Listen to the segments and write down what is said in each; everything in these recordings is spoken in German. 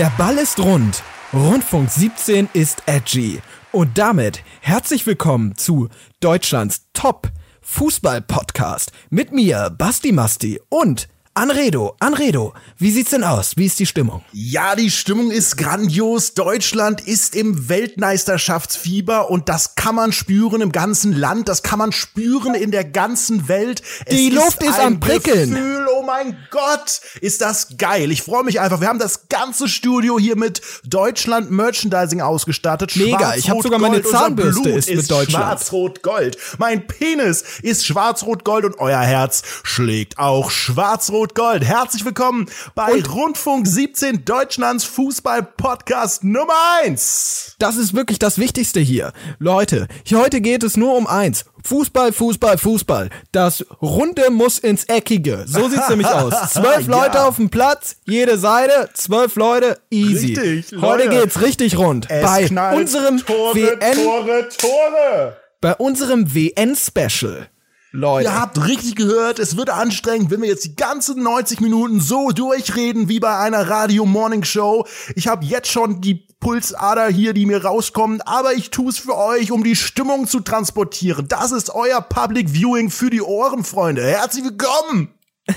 Der Ball ist rund. Rundfunk 17 ist edgy. Und damit herzlich willkommen zu Deutschlands Top Fußball Podcast mit mir, Basti Masti und Anredo, Anredo, wie sieht's denn aus? Wie ist die Stimmung? Ja, die Stimmung ist grandios. Deutschland ist im Weltmeisterschaftsfieber und das kann man spüren im ganzen Land, das kann man spüren in der ganzen Welt. Es die Luft ist, ist am prickeln. Gefühl, oh mein Gott, ist das geil. Ich freue mich einfach. Wir haben das ganze Studio hier mit Deutschland Merchandising ausgestattet. Mega, ich habe sogar meine Zahnbürste ist, ist mit Deutschland. Schwarz-Rot-Gold. Mein Penis ist Schwarz-Rot-Gold und euer Herz schlägt auch Schwarz-Rot Rot-Gold. Herzlich willkommen bei Und Rundfunk 17 Deutschlands Fußball-Podcast Nummer 1. Das ist wirklich das Wichtigste hier. Leute, heute geht es nur um eins. Fußball, Fußball, Fußball. Das Runde muss ins Eckige. So sieht's nämlich aus. Zwölf ja. Leute auf dem Platz, jede Seite, zwölf Leute, easy. Richtig, Heute Leute. geht's richtig rund. Es bei unserem Tore, WN, Tore, Tore. Bei unserem WN-Special Leute. Ihr habt richtig gehört, es wird anstrengend, wenn wir jetzt die ganzen 90 Minuten so durchreden wie bei einer Radio Morning Show. Ich habe jetzt schon die Pulsader hier, die mir rauskommen, aber ich tue es für euch, um die Stimmung zu transportieren. Das ist euer Public Viewing für die Ohren, Freunde. Herzlich willkommen!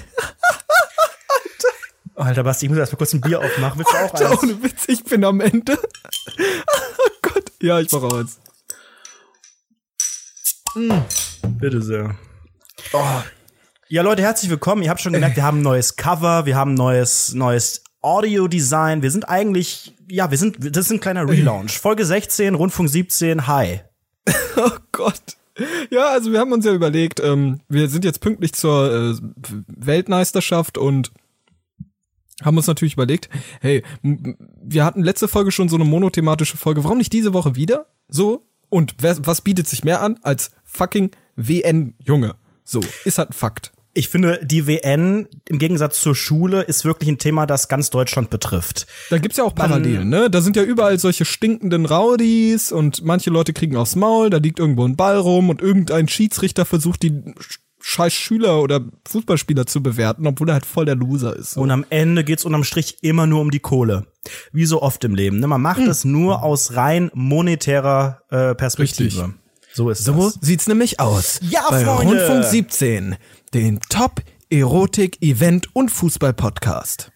Alter, Basti, ich muss erst mal kurz ein Bier aufmachen. Willst du auch Alter, eins? ohne Witz, ich bin am Ende. oh Gott. Ja, ich mach auch eins. Mm. Bitte sehr. Oh. Ja, Leute, herzlich willkommen. Ihr habt schon gemerkt, wir haben ein neues Cover, wir haben neues, neues Audio-Design. Wir sind eigentlich, ja, wir sind, das ist ein kleiner Relaunch. Folge 16, Rundfunk 17, hi. oh Gott. Ja, also wir haben uns ja überlegt, ähm, wir sind jetzt pünktlich zur äh, Weltmeisterschaft und haben uns natürlich überlegt, hey, wir hatten letzte Folge schon so eine monothematische Folge, warum nicht diese Woche wieder? So, und was bietet sich mehr an als fucking WN Junge? So, ist halt ein Fakt. Ich finde, die WN im Gegensatz zur Schule ist wirklich ein Thema, das ganz Deutschland betrifft. Da gibt's ja auch Parallelen, ne? Da sind ja überall solche stinkenden Rowdies und manche Leute kriegen aufs Maul, da liegt irgendwo ein Ball rum und irgendein Schiedsrichter versucht, die scheiß Schüler oder Fußballspieler zu bewerten, obwohl er halt voll der Loser ist. So. Und am Ende geht's unterm Strich immer nur um die Kohle. Wie so oft im Leben. Ne? Man macht es hm. nur aus rein monetärer äh, Perspektive. Richtig. So ist so das. sieht's nämlich aus. Ja, bei Freunde. Rundfunk 17, den Top Erotik Event und Fußball Podcast.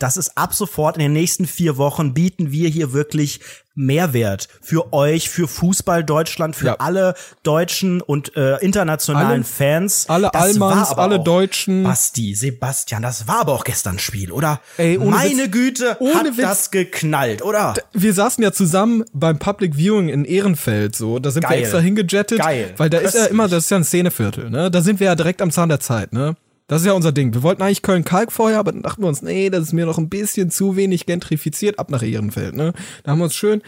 Das ist ab sofort in den nächsten vier Wochen bieten wir hier wirklich Mehrwert für euch, für Fußball Deutschland, für ja. alle deutschen und äh, internationalen alle, Fans. Alle das Allmanns, alle Deutschen. Basti, Sebastian, das war aber auch gestern Spiel, oder? Ey, Meine Witz, Güte, ohne hat Witz. das geknallt, oder? Wir saßen ja zusammen beim Public Viewing in Ehrenfeld, so. Da sind Geil. wir extra hingejettet. Geil. Weil da Köstlich. ist ja immer, das ist ja ein Szeneviertel, ne? Da sind wir ja direkt am Zahn der Zeit, ne? Das ist ja unser Ding. Wir wollten eigentlich Köln-Kalk vorher, aber dann dachten wir uns, nee, das ist mir noch ein bisschen zu wenig gentrifiziert ab nach Ehrenfeld. Ne? Da haben wir uns schön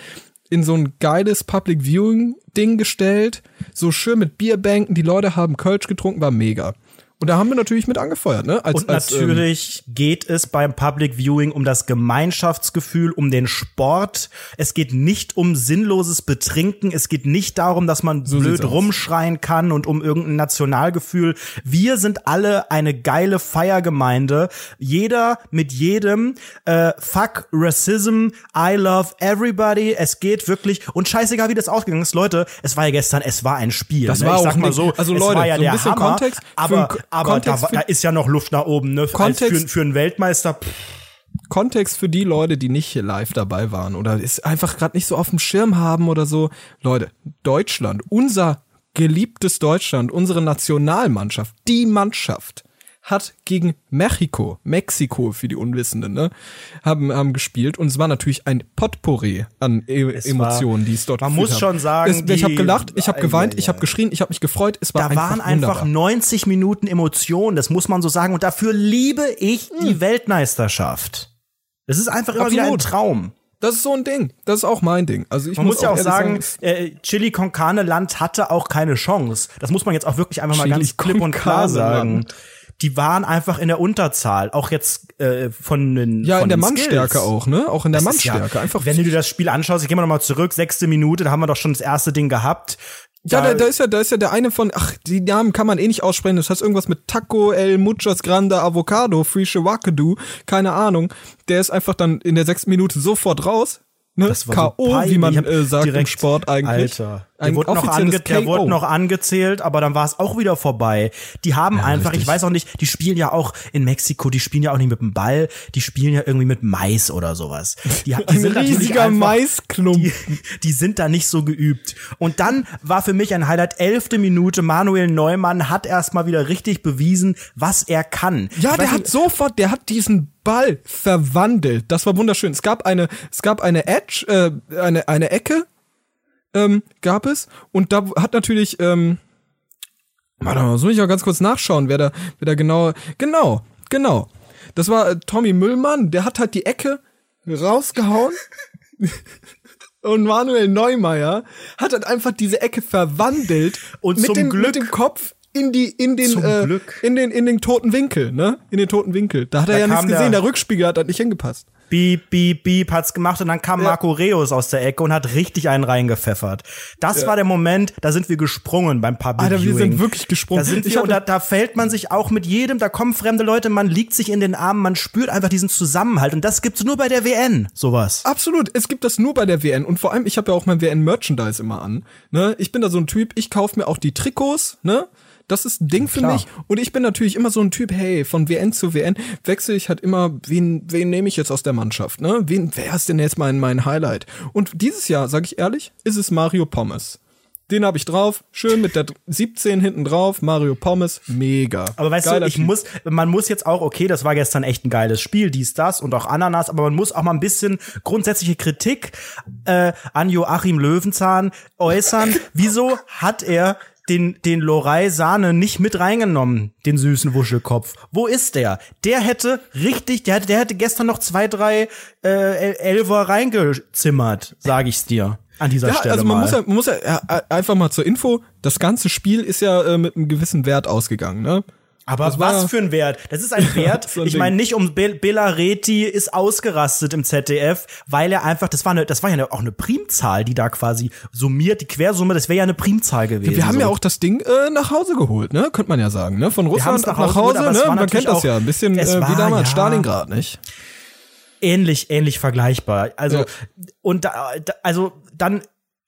in so ein geiles Public Viewing Ding gestellt, so schön mit Bierbänken, die Leute haben Kölsch getrunken, war mega. Und da haben wir natürlich mit angefeuert, ne? Als, und natürlich ähm, geht es beim Public Viewing um das Gemeinschaftsgefühl, um den Sport. Es geht nicht um sinnloses Betrinken. Es geht nicht darum, dass man so blöd rumschreien kann und um irgendein Nationalgefühl. Wir sind alle eine geile Feiergemeinde. Jeder mit jedem. Äh, fuck Racism. I love everybody. Es geht wirklich und scheißegal, wie das ausgegangen ist, Leute. Es war ja gestern. Es war ein Spiel. Das ne? war ich auch mal so. Also Leute, ja so ein bisschen Hammer, Kontext. Aber aber da, da, ist ja noch Luft nach oben, ne? Kontext, für, für einen Weltmeister. Pff. Kontext für die Leute, die nicht live dabei waren oder es einfach gerade nicht so auf dem Schirm haben oder so. Leute, Deutschland, unser geliebtes Deutschland, unsere Nationalmannschaft, die Mannschaft hat gegen Mexiko, Mexiko für die Unwissenden, ne, haben, haben gespielt und es war natürlich ein Potpourri an e es Emotionen, war, die es dort Man muss haben. schon sagen, es, ich habe gelacht, ich habe geweint, ich habe geschrien, ich habe mich gefreut, es war da einfach waren einfach wunderbar. 90 Minuten Emotionen, das muss man so sagen und dafür liebe ich hm. die Weltmeisterschaft. Es ist einfach immer Absolut. wieder ein Traum. Das ist so ein Ding. Das ist auch mein Ding. Also ich man muss, muss ja auch sagen, sagen äh, Chili con Carne Land hatte auch keine Chance. Das muss man jetzt auch wirklich einfach Chili mal ganz klipp und klar sagen. Land die waren einfach in der Unterzahl, auch jetzt äh, von den ja von in der Mannstärke auch, ne? Auch in der das Mannstärke. Ja, einfach. Wenn du dir das Spiel anschaust, ich gehe mal noch mal zurück, sechste Minute, da haben wir doch schon das erste Ding gehabt. Ja, da, da, ist ja, da ist ja der eine von, ach, die Namen kann man eh nicht aussprechen. Das heißt irgendwas mit Taco El Muchos Grande Avocado, Free Shawakadu, keine Ahnung. Der ist einfach dann in der sechsten Minute sofort raus. Ne? Das war K.O., so wie man äh, sagt direkt, im Sport eigentlich. Alter. Der, wurde noch, ange der wurde noch angezählt, aber dann war es auch wieder vorbei. Die haben ja, einfach, richtig. ich weiß auch nicht, die spielen ja auch in Mexiko, die spielen ja auch nicht mit dem Ball, die spielen ja irgendwie mit Mais oder sowas. Die, die sind riesiger einfach, Maisklumpen. Die, die, sind da nicht so geübt. Und dann war für mich ein Highlight, elfte Minute, Manuel Neumann hat erstmal wieder richtig bewiesen, was er kann. Ja, der hat sofort, der hat diesen Ball verwandelt. Das war wunderschön. Es gab eine, es gab eine Edge, äh, eine, eine Ecke, ähm, gab es. Und da hat natürlich, ähm, warte mal, soll ich auch ganz kurz nachschauen, wer da, wer da genau, genau, genau. Das war äh, Tommy Müllmann, der hat halt die Ecke rausgehauen. und Manuel Neumeier hat halt einfach diese Ecke verwandelt und mit, dem, Glück, mit dem Kopf in die in den äh, in den in den toten Winkel, ne? In den toten Winkel. Da hat da er ja nichts gesehen, der, der Rückspiegel hat halt nicht hingepasst. Beep, beep, beep hat's gemacht und dann kam ja. Marco Reus aus der Ecke und hat richtig einen reingepfeffert. Das ja. war der Moment, da sind wir gesprungen beim Public Alter, wir sind wirklich gesprungen. Da sind wir und da, da fällt man sich auch mit jedem, da kommen fremde Leute, man liegt sich in den Armen, man spürt einfach diesen Zusammenhalt und das gibt's nur bei der WN, sowas. Absolut, es gibt das nur bei der WN und vor allem, ich habe ja auch mein WN Merchandise immer an, ne? Ich bin da so ein Typ, ich kaufe mir auch die Trikots, ne? Das ist ein Ding für mich. Und ich bin natürlich immer so ein Typ, hey, von WN zu WN wechsle ich halt immer, wen, wen nehme ich jetzt aus der Mannschaft, ne? Wen, wer ist denn jetzt mein, mein Highlight? Und dieses Jahr, sage ich ehrlich, ist es Mario Pommes. Den habe ich drauf, schön mit der 17 hinten drauf, Mario Pommes, mega. Aber weißt Geiler du, ich typ. muss, man muss jetzt auch, okay, das war gestern echt ein geiles Spiel, dies, das und auch Ananas, aber man muss auch mal ein bisschen grundsätzliche Kritik äh, an Joachim Löwenzahn äußern. Wieso hat er den, den Lorei Sahne nicht mit reingenommen, den süßen Wuschelkopf. Wo ist der? Der hätte richtig, der, der hätte gestern noch zwei, drei äh, Elfer reingezimmert, sag ich's dir. An dieser ja, Stelle. Also man mal. muss ja, man muss ja äh, einfach mal zur Info, das ganze Spiel ist ja äh, mit einem gewissen Wert ausgegangen, ne? Aber was für ein Wert? Das ist ein Wert. so ein ich meine nicht um Be Bela Reti ist ausgerastet im ZDF, weil er einfach, das war eine, das war ja auch eine Primzahl, die da quasi summiert, die Quersumme, das wäre ja eine Primzahl gewesen. Ja, wir haben so. ja auch das Ding äh, nach Hause geholt, ne? Könnte man ja sagen, ne? Von Russland nach, Hause, geholt, ne? Man kennt das ja, ein bisschen äh, wie damals ja, Stalingrad, nicht? Ähnlich, ähnlich vergleichbar. Also ja. und da, also dann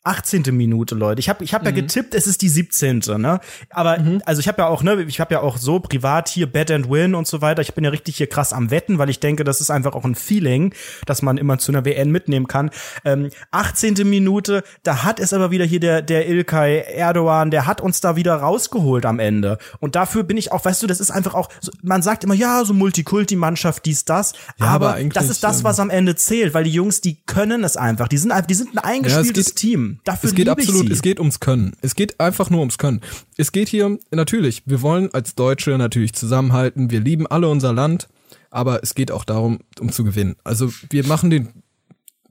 18. Minute, Leute. Ich habe ich hab mhm. ja getippt, es ist die 17. Ne? Aber mhm. also ich habe ja auch, ne, ich habe ja auch so privat hier Bet and Win und so weiter. Ich bin ja richtig hier krass am Wetten, weil ich denke, das ist einfach auch ein Feeling, dass man immer zu einer WN mitnehmen kann. Ähm, 18. Minute, da hat es aber wieder hier der der Ilkay Erdogan, der hat uns da wieder rausgeholt am Ende. Und dafür bin ich auch, weißt du, das ist einfach auch, man sagt immer, ja, so Multikulti-Mannschaft, dies, das. Ja, aber, aber das ist das, was am Ende zählt, weil die Jungs, die können es einfach. Die sind einfach, die sind ein eingespieltes ja, Team. Dafür es geht absolut, es geht ums Können. Es geht einfach nur ums Können. Es geht hier, natürlich, wir wollen als Deutsche natürlich zusammenhalten. Wir lieben alle unser Land, aber es geht auch darum, um zu gewinnen. Also wir machen den,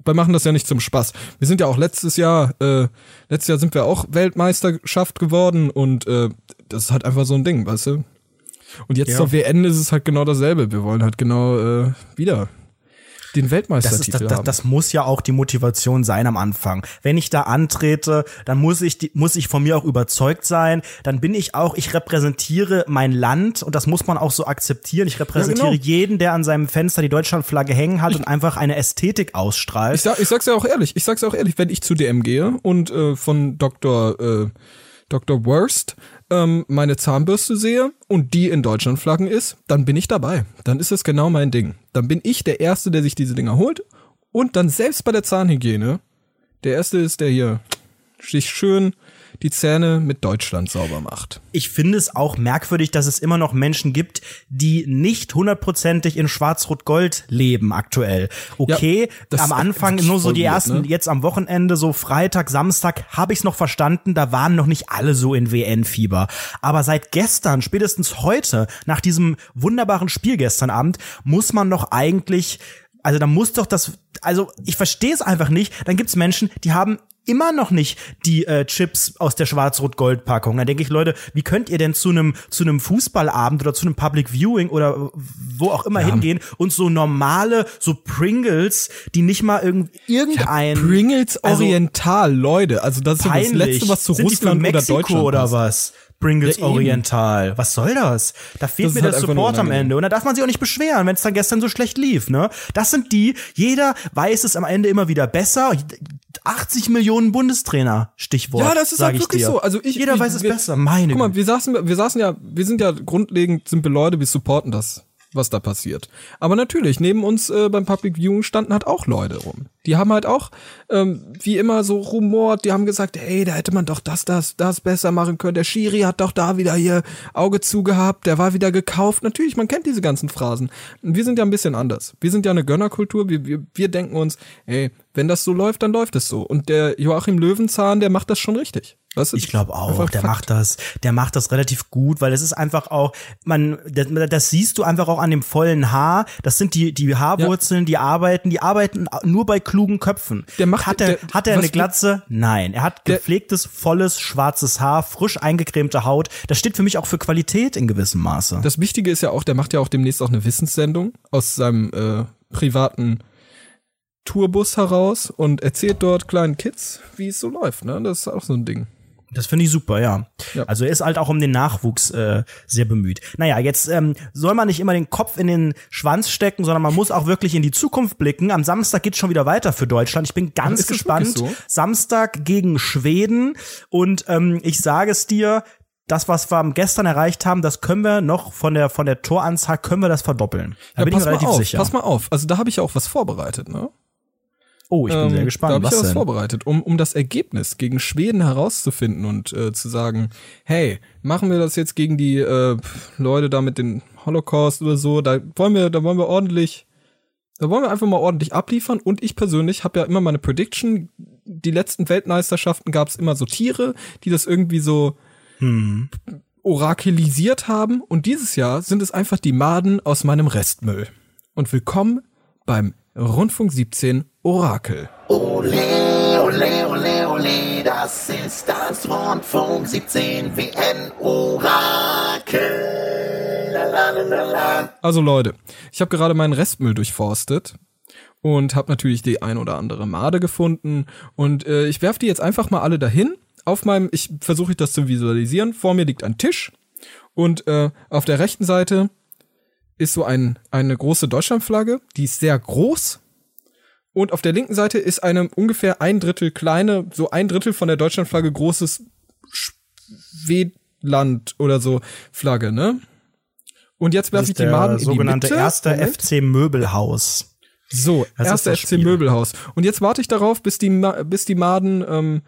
wir machen das ja nicht zum Spaß. Wir sind ja auch letztes Jahr, äh, letztes Jahr sind wir auch Weltmeisterschaft geworden und äh, das ist halt einfach so ein Ding, weißt du? Und jetzt ja. zur WN ist es halt genau dasselbe. Wir wollen halt genau äh, wieder den Weltmeistertitel das, ist, das, haben. Das muss ja auch die Motivation sein am Anfang. Wenn ich da antrete, dann muss ich, muss ich von mir auch überzeugt sein. Dann bin ich auch, ich repräsentiere mein Land und das muss man auch so akzeptieren. Ich repräsentiere ja, genau. jeden, der an seinem Fenster die Deutschlandflagge hängen hat ich, und einfach eine Ästhetik ausstrahlt. Ich, sag, ich sag's ja auch ehrlich, ich sag's ja auch ehrlich, wenn ich zu DM gehe und äh, von Dr. Äh, Dr. Worst ähm, meine Zahnbürste sehe und die in Deutschland Flaggen ist, dann bin ich dabei. Dann ist es genau mein Ding. Dann bin ich der Erste, der sich diese Dinger holt und dann selbst bei der Zahnhygiene der Erste ist, der hier sich schön die Zähne mit Deutschland sauber macht. Ich finde es auch merkwürdig, dass es immer noch Menschen gibt, die nicht hundertprozentig in Schwarz-Rot-Gold leben aktuell. Okay, ja, am Anfang nur so die ersten, ne? jetzt am Wochenende, so Freitag, Samstag, habe ich es noch verstanden, da waren noch nicht alle so in WN-Fieber. Aber seit gestern, spätestens heute, nach diesem wunderbaren Spiel gestern Abend, muss man doch eigentlich also da muss doch das, also ich verstehe es einfach nicht. Dann gibt's Menschen, die haben immer noch nicht die äh, Chips aus der Schwarz-Rot-Gold-Packung. Da denke ich, Leute, wie könnt ihr denn zu einem zu einem Fußballabend oder zu einem Public Viewing oder wo auch immer ja. hingehen und so normale, so Pringles, die nicht mal irgend, irgendein ja, Pringles also, Oriental, Leute, also das ist peinlich. das letzte, was zu Sind Russland oder Deutschland oder was? Pringles ja, Oriental. Was soll das? Da fehlt das mir halt der Support am Ende. Und da darf man sich auch nicht beschweren, wenn es dann gestern so schlecht lief. Ne? Das sind die, jeder weiß es am Ende immer wieder besser. 80 Millionen Bundestrainer, Stichwort. Ja, das ist halt wirklich so. Also ich, Jeder ich, weiß es wir, besser. Meine. Guck mal, wir saßen, wir saßen ja, wir sind ja grundlegend simple Leute, wir supporten das was da passiert. Aber natürlich, neben uns äh, beim Public Viewing standen halt auch Leute rum. Die haben halt auch, ähm, wie immer, so rumort, die haben gesagt, hey, da hätte man doch das, das, das besser machen können. Der Schiri hat doch da wieder hier Auge zugehabt, der war wieder gekauft. Natürlich, man kennt diese ganzen Phrasen. Wir sind ja ein bisschen anders. Wir sind ja eine Gönnerkultur, wir, wir, wir denken uns, hey, wenn das so läuft, dann läuft es so. Und der Joachim Löwenzahn, der macht das schon richtig. Was ich glaube auch, der Fakt. macht das, der macht das relativ gut, weil es ist einfach auch, man, das, das, siehst du einfach auch an dem vollen Haar. Das sind die die Haarwurzeln, ja. die arbeiten, die arbeiten nur bei klugen Köpfen. Der macht, hat er, der, hat er eine Glatze? Nein, er hat gepflegtes, volles, schwarzes Haar, frisch eingecremte Haut. Das steht für mich auch für Qualität in gewissem Maße. Das Wichtige ist ja auch, der macht ja auch demnächst auch eine Wissenssendung aus seinem äh, privaten Tourbus heraus und erzählt dort kleinen Kids, wie es so läuft. Ne? Das ist auch so ein Ding. Das finde ich super, ja. ja. Also er ist halt auch um den Nachwuchs äh, sehr bemüht. Naja, jetzt ähm, soll man nicht immer den Kopf in den Schwanz stecken, sondern man muss auch wirklich in die Zukunft blicken. Am Samstag geht's schon wieder weiter für Deutschland. Ich bin ganz gespannt. So? Samstag gegen Schweden und ähm, ich sage es dir, das, was wir gestern erreicht haben, das können wir noch von der von der Toranzahl können wir das verdoppeln. Da ja, bin ich mir relativ auf, sicher. Pass mal auf, also da habe ich ja auch was vorbereitet, ne? Oh, ich bin ähm, sehr gespannt. Da habe ich was, was vorbereitet, um, um das Ergebnis gegen Schweden herauszufinden und äh, zu sagen, hey, machen wir das jetzt gegen die äh, Leute da mit dem Holocaust oder so, da wollen wir, da wollen wir ordentlich, da wollen wir einfach mal ordentlich abliefern. Und ich persönlich habe ja immer meine Prediction, die letzten Weltmeisterschaften gab es immer so Tiere, die das irgendwie so hm. orakelisiert haben. Und dieses Jahr sind es einfach die Maden aus meinem Restmüll. Und willkommen beim Rundfunk 17 Orakel. Ole, ole, ole, ole, das ist das Rundfunk 17 WN Orakel. Lalalala. Also Leute, ich habe gerade meinen Restmüll durchforstet und habe natürlich die ein oder andere Made gefunden und äh, ich werfe die jetzt einfach mal alle dahin. Auf meinem, ich versuche das zu visualisieren. Vor mir liegt ein Tisch und äh, auf der rechten Seite ist so ein, eine große Deutschlandflagge, die ist sehr groß. Und auf der linken Seite ist eine ungefähr ein Drittel kleine, so ein Drittel von der Deutschlandflagge großes Schwedland oder so Flagge, ne? Und jetzt werfe ich die Maden in die sogenannte erste FC Möbelhaus. So, erste FC Möbelhaus. Und jetzt warte ich darauf, bis die, bis die Maden ähm,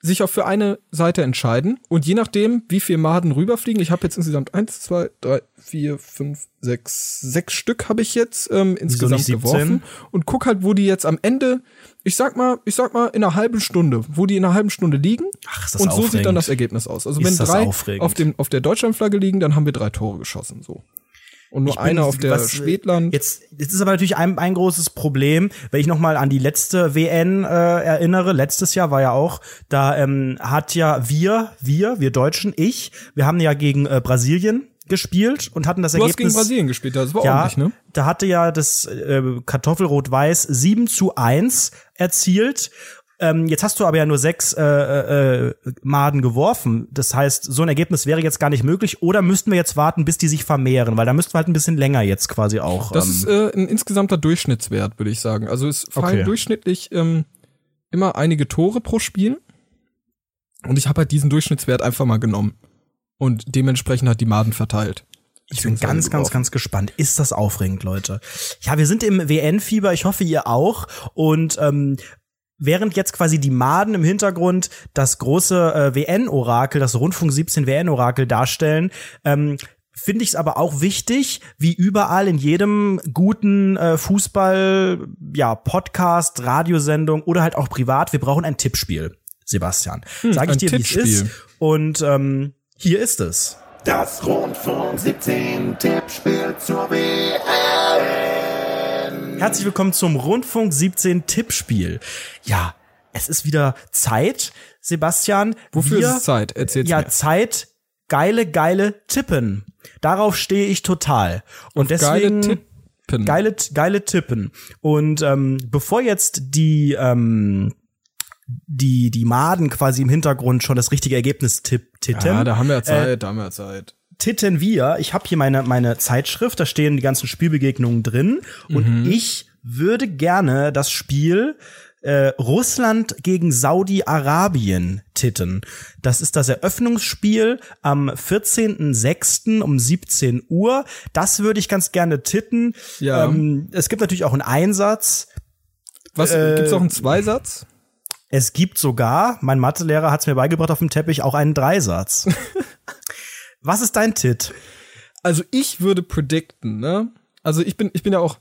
sich auch für eine Seite entscheiden. Und je nachdem, wie viel Maden rüberfliegen, ich habe jetzt insgesamt eins, zwei, drei, vier, fünf, sechs, sechs Stück habe ich jetzt ähm, insgesamt geworfen. Und guck halt, wo die jetzt am Ende, ich sag mal, ich sag mal in einer halben Stunde, wo die in einer halben Stunde liegen. Ach, ist das und so sieht dann das Ergebnis aus. Also ist wenn drei auf dem auf der Deutschlandflagge liegen, dann haben wir drei Tore geschossen so. Und nur einer auf der was, Schwedland. Jetzt, jetzt ist aber natürlich ein, ein großes Problem, wenn ich noch mal an die letzte WN äh, erinnere. Letztes Jahr war ja auch, da ähm, hat ja wir, wir, wir Deutschen, ich, wir haben ja gegen äh, Brasilien gespielt und hatten das du Ergebnis. Du hast gegen Brasilien gespielt, das war ja, ordentlich, ne? Da hatte ja das äh, Kartoffelrot-Weiß 7 zu 1 erzielt ähm, jetzt hast du aber ja nur sechs äh, äh, Maden geworfen. Das heißt, so ein Ergebnis wäre jetzt gar nicht möglich. Oder müssten wir jetzt warten, bis die sich vermehren? Weil da müssten wir halt ein bisschen länger jetzt quasi auch. Das ähm, ist äh, ein insgesamter Durchschnittswert, würde ich sagen. Also es fallen okay. durchschnittlich ähm, immer einige Tore pro Spiel. Und ich habe halt diesen Durchschnittswert einfach mal genommen. Und dementsprechend hat die Maden verteilt. Ich bin ganz, ganz, ganz gespannt. Ist das aufregend, Leute? Ja, wir sind im WN-Fieber. Ich hoffe, ihr auch. Und ähm, während jetzt quasi die Maden im Hintergrund das große äh, WN-Orakel, das Rundfunk 17 WN-Orakel darstellen, ähm, finde ich es aber auch wichtig, wie überall in jedem guten äh, Fußball, ja, Podcast, Radiosendung oder halt auch privat, wir brauchen ein Tippspiel, Sebastian. Hm, Sag ich dir, wie es ist. Und ähm, hier ist es. Das Rundfunk 17 Tippspiel zur WN. Herzlich willkommen zum Rundfunk 17 Tippspiel. Ja, es ist wieder Zeit, Sebastian. Wofür wir, ist es Zeit? Erzähl's ja, mir. Zeit, geile, geile Tippen. Darauf stehe ich total. Und Auf deswegen. Geile Tippen. Geile, geile Tippen. Und ähm, bevor jetzt die ähm, die die Maden quasi im Hintergrund schon das richtige Ergebnis tipp, titten. Ja, da haben wir Zeit, äh, da haben wir Zeit. Titten wir. Ich habe hier meine meine Zeitschrift, da stehen die ganzen Spielbegegnungen drin und mhm. ich würde gerne das Spiel äh, Russland gegen Saudi-Arabien titten. Das ist das Eröffnungsspiel am 14.06. um 17 Uhr. Das würde ich ganz gerne titten. Ja. Ähm, es gibt natürlich auch einen Einsatz. Was, äh, gibt's auch einen Zweisatz? Es gibt sogar, mein Mathelehrer hat es mir beigebracht auf dem Teppich, auch einen Dreisatz. Was ist dein Tit? Also ich würde predikten, ne? Also ich bin, ich bin ja auch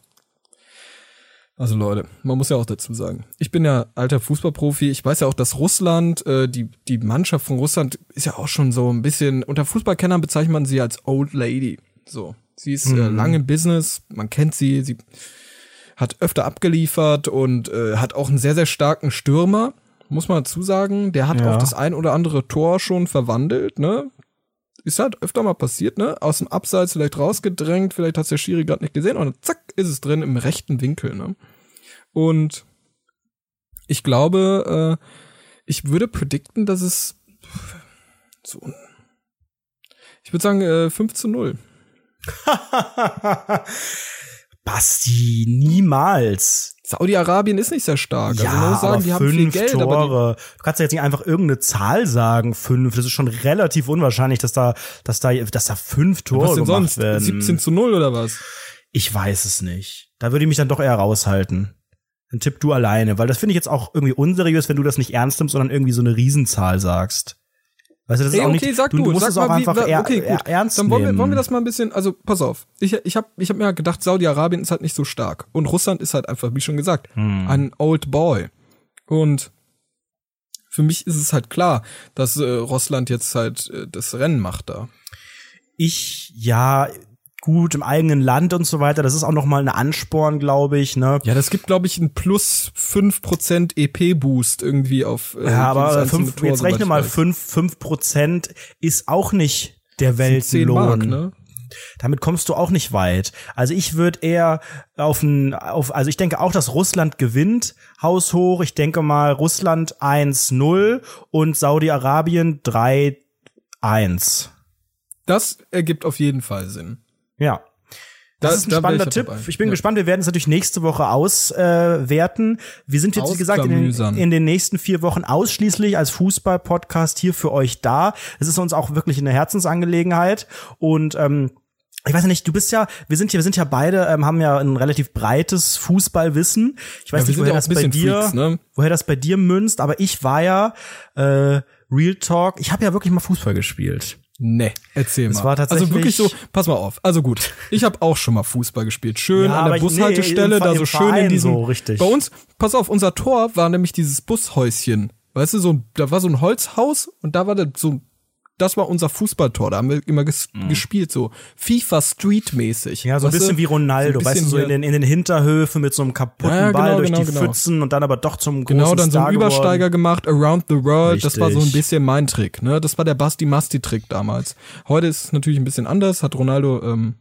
also Leute, man muss ja auch dazu sagen, ich bin ja alter Fußballprofi. Ich weiß ja auch, dass Russland, äh, die die Mannschaft von Russland ist ja auch schon so ein bisschen unter Fußballkennern bezeichnet man sie als Old Lady. So, sie ist äh, mhm. äh, lange im Business, man kennt sie, sie hat öfter abgeliefert und äh, hat auch einen sehr sehr starken Stürmer, muss man dazu sagen. Der hat ja. auch das ein oder andere Tor schon verwandelt, ne? Ist halt öfter mal passiert, ne? Aus dem Abseits vielleicht rausgedrängt, vielleicht hat der Schiri gerade nicht gesehen und zack, ist es drin im rechten Winkel, ne? Und ich glaube, äh, ich würde predikten, dass es so ich würde sagen äh, 5 zu 0. Basti, niemals. Saudi-Arabien ist nicht sehr stark. Also ja, also man muss sagen, die haben viel Geld. Tore. du kannst ja jetzt nicht einfach irgendeine Zahl sagen, fünf. Das ist schon relativ unwahrscheinlich, dass da, dass da, dass da fünf Tore was denn gemacht sonst? werden. 17 zu 0 oder was? Ich weiß es nicht. Da würde ich mich dann doch eher raushalten. Dann tipp du alleine, weil das finde ich jetzt auch irgendwie unseriös, wenn du das nicht ernst nimmst, sondern irgendwie so eine Riesenzahl sagst. Weißt du, das Ey, ist auch okay, nicht, sag du, du musst sag es auch mal, einfach wie, okay, gut. ernst Dann wollen wir, wollen wir das mal ein bisschen, also pass auf. Ich, ich habe ich hab mir gedacht, Saudi-Arabien ist halt nicht so stark. Und Russland ist halt einfach, wie schon gesagt, hm. ein Old Boy. Und für mich ist es halt klar, dass äh, Russland jetzt halt äh, das Rennen macht da. Ich, ja, gut im eigenen Land und so weiter. Das ist auch noch mal ein Ansporn, glaube ich. Ne? Ja, das gibt, glaube ich, einen plus fünf Prozent EP-Boost irgendwie auf. Äh, ja, aber fünf, Tor, jetzt rechne mal, fünf fünf Prozent ist auch nicht der Weltlohn. Ne? Damit kommst du auch nicht weit. Also ich würde eher auf ein, auf, also ich denke auch, dass Russland gewinnt, haushoch. Ich denke mal Russland 1-0 und Saudi-Arabien 3-1. Das ergibt auf jeden Fall Sinn. Ja. Das da, ist ein spannender Tipp. Dabei. Ich bin ja. gespannt. Wir werden es natürlich nächste Woche auswerten. Äh, wir sind jetzt, wie gesagt, in den, in den, nächsten vier Wochen ausschließlich als Fußball-Podcast hier für euch da. Es ist uns auch wirklich eine Herzensangelegenheit. Und ähm, ich weiß ja nicht, du bist ja, wir sind ja, wir sind ja beide, ähm, haben ja ein relativ breites Fußballwissen. Ich weiß ja, nicht, woher das bei dir, Freaks, ne? woher das bei dir münzt, aber ich war ja äh, Real Talk, ich habe ja wirklich mal Fußball gespielt. Nee, erzähl mal. Also wirklich so, pass mal auf. Also gut, ich habe auch schon mal Fußball gespielt. Schön ja, an der Bushaltestelle, nee, da so schön in diesem. So, richtig. Bei uns, pass auf, unser Tor war nämlich dieses Bushäuschen. Weißt du, so, da war so ein Holzhaus und da war so ein das war unser Fußballtor. Da haben wir immer ges mhm. gespielt, so FIFA Street mäßig. Ja, so ein bisschen du? wie Ronaldo, so weißt du, so in den, in den Hinterhöfen mit so einem kaputten ja, genau, Ball durch genau, die genau. Pfützen und dann aber doch zum großen Genau, dann so einen Übersteiger gemacht, Around the World. Richtig. Das war so ein bisschen mein Trick. Ne? Das war der Basti-Masti-Trick damals. Heute ist es natürlich ein bisschen anders, hat Ronaldo ähm,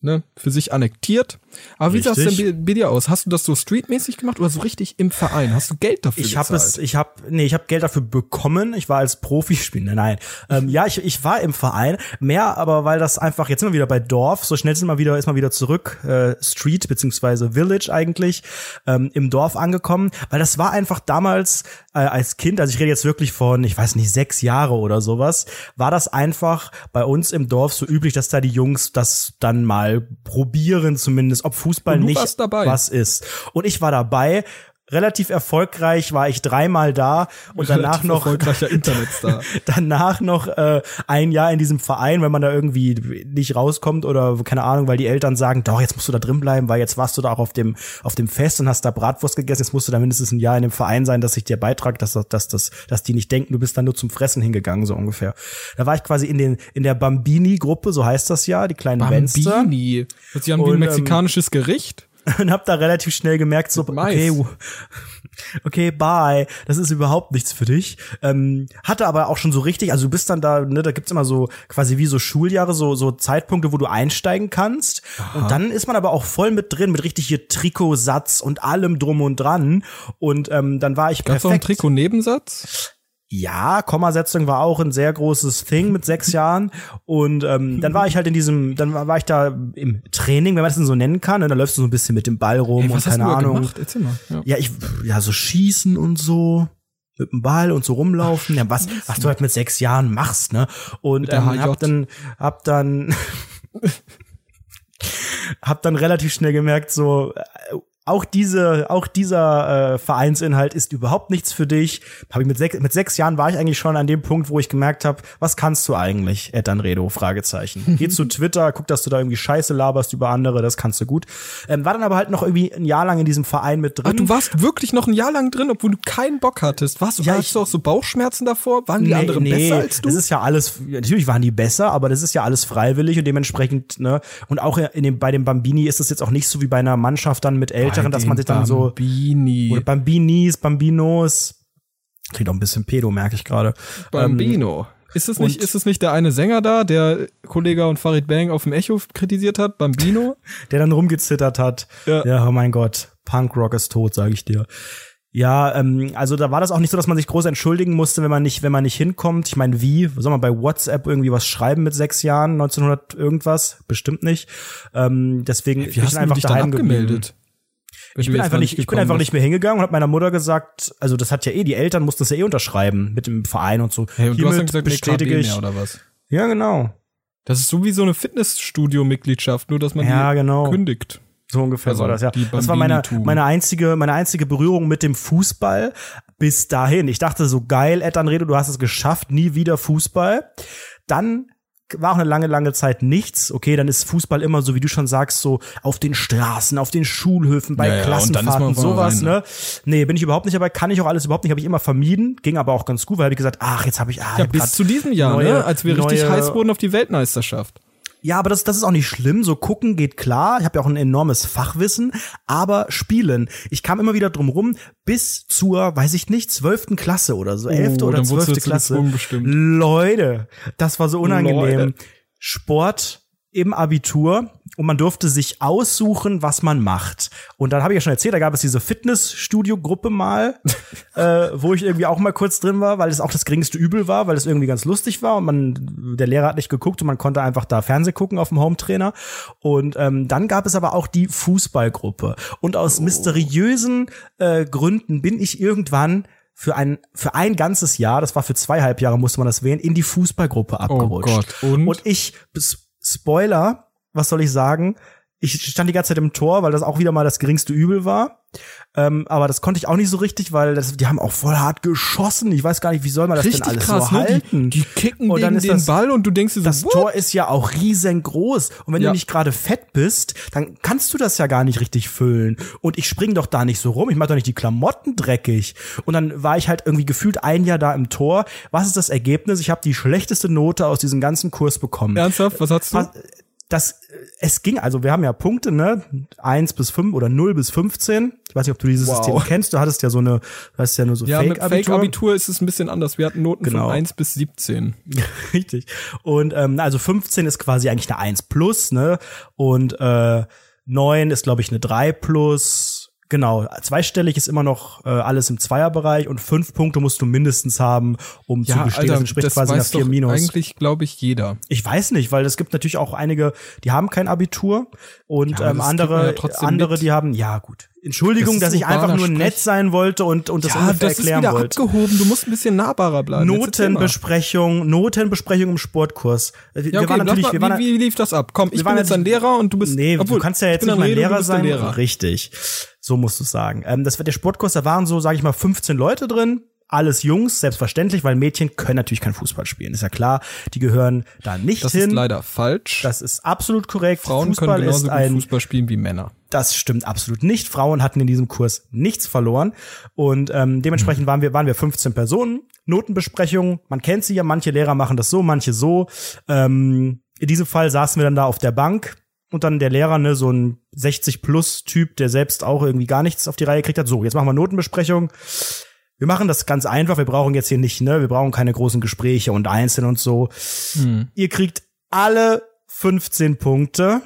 ne, für sich annektiert. Aber wie sah es denn bei dir aus? Hast du das so streetmäßig gemacht oder so richtig im Verein? Hast du Geld dafür Ich habe es, ich habe, nee, ich habe Geld dafür bekommen. Ich war als Profispieler, nein. Ähm, ja, ich, ich war im Verein. Mehr, aber weil das einfach, jetzt sind wir wieder bei Dorf, so schnell sind wir wieder, ist mal wieder zurück, äh, Street beziehungsweise Village eigentlich, ähm, im Dorf angekommen. Weil das war einfach damals äh, als Kind, also ich rede jetzt wirklich von, ich weiß nicht, sechs Jahre oder sowas, war das einfach bei uns im Dorf so üblich, dass da die Jungs das dann mal probieren zumindest ob Fußball nicht was ist. Und ich war dabei relativ erfolgreich war ich dreimal da und danach noch erfolgreicher Internetstar. danach noch äh, ein Jahr in diesem Verein, wenn man da irgendwie nicht rauskommt oder keine Ahnung, weil die Eltern sagen, doch jetzt musst du da drin bleiben, weil jetzt warst du da auch auf dem auf dem Fest und hast da Bratwurst gegessen, jetzt musst du da mindestens ein Jahr in dem Verein sein, dass ich dir beitrage, dass dass dass dass die nicht denken, du bist da nur zum Fressen hingegangen so ungefähr. Da war ich quasi in den in der Bambini Gruppe, so heißt das ja, die kleinen Bambini. Hört sich an wie ein ähm, mexikanisches Gericht. und hab da relativ schnell gemerkt, so, okay, okay, bye, das ist überhaupt nichts für dich. Ähm, hatte aber auch schon so richtig, also du bist dann da, ne, da gibt's immer so quasi wie so Schuljahre, so, so Zeitpunkte, wo du einsteigen kannst. Aha. Und dann ist man aber auch voll mit drin, mit richtig hier Trikotsatz und allem drum und dran. Und ähm, dann war ich Gab's perfekt. Gab's auch einen Trikot-Nebensatz? Ja, Kommasetzung war auch ein sehr großes Thing mit sechs Jahren. Und ähm, dann war ich halt in diesem, dann war ich da im Training, wenn man das denn so nennen kann. Und dann läufst du so ein bisschen mit dem Ball rum hey, und keine Ahnung. Ja. ja, ich, ja, so schießen und so mit dem Ball und so rumlaufen. Ja, was, was du halt mit sechs Jahren machst, ne? Und ähm, hab dann, hab dann, hab dann relativ schnell gemerkt, so, auch diese, auch dieser äh, Vereinsinhalt ist überhaupt nichts für dich. Hab ich mit, sech, mit sechs Jahren war ich eigentlich schon an dem Punkt, wo ich gemerkt habe, was kannst du eigentlich, Ed Anredo? Fragezeichen. Geh zu Twitter, guck, dass du da irgendwie Scheiße laberst über andere, das kannst du gut. Ähm, war dann aber halt noch irgendwie ein Jahr lang in diesem Verein mit drin. Ach, du warst wirklich noch ein Jahr lang drin, obwohl du keinen Bock hattest. Warst du, ja, hast du auch so Bauchschmerzen davor? Waren die nee, anderen nee, besser als du? Das ist ja alles, natürlich waren die besser, aber das ist ja alles freiwillig und dementsprechend, ne, und auch in dem, bei dem Bambini ist es jetzt auch nicht so wie bei einer Mannschaft dann mit Eltern Älteren, dass man sich dann so Bambini. oder Bambinis, Bambinos. Klingt auch ein bisschen pedo, merke ich gerade. Bambino. Ähm, ist es nicht, ist es nicht der eine Sänger da, der Kollege und Farid Bang auf dem Echo kritisiert hat, Bambino? der dann rumgezittert hat. Ja. ja, oh mein Gott, Punkrock ist tot, sage ich dir. Ja, ähm, also da war das auch nicht so, dass man sich groß entschuldigen musste, wenn man nicht, wenn man nicht hinkommt. Ich meine, wie soll man bei WhatsApp irgendwie was schreiben mit sechs Jahren, 1900 irgendwas? Bestimmt nicht. Ähm, deswegen wie hast ich einfach daheim Ich bin einfach nicht, ich bin einfach nicht mehr hingegangen und habe meiner Mutter gesagt, also das hat ja eh, die Eltern mussten das ja eh unterschreiben mit dem Verein und so. Hey, und du hast dann gesagt, bestätige ich, mehr oder was? Ja, genau. Das ist so wie so eine Fitnessstudio-Mitgliedschaft, nur dass man ja, die genau. kündigt. So ungefähr also war das, ja. Das war meine, meine einzige, meine einzige Berührung mit dem Fußball bis dahin. Ich dachte so geil, Ed Anredo, du hast es geschafft, nie wieder Fußball. Dann war auch eine lange, lange Zeit nichts. Okay, dann ist Fußball immer so, wie du schon sagst, so auf den Straßen, auf den Schulhöfen, bei ja, Klassenfahrten, sowas, rein, ne? Nee, bin ich überhaupt nicht, aber kann ich auch alles überhaupt nicht, habe ich immer vermieden, ging aber auch ganz gut, weil habe ich gesagt, ach, jetzt habe ich, ah, ja, bis zu diesem Jahr, neue, ne? als wir richtig heiß wurden auf die Weltmeisterschaft. Ja, aber das, das ist auch nicht schlimm. So gucken geht klar. Ich habe ja auch ein enormes Fachwissen. Aber spielen. Ich kam immer wieder drum rum bis zur, weiß ich nicht, zwölften Klasse oder so. Elfte oh, oder zwölfte Klasse. Leute, das war so unangenehm. Leute. Sport im Abitur und man durfte sich aussuchen, was man macht. Und dann habe ich ja schon erzählt, da gab es diese Fitnessstudio-Gruppe mal, äh, wo ich irgendwie auch mal kurz drin war, weil es auch das geringste Übel war, weil es irgendwie ganz lustig war und man, der Lehrer hat nicht geguckt und man konnte einfach da Fernseh gucken auf dem Hometrainer. Und ähm, dann gab es aber auch die Fußballgruppe. Und aus oh. mysteriösen äh, Gründen bin ich irgendwann für ein, für ein ganzes Jahr, das war für zweieinhalb Jahre, musste man das wählen, in die Fußballgruppe abgerutscht. Oh Gott. Und? und ich, Spoiler, was soll ich sagen? Ich stand die ganze Zeit im Tor, weil das auch wieder mal das geringste Übel war. Ähm, aber das konnte ich auch nicht so richtig, weil das, die haben auch voll hart geschossen. Ich weiß gar nicht, wie soll man das richtig denn alles krass, so halten? Ne? Die, die kicken und dann ist den das, Ball und du denkst dir so, das what? Tor ist ja auch riesengroß. Und wenn ja. du nicht gerade fett bist, dann kannst du das ja gar nicht richtig füllen. Und ich spring doch da nicht so rum. Ich mach doch nicht die Klamotten dreckig. Und dann war ich halt irgendwie gefühlt ein Jahr da im Tor. Was ist das Ergebnis? Ich habe die schlechteste Note aus diesem ganzen Kurs bekommen. Ernsthaft? Was hast du? Das, es ging, also wir haben ja Punkte, ne? eins bis fünf oder null bis 15. Ich weiß nicht, ob du dieses wow. System kennst. Du hattest ja so eine, du hast ja nur so ja, Fake-Abitur. Mit Fake-Abitur ist es ein bisschen anders. Wir hatten Noten genau. von eins bis 17. Richtig. Und ähm, also 15 ist quasi eigentlich eine eins plus, ne? Und äh, 9 ist, glaube ich, eine drei plus Genau, zweistellig ist immer noch äh, alles im Zweierbereich und fünf Punkte musst du mindestens haben, um ja, zu bestehen. Alter, das entspricht das quasi nach vier Minus. Eigentlich glaube ich jeder. Ich weiß nicht, weil es gibt natürlich auch einige, die haben kein Abitur und ja, ähm, andere, ja andere, die haben, ja gut. Entschuldigung, das dass ich einfach nur nett sein wollte und, und das ja, ungefähr das erklären ist wieder wollte. abgehoben. Du musst ein bisschen nahbarer bleiben. Notenbesprechung, Notenbesprechung im Sportkurs. Wir, ja, okay, wir waren natürlich, wir waren, wie, wie lief das ab? Komm, ich bin jetzt ein Lehrer und du bist. Nee, obwohl, du kannst ja jetzt nicht mein Lehrer sein. Lehrer. Richtig. So musst du sagen. Ähm, das war der Sportkurs, da waren so, sage ich mal, 15 Leute drin alles Jungs, selbstverständlich, weil Mädchen können natürlich kein Fußball spielen. Ist ja klar, die gehören da nicht das hin. Das ist leider falsch. Das ist absolut korrekt. Frauen Fußball können genauso ein, gut Fußball spielen wie Männer. Das stimmt absolut nicht. Frauen hatten in diesem Kurs nichts verloren und ähm, dementsprechend mhm. waren wir waren wir 15 Personen. Notenbesprechung, man kennt sie ja. Manche Lehrer machen das so, manche so. Ähm, in diesem Fall saßen wir dann da auf der Bank und dann der Lehrer, ne, so ein 60-plus-Typ, der selbst auch irgendwie gar nichts auf die Reihe gekriegt hat. So, jetzt machen wir Notenbesprechung. Wir machen das ganz einfach. Wir brauchen jetzt hier nicht, ne, wir brauchen keine großen Gespräche und Einzeln und so. Hm. Ihr kriegt alle 15 Punkte.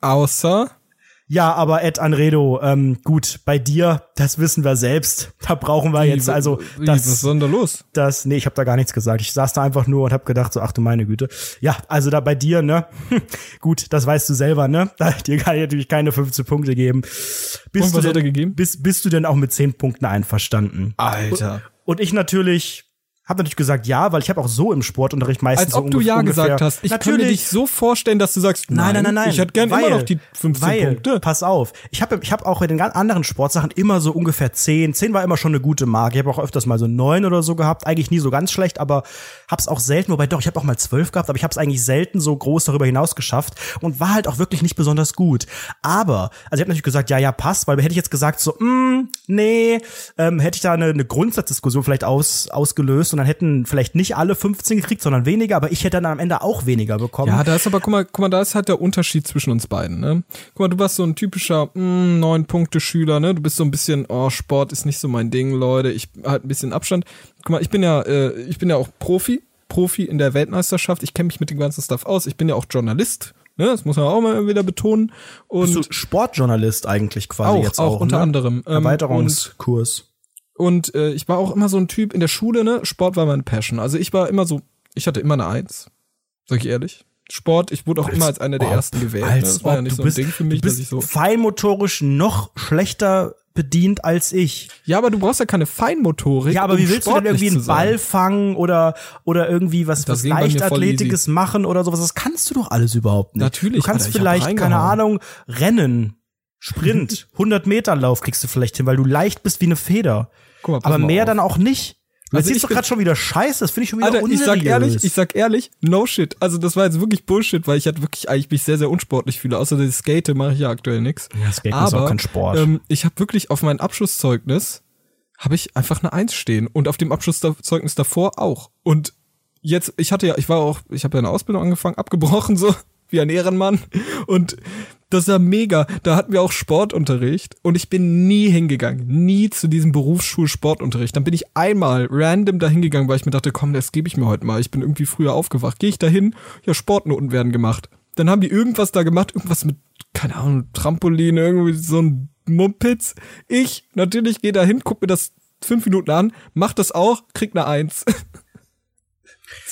Außer ja, aber Ed Anredo, ähm, gut, bei dir, das wissen wir selbst. Da brauchen wir wie, jetzt also wie, das. Was ist denn da los? Das, nee, ich habe da gar nichts gesagt. Ich saß da einfach nur und habe gedacht, so, ach du meine Güte. Ja, also da bei dir, ne? gut, das weißt du selber, ne? Da, dir kann ich natürlich keine 15 Punkte geben. Bist und was du denn, hat er gegeben? Bist, bist du denn auch mit 10 Punkten einverstanden? Alter. Und, und ich natürlich habe natürlich gesagt ja, weil ich habe auch so im Sportunterricht meistens Als ob so du ja ungefähr, gesagt hast. Ich natürlich. kann mir dich so vorstellen, dass du sagst, nein, nein, nein, nein. Ich hätte gerne immer noch die 15 weil, Punkte. Pass auf. Ich habe ich hab auch bei den ganz anderen Sportsachen immer so ungefähr 10. 10 war immer schon eine gute Marke. Ich habe auch öfters mal so 9 oder so gehabt. Eigentlich nie so ganz schlecht, aber hab's auch selten, wobei doch, ich habe auch mal 12 gehabt, aber ich habe es eigentlich selten so groß darüber hinaus geschafft und war halt auch wirklich nicht besonders gut. Aber, also ich habe natürlich gesagt, ja, ja, passt, weil hätte ich jetzt gesagt so, mm, nee, ähm, hätte ich da eine, eine Grundsatzdiskussion vielleicht aus, ausgelöst und dann hätten vielleicht nicht alle 15 gekriegt, sondern weniger, aber ich hätte dann am Ende auch weniger bekommen. Ja, da ist aber, guck mal, guck mal, da ist halt der Unterschied zwischen uns beiden, ne? Guck mal, du warst so ein typischer mm, neun Punkte Schüler, ne? Du bist so ein bisschen, oh, Sport ist nicht so mein Ding, Leute, ich halt ein bisschen Abstand. Guck mal, ich bin ja, äh, ich bin ja auch Profi, Profi in der Weltmeisterschaft, ich kenne mich mit dem ganzen Stuff aus, ich bin ja auch Journalist. Ne, das muss man auch mal wieder betonen. Und Bist du Sportjournalist eigentlich quasi auch, jetzt auch, auch unter ne? anderem. Ähm, Erweiterungskurs. Und äh, ich war auch immer so ein Typ in der Schule, ne? Sport war meine Passion. Also ich war immer so, ich hatte immer eine Eins. Sag ich ehrlich. Sport, ich wurde auch als immer als einer der ersten gewählt. Ne? Das war ja nicht so ein bist, Ding für mich, du bist dass ich so. Feinmotorisch noch schlechter bedient als ich. Ja, aber du brauchst ja keine Feinmotorik. Ja, aber um wie willst du denn irgendwie einen Ball fangen oder oder irgendwie was, was Leichtathletiges machen oder sowas? Das kannst du doch alles überhaupt nicht. Natürlich. Du kannst Alter, vielleicht keine Ahnung rennen, Sprint, 100 Meter Lauf kriegst du vielleicht hin, weil du leicht bist wie eine Feder. Mal, aber mehr auf. dann auch nicht. Also erzählst doch gerade schon wieder Scheiße, das finde ich schon wieder Alter, unseriös. Ich sag ehrlich, ich sag ehrlich, no shit. Also das war jetzt wirklich Bullshit, weil ich halt wirklich eigentlich mich sehr, sehr unsportlich fühle. Außer das Skate mache ich ja aktuell nix. Ja, Skate ist auch kein Sport. Ähm, ich habe wirklich auf mein Abschlusszeugnis habe ich einfach eine Eins stehen und auf dem Abschlusszeugnis davor auch. Und jetzt, ich hatte ja, ich war auch, ich habe ja eine Ausbildung angefangen, abgebrochen so wie ein Ehrenmann und das ist ja mega. Da hatten wir auch Sportunterricht und ich bin nie hingegangen. Nie zu diesem Berufsschulsportunterricht. Dann bin ich einmal random da hingegangen, weil ich mir dachte, komm, das gebe ich mir heute mal. Ich bin irgendwie früher aufgewacht. Gehe ich da hin, ja, Sportnoten werden gemacht. Dann haben die irgendwas da gemacht, irgendwas mit, keine Ahnung, Trampolin, irgendwie so ein Mumpitz. Ich natürlich gehe da hin, guck mir das fünf Minuten an, mach das auch, krieg eine Eins.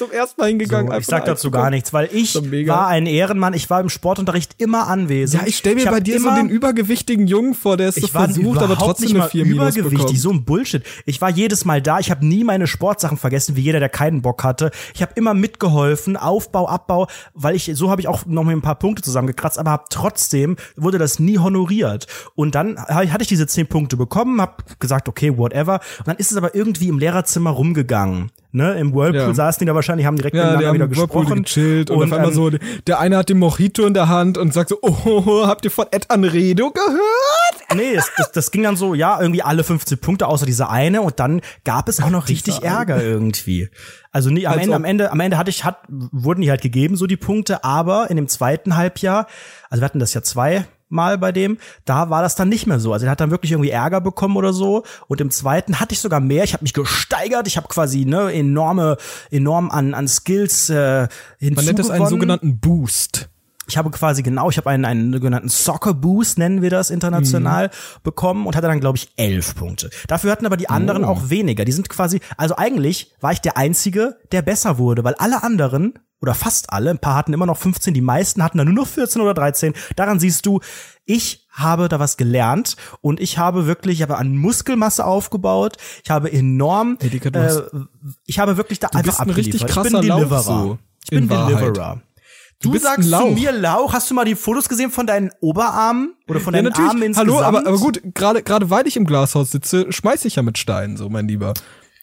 zum ersten Mal hingegangen. So, ich sag dazu gar nichts, weil ich war ein Ehrenmann. Ich war im Sportunterricht immer anwesend. Ja, ich stell mir ich bei dir so den übergewichtigen Jungen vor, der es so versucht, aber trotzdem eine 4 übergewichtig, so ein Bullshit. Ich war jedes Mal da. Ich habe nie meine Sportsachen vergessen, wie jeder, der keinen Bock hatte. Ich habe immer mitgeholfen, Aufbau, Abbau, weil ich so habe ich auch noch mal ein paar Punkte zusammengekratzt, aber hab trotzdem wurde das nie honoriert. Und dann hatte ich diese zehn Punkte bekommen, hab gesagt, okay, whatever. Und dann ist es aber irgendwie im Lehrerzimmer rumgegangen. Ne, Im Whirlpool ja. saßen die da wahrscheinlich, haben direkt ja, miteinander wieder gesprochen. Gechillt und, und auf einmal ähm, so, der eine hat den Mojito in der Hand und sagt so, oh, habt ihr von Ed Anredo gehört? Nee, das, das, das ging dann so, ja, irgendwie alle 15 Punkte außer dieser eine und dann gab es auch noch richtig Ärger irgendwie. Also nie, am also, Ende, am Ende, am Ende hatte ich, hat, wurden die halt gegeben, so die Punkte, aber in dem zweiten Halbjahr, also wir hatten das ja zwei mal bei dem, da war das dann nicht mehr so. Also er hat dann wirklich irgendwie Ärger bekommen oder so. Und im zweiten hatte ich sogar mehr. Ich habe mich gesteigert. Ich habe quasi ne enorme, enorm an an Skills äh, hinzugewonnen. Man nennt das einen sogenannten Boost. Ich habe quasi genau, ich habe einen, einen sogenannten Soccer Boost, nennen wir das international, mhm. bekommen und hatte dann, glaube ich, elf Punkte. Dafür hatten aber die anderen oh. auch weniger. Die sind quasi, also eigentlich war ich der Einzige, der besser wurde, weil alle anderen oder fast alle, ein paar hatten immer noch 15, die meisten hatten dann nur noch 14 oder 13. Daran siehst du, ich habe da was gelernt und ich habe wirklich, ich habe an Muskelmasse aufgebaut, ich habe enorm, hey, Dika, äh, ich habe wirklich da du einfach bist ein richtig krasser ich bin Deliverer. So, ich bin Deliverer. Du, du sagst zu mir Lauch. Hast du mal die Fotos gesehen von deinen Oberarmen oder von deinen ja, natürlich. Armen insgesamt? Hallo, aber, aber gut, gerade gerade weil ich im Glashaus sitze, schmeiß ich ja mit Steinen, so mein Lieber.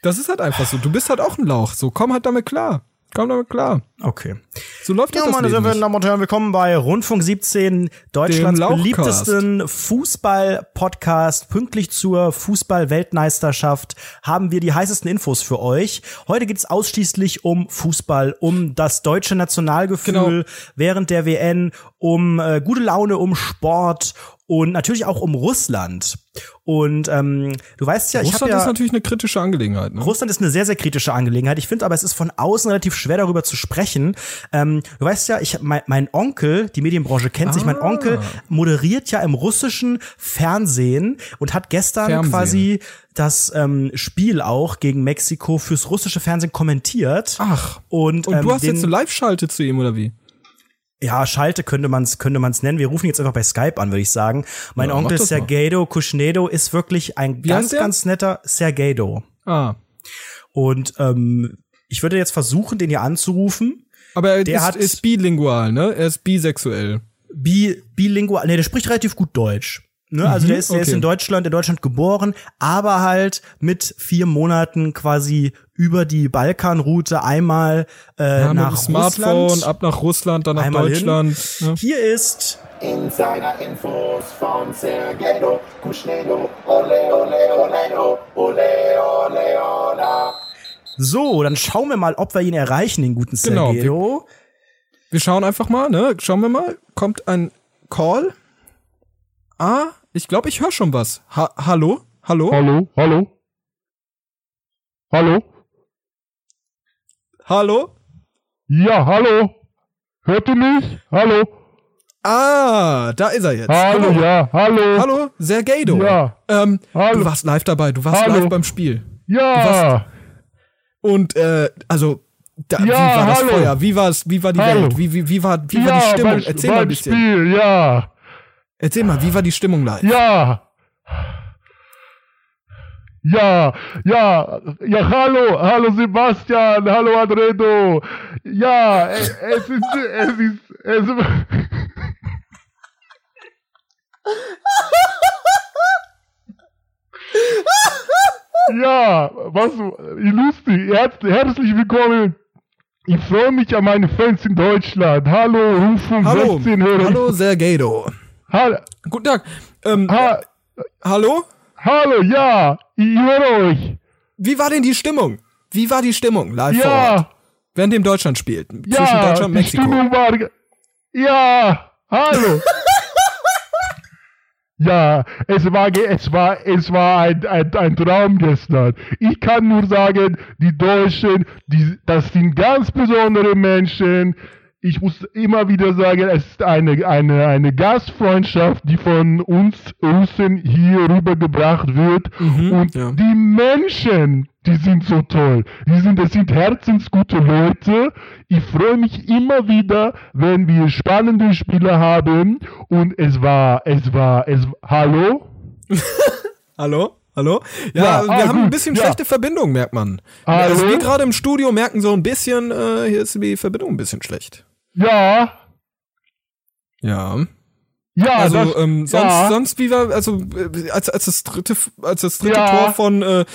Das ist halt einfach so. Du bist halt auch ein Lauch. So, komm halt damit klar. Komm damit klar. Okay. So läuft ja, das meine sehr verehrten Damen und Herren, willkommen bei Rundfunk 17, Deutschlands beliebtesten Fußball-Podcast. Pünktlich zur Fußball-Weltmeisterschaft haben wir die heißesten Infos für euch. Heute geht es ausschließlich um Fußball, um das deutsche Nationalgefühl genau. während der WN, um äh, gute Laune, um Sport, und natürlich auch um Russland. Und ähm, du weißt ja, Russland ich habe ja ist natürlich eine kritische Angelegenheit. Ne? Russland ist eine sehr sehr kritische Angelegenheit. Ich finde, aber es ist von außen relativ schwer darüber zu sprechen. Ähm, du weißt ja, ich mein, mein Onkel, die Medienbranche kennt ah. sich. Mein Onkel moderiert ja im russischen Fernsehen und hat gestern Fernsehen. quasi das ähm, Spiel auch gegen Mexiko fürs russische Fernsehen kommentiert. Ach. Und, und ähm, du hast jetzt eine Live-Schalte zu ihm oder wie? Ja, Schalte könnte man es könnte man's nennen. Wir rufen jetzt einfach bei Skype an, würde ich sagen. Mein ja, Onkel Sergeido Kushnedo ist wirklich ein Wie ganz, ganz netter Sergeido. Ah. Und ähm, ich würde jetzt versuchen, den hier anzurufen. Aber er der ist, hat, ist bilingual, ne? Er ist bisexuell. Bi, bilingual, ne, der spricht relativ gut Deutsch. Ne? Also mhm, der, ist, der okay. ist in Deutschland, in Deutschland geboren, aber halt mit vier Monaten quasi über die Balkanroute einmal äh, ja, nach Smartphone, Russland, ab nach Russland, dann nach Deutschland. Ja. Hier ist Insider-Infos von Sergejdo Kuschnedo, ole, ole, ole, ole, ole, ole. So, dann schauen wir mal, ob wir ihn erreichen, den guten genau, Wir, wir schauen einfach mal, ne? Schauen wir mal. Kommt ein Call. Ah, ich glaube, ich höre schon was. Ha hallo? Hallo? Hallo? Hallo? Hallo? Hallo? Ja, hallo. Hört ihr mich? Hallo? Ah, da ist er jetzt. Hallo, hallo. ja, hallo. Hallo, Sergeido. Ja. Ähm, hallo. Du warst live dabei, du warst hallo. live beim Spiel. Ja. und äh, also da, ja, wie war das hallo. Feuer? Wie war's, wie war die. Welt? Wie, wie, wie war, wie ja, war die Stimmung? Erzähl mal ein bisschen. Spiel, ja. Erzähl mal, wie war die Stimmung live? Ja. Ja, ja, ja, hallo, hallo Sebastian, hallo Andredo. Ja, es, es ist, es ist, es ist. ja, was lustig, herzlich willkommen. Ich freue mich an meine Fans in Deutschland. Hallo, Rufung hallo, 16 Hörer. Hallo, Sergeido. Hallo. Guten Tag. Ähm, ha hallo? Hallo, ja, ich höre euch. Wie war denn die Stimmung? Wie war die Stimmung live ja. vor Ort? Während dem Deutschland spielt. Ja, zwischen Deutschland und Mexiko. Die Stimmung war, ja, hallo. ja, es war, es war, es war ein, ein, ein Traum gestern. Ich kann nur sagen, die Deutschen, die, das sind ganz besondere Menschen ich muss immer wieder sagen, es ist eine, eine, eine Gastfreundschaft, die von uns Russen hier rübergebracht wird. Mhm, und ja. die Menschen, die sind so toll. Die sind, es sind herzensgute Leute. Ich freue mich immer wieder, wenn wir spannende Spiele haben. Und es war, es war, es, hallo? hallo? Hallo? Ja, ja wir ah, haben gut. ein bisschen ja. schlechte Verbindung, merkt man. Hallo? Also wir gerade im Studio merken so ein bisschen, äh, hier ist die Verbindung ein bisschen schlecht. Ja. Ja. Ja, also das, ähm, sonst, ja. sonst wie war, also äh, als, als das dritte, als das dritte ja. Tor von äh,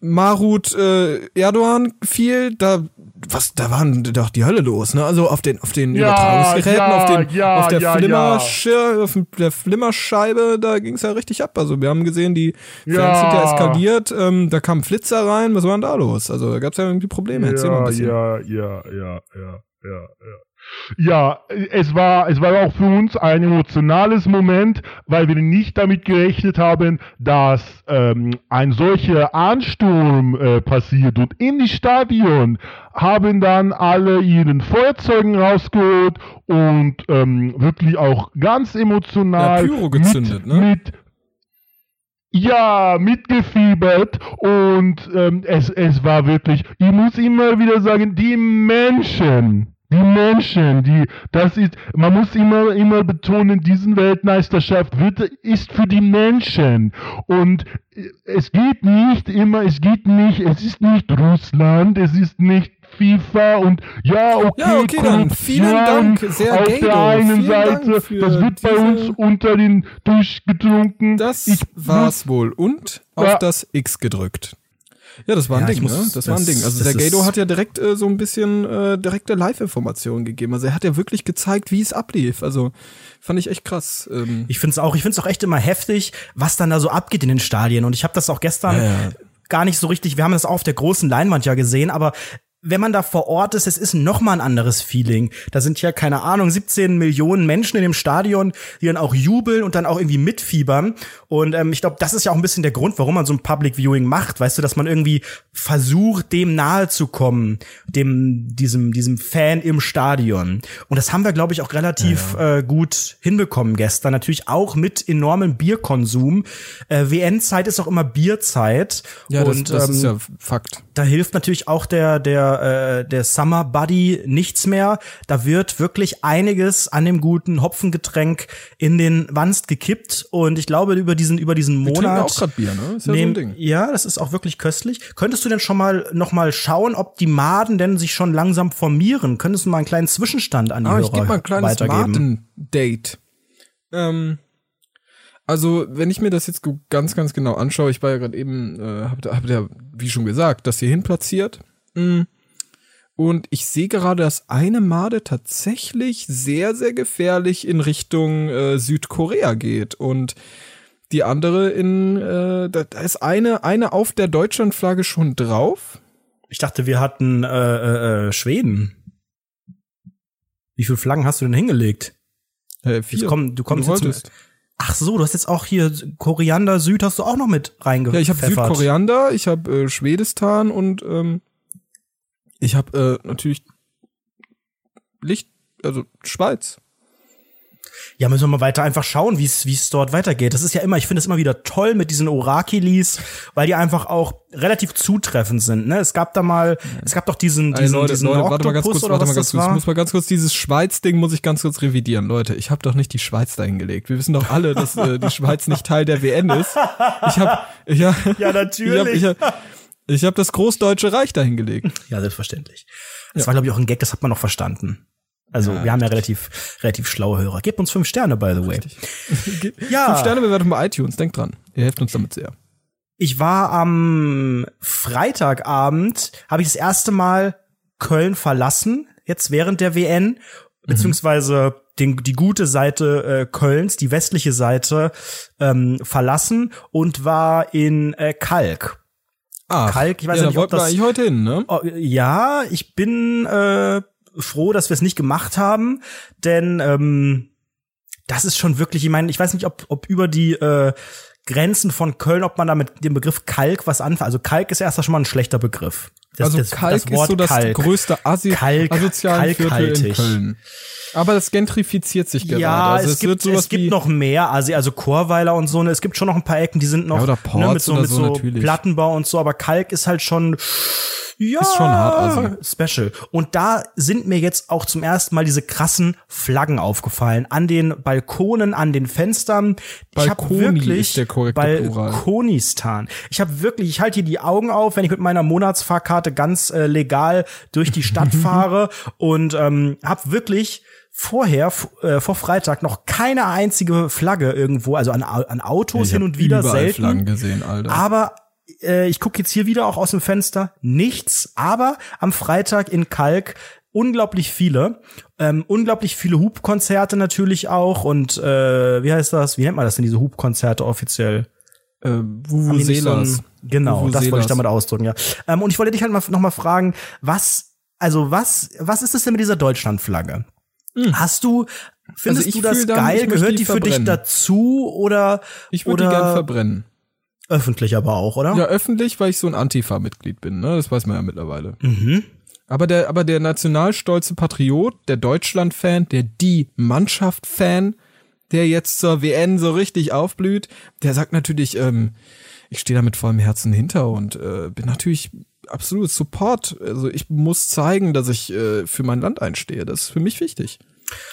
Marut äh, Erdogan fiel, da was, da waren doch die Hölle los, ne? Also auf den auf den ja, Übertragungsgeräten, auf den auf der ja, Flimmerschir, auf der Flimmerscheibe, da ging's ja richtig ab. Also wir haben gesehen, die Fans sind ja eskaliert, ähm, da kamen Flitzer rein, was war denn da los? Also da gab's ja irgendwie Probleme. Erzähl mal ein bisschen. Ja, ja, ja, ja, ja, ja. Ja, es war, es war auch für uns ein emotionales Moment, weil wir nicht damit gerechnet haben, dass ähm, ein solcher Ansturm äh, passiert. Und in die Stadion haben dann alle ihren Feuerzeugen rausgeholt und ähm, wirklich auch ganz emotional ja, Pyro gezündet, mit, ne? mit ja, mitgefiebert und ähm, es, es war wirklich, ich muss immer wieder sagen, die Menschen, die Menschen, die, das ist, man muss immer, immer betonen, diesen Weltmeisterschaft wird, ist für die Menschen. Und es geht nicht immer, es geht nicht, es ist nicht Russland, es ist nicht FIFA und ja, okay, ja, okay dann vielen Dank, sehr auf der einen Seite, das wird bei uns unter den durchgetrunken. Das ich war's wohl und auf ja. das X gedrückt. Ja, das war ein ja, Ding, muss, ne? Das, das, war ein Ding. Also der Gado hat ja direkt äh, so ein bisschen äh, direkte Live-Informationen gegeben. Also er hat ja wirklich gezeigt, wie es ablief. Also fand ich echt krass. Ähm. Ich find's auch, ich find's auch echt immer heftig, was dann da so abgeht in den Stadien. Und ich habe das auch gestern ja, ja. gar nicht so richtig. Wir haben das auch auf der großen Leinwand ja gesehen, aber wenn man da vor Ort ist, es ist noch mal ein anderes Feeling. Da sind ja keine Ahnung 17 Millionen Menschen in dem Stadion, die dann auch jubeln und dann auch irgendwie mitfiebern. Und ähm, ich glaube, das ist ja auch ein bisschen der Grund, warum man so ein Public Viewing macht. Weißt du, dass man irgendwie versucht, dem nahe zu kommen, dem diesem diesem Fan im Stadion. Und das haben wir, glaube ich, auch relativ ja, ja. Äh, gut hinbekommen gestern. Natürlich auch mit enormem Bierkonsum. Äh, WN-Zeit ist auch immer Bierzeit. Ja, und, das, das ähm, ist ja Fakt. Da hilft natürlich auch der der äh, der Summer Buddy nichts mehr. Da wird wirklich einiges an dem guten Hopfengetränk in den Wanst gekippt und ich glaube über diesen über diesen Monat auch gerade Bier, ne? Ist ja, nehm, so ein Ding. ja, das ist auch wirklich köstlich. Könntest du denn schon mal noch mal schauen, ob die Maden denn sich schon langsam formieren? Könntest du mal einen kleinen Zwischenstand an die ah, Hörer ich geb mal ein kleines weitergeben? Date. Ähm also, wenn ich mir das jetzt ganz, ganz genau anschaue, ich war ja gerade eben, äh, hab, hab ja, wie schon gesagt, das hier hin platziert. Mm. Und ich sehe gerade, dass eine Made tatsächlich sehr, sehr gefährlich in Richtung äh, Südkorea geht. Und die andere in, äh, da ist eine, eine auf der Deutschlandflagge schon drauf. Ich dachte, wir hatten äh, äh, äh Schweden. Wie viele Flaggen hast du denn hingelegt? Äh, vier. Komm, du kommst du jetzt Ach so, du hast jetzt auch hier Koriander Süd hast du auch noch mit reingepfeffert. Ja, ich habe Südkoriander, ich habe äh, Schwedistan und ähm, ich habe äh, natürlich Licht, also Schweiz. Ja, müssen wir mal weiter einfach schauen, wie es dort weitergeht. Das ist ja immer, ich finde es immer wieder toll mit diesen Orakilis, weil die einfach auch relativ zutreffend sind. Ne? Es gab da mal, es gab doch diesen diesen, Leute, diesen Leute, warte mal ganz kurz, warte mal ganz kurz. Ich muss mal ganz kurz dieses Schweiz-Ding muss ich ganz kurz revidieren, Leute. Ich habe doch nicht die Schweiz da hingelegt. Wir wissen doch alle, dass äh, die Schweiz nicht Teil der WN ist. Ich habe, ich hab, ja natürlich. Ich habe ich hab, ich hab das Großdeutsche Reich dahingelegt. Ja, selbstverständlich. Das ja. war glaube ich auch ein Gag, das hat man noch verstanden. Also ja, wir haben ja relativ, relativ schlaue Hörer. Gebt uns fünf Sterne, by the way. ja. Fünf Sterne bewertung bei iTunes, denkt dran. Ihr helft uns damit sehr. Ich war am Freitagabend, habe ich das erste Mal Köln verlassen, jetzt während der WN, beziehungsweise den, die gute Seite äh, Kölns, die westliche Seite, ähm, verlassen und war in äh, Kalk. Ach, Kalk, ich weiß ja, nicht, ob das, eigentlich heute hin, ne? Oh, ja, ich bin äh, froh, dass wir es nicht gemacht haben, denn ähm, das ist schon wirklich, ich meine, ich weiß nicht, ob, ob über die äh, Grenzen von Köln, ob man da mit dem Begriff Kalk was anfängt. Also Kalk ist erst schon mal ein schlechter Begriff. Das, also das, Kalk das ist so das Kalk. größte Asi Kalk, asoziale Viertel in Köln. Aber das gentrifiziert sich gerade. Ja, also es, es, gibt, es gibt noch mehr, also, also Chorweiler und so, ne, es gibt schon noch ein paar Ecken, die sind noch ja, ne, mit so, mit so, so Plattenbau und so, aber Kalk ist halt schon ja, ist schon hart also. Special. Und da sind mir jetzt auch zum ersten Mal diese krassen Flaggen aufgefallen. An den Balkonen, an den Fenstern. Balkoni ich habe wirklich ist der korrekte Balkonistan. Ich habe wirklich, ich halte hier die Augen auf, wenn ich mit meiner Monatsfahrkarte ganz äh, legal durch die Stadt fahre und ähm, habe wirklich vorher, äh, vor Freitag, noch keine einzige Flagge irgendwo, also an, an Autos ich hin und wieder selten. Flaggen gesehen, Alter. Aber äh, ich gucke jetzt hier wieder auch aus dem Fenster, nichts, aber am Freitag in Kalk unglaublich viele, ähm, unglaublich viele Hubkonzerte natürlich auch und äh, wie heißt das, wie nennt man das denn, diese Hubkonzerte offiziell? Äh, Vuvuzelas. So genau, Vuvuzelas. das wollte ich damit ausdrücken, ja. Ähm, und ich wollte dich halt mal, noch mal fragen, was, also was, was ist es denn mit dieser Deutschlandflagge? Hm. Hast du, findest also du das geil? Gehört die, die für dich dazu oder? Ich würde die gern verbrennen. Öffentlich aber auch, oder? Ja, öffentlich, weil ich so ein Antifa-Mitglied bin, ne? Das weiß man ja mittlerweile. Mhm. Aber der, aber der nationalstolze Patriot, der Deutschland-Fan, der die Mannschaft-Fan, der jetzt zur WN so richtig aufblüht, der sagt natürlich, ähm, ich stehe da mit vollem Herzen hinter und äh, bin natürlich absolut Support. Also ich muss zeigen, dass ich äh, für mein Land einstehe. Das ist für mich wichtig.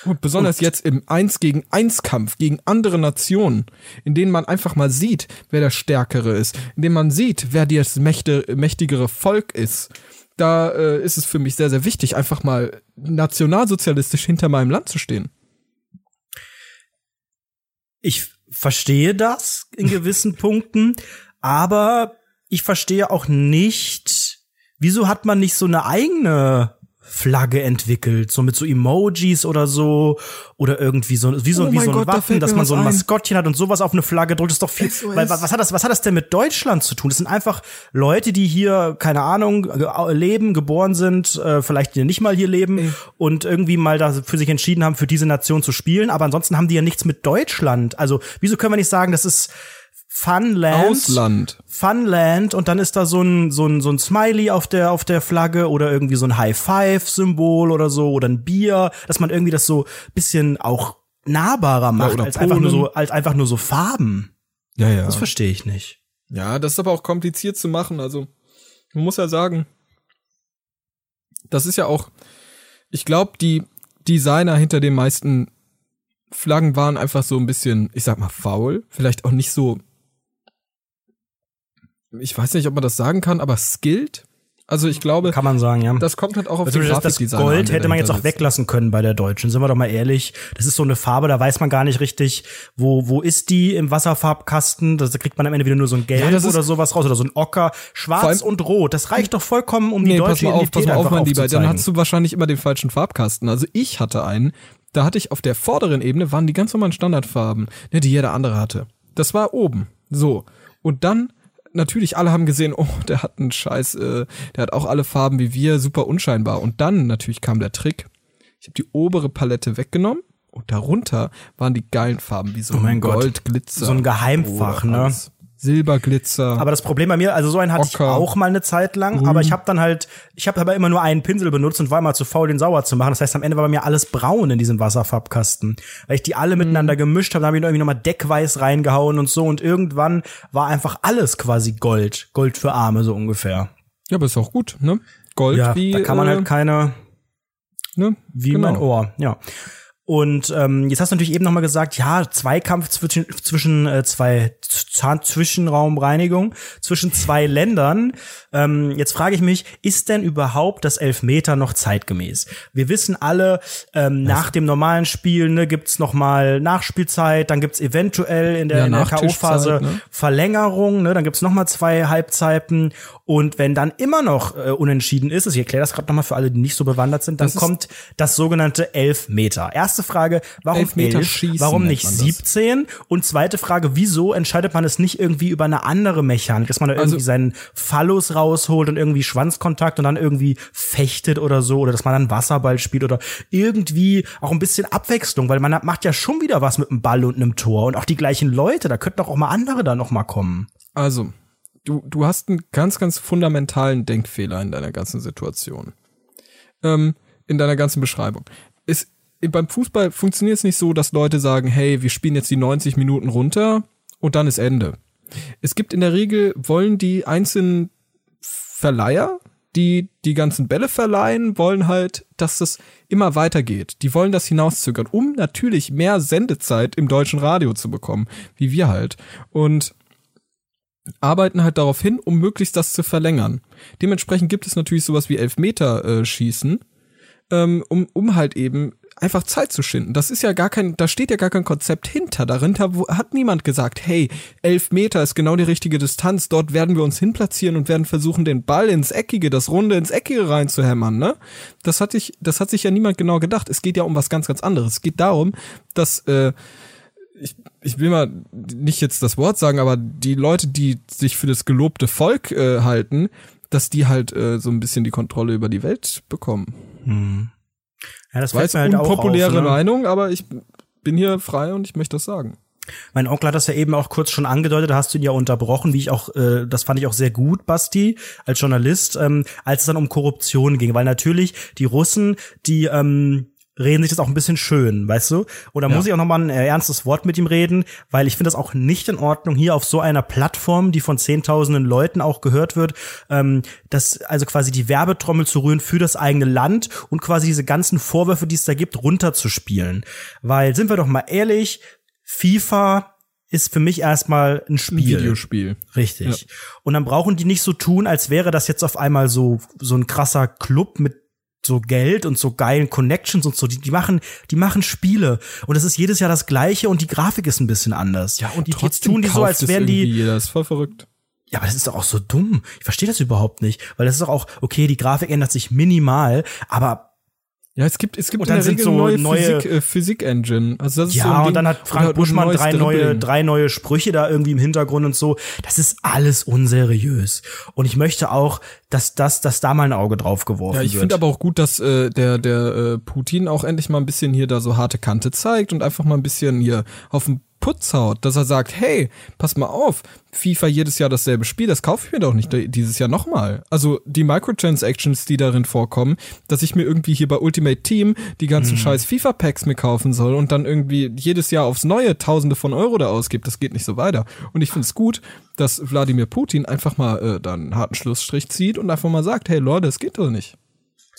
Und besonders und jetzt im Eins gegen Eins Kampf gegen andere Nationen, in denen man einfach mal sieht, wer der Stärkere ist, in dem man sieht, wer das mächtigere Volk ist, da äh, ist es für mich sehr, sehr wichtig, einfach mal nationalsozialistisch hinter meinem Land zu stehen. Ich verstehe das in gewissen Punkten, aber ich verstehe auch nicht, wieso hat man nicht so eine eigene Flagge entwickelt, so mit so Emojis oder so oder irgendwie so wie so, oh wie so ein Gott, Waffen, da dass man so ein Maskottchen hat und sowas auf eine Flagge drückt, ist doch viel. Weil, was hat das was hat das denn mit Deutschland zu tun? Das sind einfach Leute, die hier keine Ahnung leben, geboren sind, äh, vielleicht nicht mal hier leben Ey. und irgendwie mal da für sich entschieden haben, für diese Nation zu spielen, aber ansonsten haben die ja nichts mit Deutschland. Also, wieso können wir nicht sagen, das ist Funland. Ausland. Funland und dann ist da so ein, so ein, so ein Smiley auf der, auf der Flagge oder irgendwie so ein High-Five-Symbol oder so oder ein Bier, dass man irgendwie das so bisschen auch nahbarer macht, ja, als einfach nur so, als einfach nur so Farben. Ja, ja. Das verstehe ich nicht. Ja, das ist aber auch kompliziert zu machen. Also, man muss ja sagen, das ist ja auch, ich glaube, die Designer hinter den meisten Flaggen waren einfach so ein bisschen, ich sag mal, faul. Vielleicht auch nicht so ich weiß nicht, ob man das sagen kann, aber skilled. Also ich glaube, kann man sagen, ja. Das kommt halt auch auf also den das, das Gold hätte man jetzt auch weglassen können bei der Deutschen. Sind wir doch mal ehrlich. Das ist so eine Farbe, da weiß man gar nicht richtig, wo wo ist die im Wasserfarbkasten. Da kriegt man am Ende wieder nur so ein Gelb ja, oder sowas raus oder so ein Ocker, Schwarz und Rot. Das reicht doch vollkommen, um nee, die deutsche pass mal auf, pass mal auf, mein Lieber. Dann hast du wahrscheinlich immer den falschen Farbkasten. Also ich hatte einen. Da hatte ich auf der vorderen Ebene waren die ganz normalen Standardfarben, ne, die jeder andere hatte. Das war oben. So. Und dann natürlich alle haben gesehen, oh, der hat einen Scheiß, äh, der hat auch alle Farben wie wir, super unscheinbar. Und dann natürlich kam der Trick. Ich habe die obere Palette weggenommen und darunter waren die geilen Farben wie so oh ein Goldglitzer. So ein Geheimfach, ne? Alles. Silberglitzer. Aber das Problem bei mir, also so einen hatte Ocker. ich auch mal eine Zeit lang, Grün. aber ich habe dann halt, ich habe aber immer nur einen Pinsel benutzt und war mal zu faul, den sauer zu machen. Das heißt, am Ende war bei mir alles braun in diesem Wasserfarbkasten, weil ich die alle mhm. miteinander gemischt habe, dann habe ich irgendwie nochmal Deckweiß reingehauen und so und irgendwann war einfach alles quasi Gold, Gold für Arme so ungefähr. Ja, aber ist auch gut, ne? Gold ja, wie da kann man halt äh, keine ne? wie genau. mein Ohr, ja. Und ähm, jetzt hast du natürlich eben nochmal gesagt, ja, Zweikampf zwischen, zwischen äh, zwei Zahnzwischenraumreinigung zwischen zwei Ländern. Ähm, jetzt frage ich mich, ist denn überhaupt das Elfmeter noch zeitgemäß? Wir wissen alle, ähm, nach dem normalen Spiel ne, gibt's noch mal Nachspielzeit, dann gibt's eventuell in der, ja, in der K.O.-Phase ne? Verlängerung, ne, dann gibt's noch mal zwei Halbzeiten und wenn dann immer noch äh, unentschieden ist, ich erkläre das gerade nochmal für alle, die nicht so bewandert sind, dann kommt das sogenannte Elfmeter. Erste Frage, warum Elfmeter elf? Schießen, warum nicht 17? Und zweite Frage, wieso entscheidet man es nicht irgendwie über eine andere Mechanik, dass man da irgendwie also, seinen Phallus rausholt und irgendwie Schwanzkontakt und dann irgendwie fechtet oder so oder dass man dann Wasserball spielt oder irgendwie auch ein bisschen Abwechslung, weil man macht ja schon wieder was mit einem Ball und einem Tor und auch die gleichen Leute, da könnten doch auch mal andere da noch mal kommen. Also, du, du hast einen ganz, ganz fundamentalen Denkfehler in deiner ganzen Situation. Ähm, in deiner ganzen Beschreibung. Es, beim Fußball funktioniert es nicht so, dass Leute sagen, hey, wir spielen jetzt die 90 Minuten runter und dann ist Ende. Es gibt in der Regel, wollen die einzelnen Verleiher, die die ganzen Bälle verleihen, wollen halt, dass das immer weitergeht. Die wollen das hinauszögern, um natürlich mehr Sendezeit im deutschen Radio zu bekommen, wie wir halt. Und arbeiten halt darauf hin, um möglichst das zu verlängern. Dementsprechend gibt es natürlich sowas wie Elfmeter-Schießen, äh, ähm, um, um halt eben einfach Zeit zu schinden. Das ist ja gar kein, da steht ja gar kein Konzept hinter. Dahinter hat niemand gesagt, hey, elf Meter ist genau die richtige Distanz, dort werden wir uns hinplatzieren und werden versuchen, den Ball ins Eckige, das Runde ins Eckige reinzuhämmern, ne? Das hat sich, das hat sich ja niemand genau gedacht. Es geht ja um was ganz, ganz anderes. Es geht darum, dass, äh, ich, ich will mal nicht jetzt das Wort sagen, aber die Leute, die sich für das gelobte Volk äh, halten, dass die halt äh, so ein bisschen die Kontrolle über die Welt bekommen. Hm. Ja, das war halt unpopuläre auf, ne? Meinung, aber ich bin hier frei und ich möchte das sagen. Mein Onkel hat das ja eben auch kurz schon angedeutet, da hast du ihn ja unterbrochen, wie ich auch, äh, das fand ich auch sehr gut, Basti, als Journalist, ähm, als es dann um Korruption ging, weil natürlich die Russen, die ähm, reden sich das auch ein bisschen schön, weißt du? Und da ja. muss ich auch noch mal ein äh, ernstes Wort mit ihm reden, weil ich finde das auch nicht in Ordnung hier auf so einer Plattform, die von zehntausenden Leuten auch gehört wird, ähm, das also quasi die Werbetrommel zu rühren für das eigene Land und quasi diese ganzen Vorwürfe, die es da gibt, runterzuspielen. Weil sind wir doch mal ehrlich, FIFA ist für mich erstmal ein Spiel. Ein Videospiel. Richtig. Ja. Und dann brauchen die nicht so tun, als wäre das jetzt auf einmal so, so ein krasser Club mit so Geld und so geilen Connections und so. Die, die machen, die machen Spiele und es ist jedes Jahr das Gleiche und die Grafik ist ein bisschen anders. Ja und die trotzdem tun die so, als wären die. Jeder. Ist voll verrückt. Ja, aber das ist doch auch so dumm. Ich verstehe das überhaupt nicht, weil das ist doch auch okay, die Grafik ändert sich minimal, aber ja, es gibt es gibt und dann sind so neue, neue Physik, äh, Physik Engine. Also das ist ja, so ein Ding, und dann hat Frank Buschmann drei neue drei neue Sprüche da irgendwie im Hintergrund und so. Das ist alles unseriös. Und ich möchte auch, dass das dass da mal ein Auge drauf geworfen wird. Ja, ich finde aber auch gut, dass äh, der der äh, Putin auch endlich mal ein bisschen hier da so harte Kante zeigt und einfach mal ein bisschen hier auf den Putz haut, dass er sagt, hey, pass mal auf, FIFA jedes Jahr dasselbe Spiel, das kaufe ich mir doch nicht dieses Jahr nochmal. Also die Microtransactions, die darin vorkommen, dass ich mir irgendwie hier bei Ultimate Team die ganzen mhm. scheiß FIFA-Packs mir kaufen soll und dann irgendwie jedes Jahr aufs Neue Tausende von Euro da ausgibt, das geht nicht so weiter. Und ich finde es gut, dass Wladimir Putin einfach mal äh, dann einen harten Schlussstrich zieht und einfach mal sagt, hey Leute, das geht doch nicht.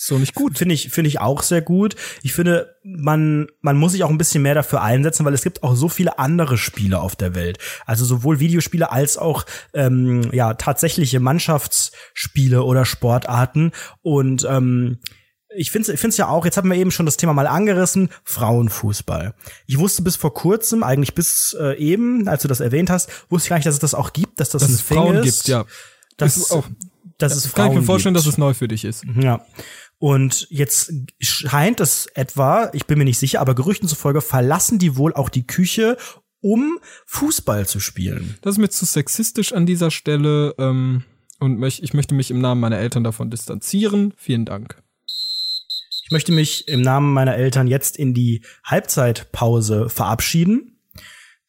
So nicht gut. Finde ich, finde ich auch sehr gut. Ich finde, man, man muss sich auch ein bisschen mehr dafür einsetzen, weil es gibt auch so viele andere Spiele auf der Welt. Also sowohl Videospiele als auch, ähm, ja, tatsächliche Mannschaftsspiele oder Sportarten. Und, ähm, ich finde es ich find's ja auch, jetzt haben wir eben schon das Thema mal angerissen, Frauenfußball. Ich wusste bis vor kurzem, eigentlich bis äh, eben, als du das erwähnt hast, wusste ich gar nicht, dass es das auch gibt, dass das dass ein es Frauen ist. gibt, ja. Das ist auch, dass ja, es Frauen Kann ich mir vorstellen, gibt. dass es neu für dich ist. Ja. Und jetzt scheint es etwa, ich bin mir nicht sicher, aber Gerüchten zufolge verlassen die wohl auch die Küche, um Fußball zu spielen. Das ist mir zu sexistisch an dieser Stelle ähm, und ich möchte mich im Namen meiner Eltern davon distanzieren. Vielen Dank. Ich möchte mich im Namen meiner Eltern jetzt in die Halbzeitpause verabschieden,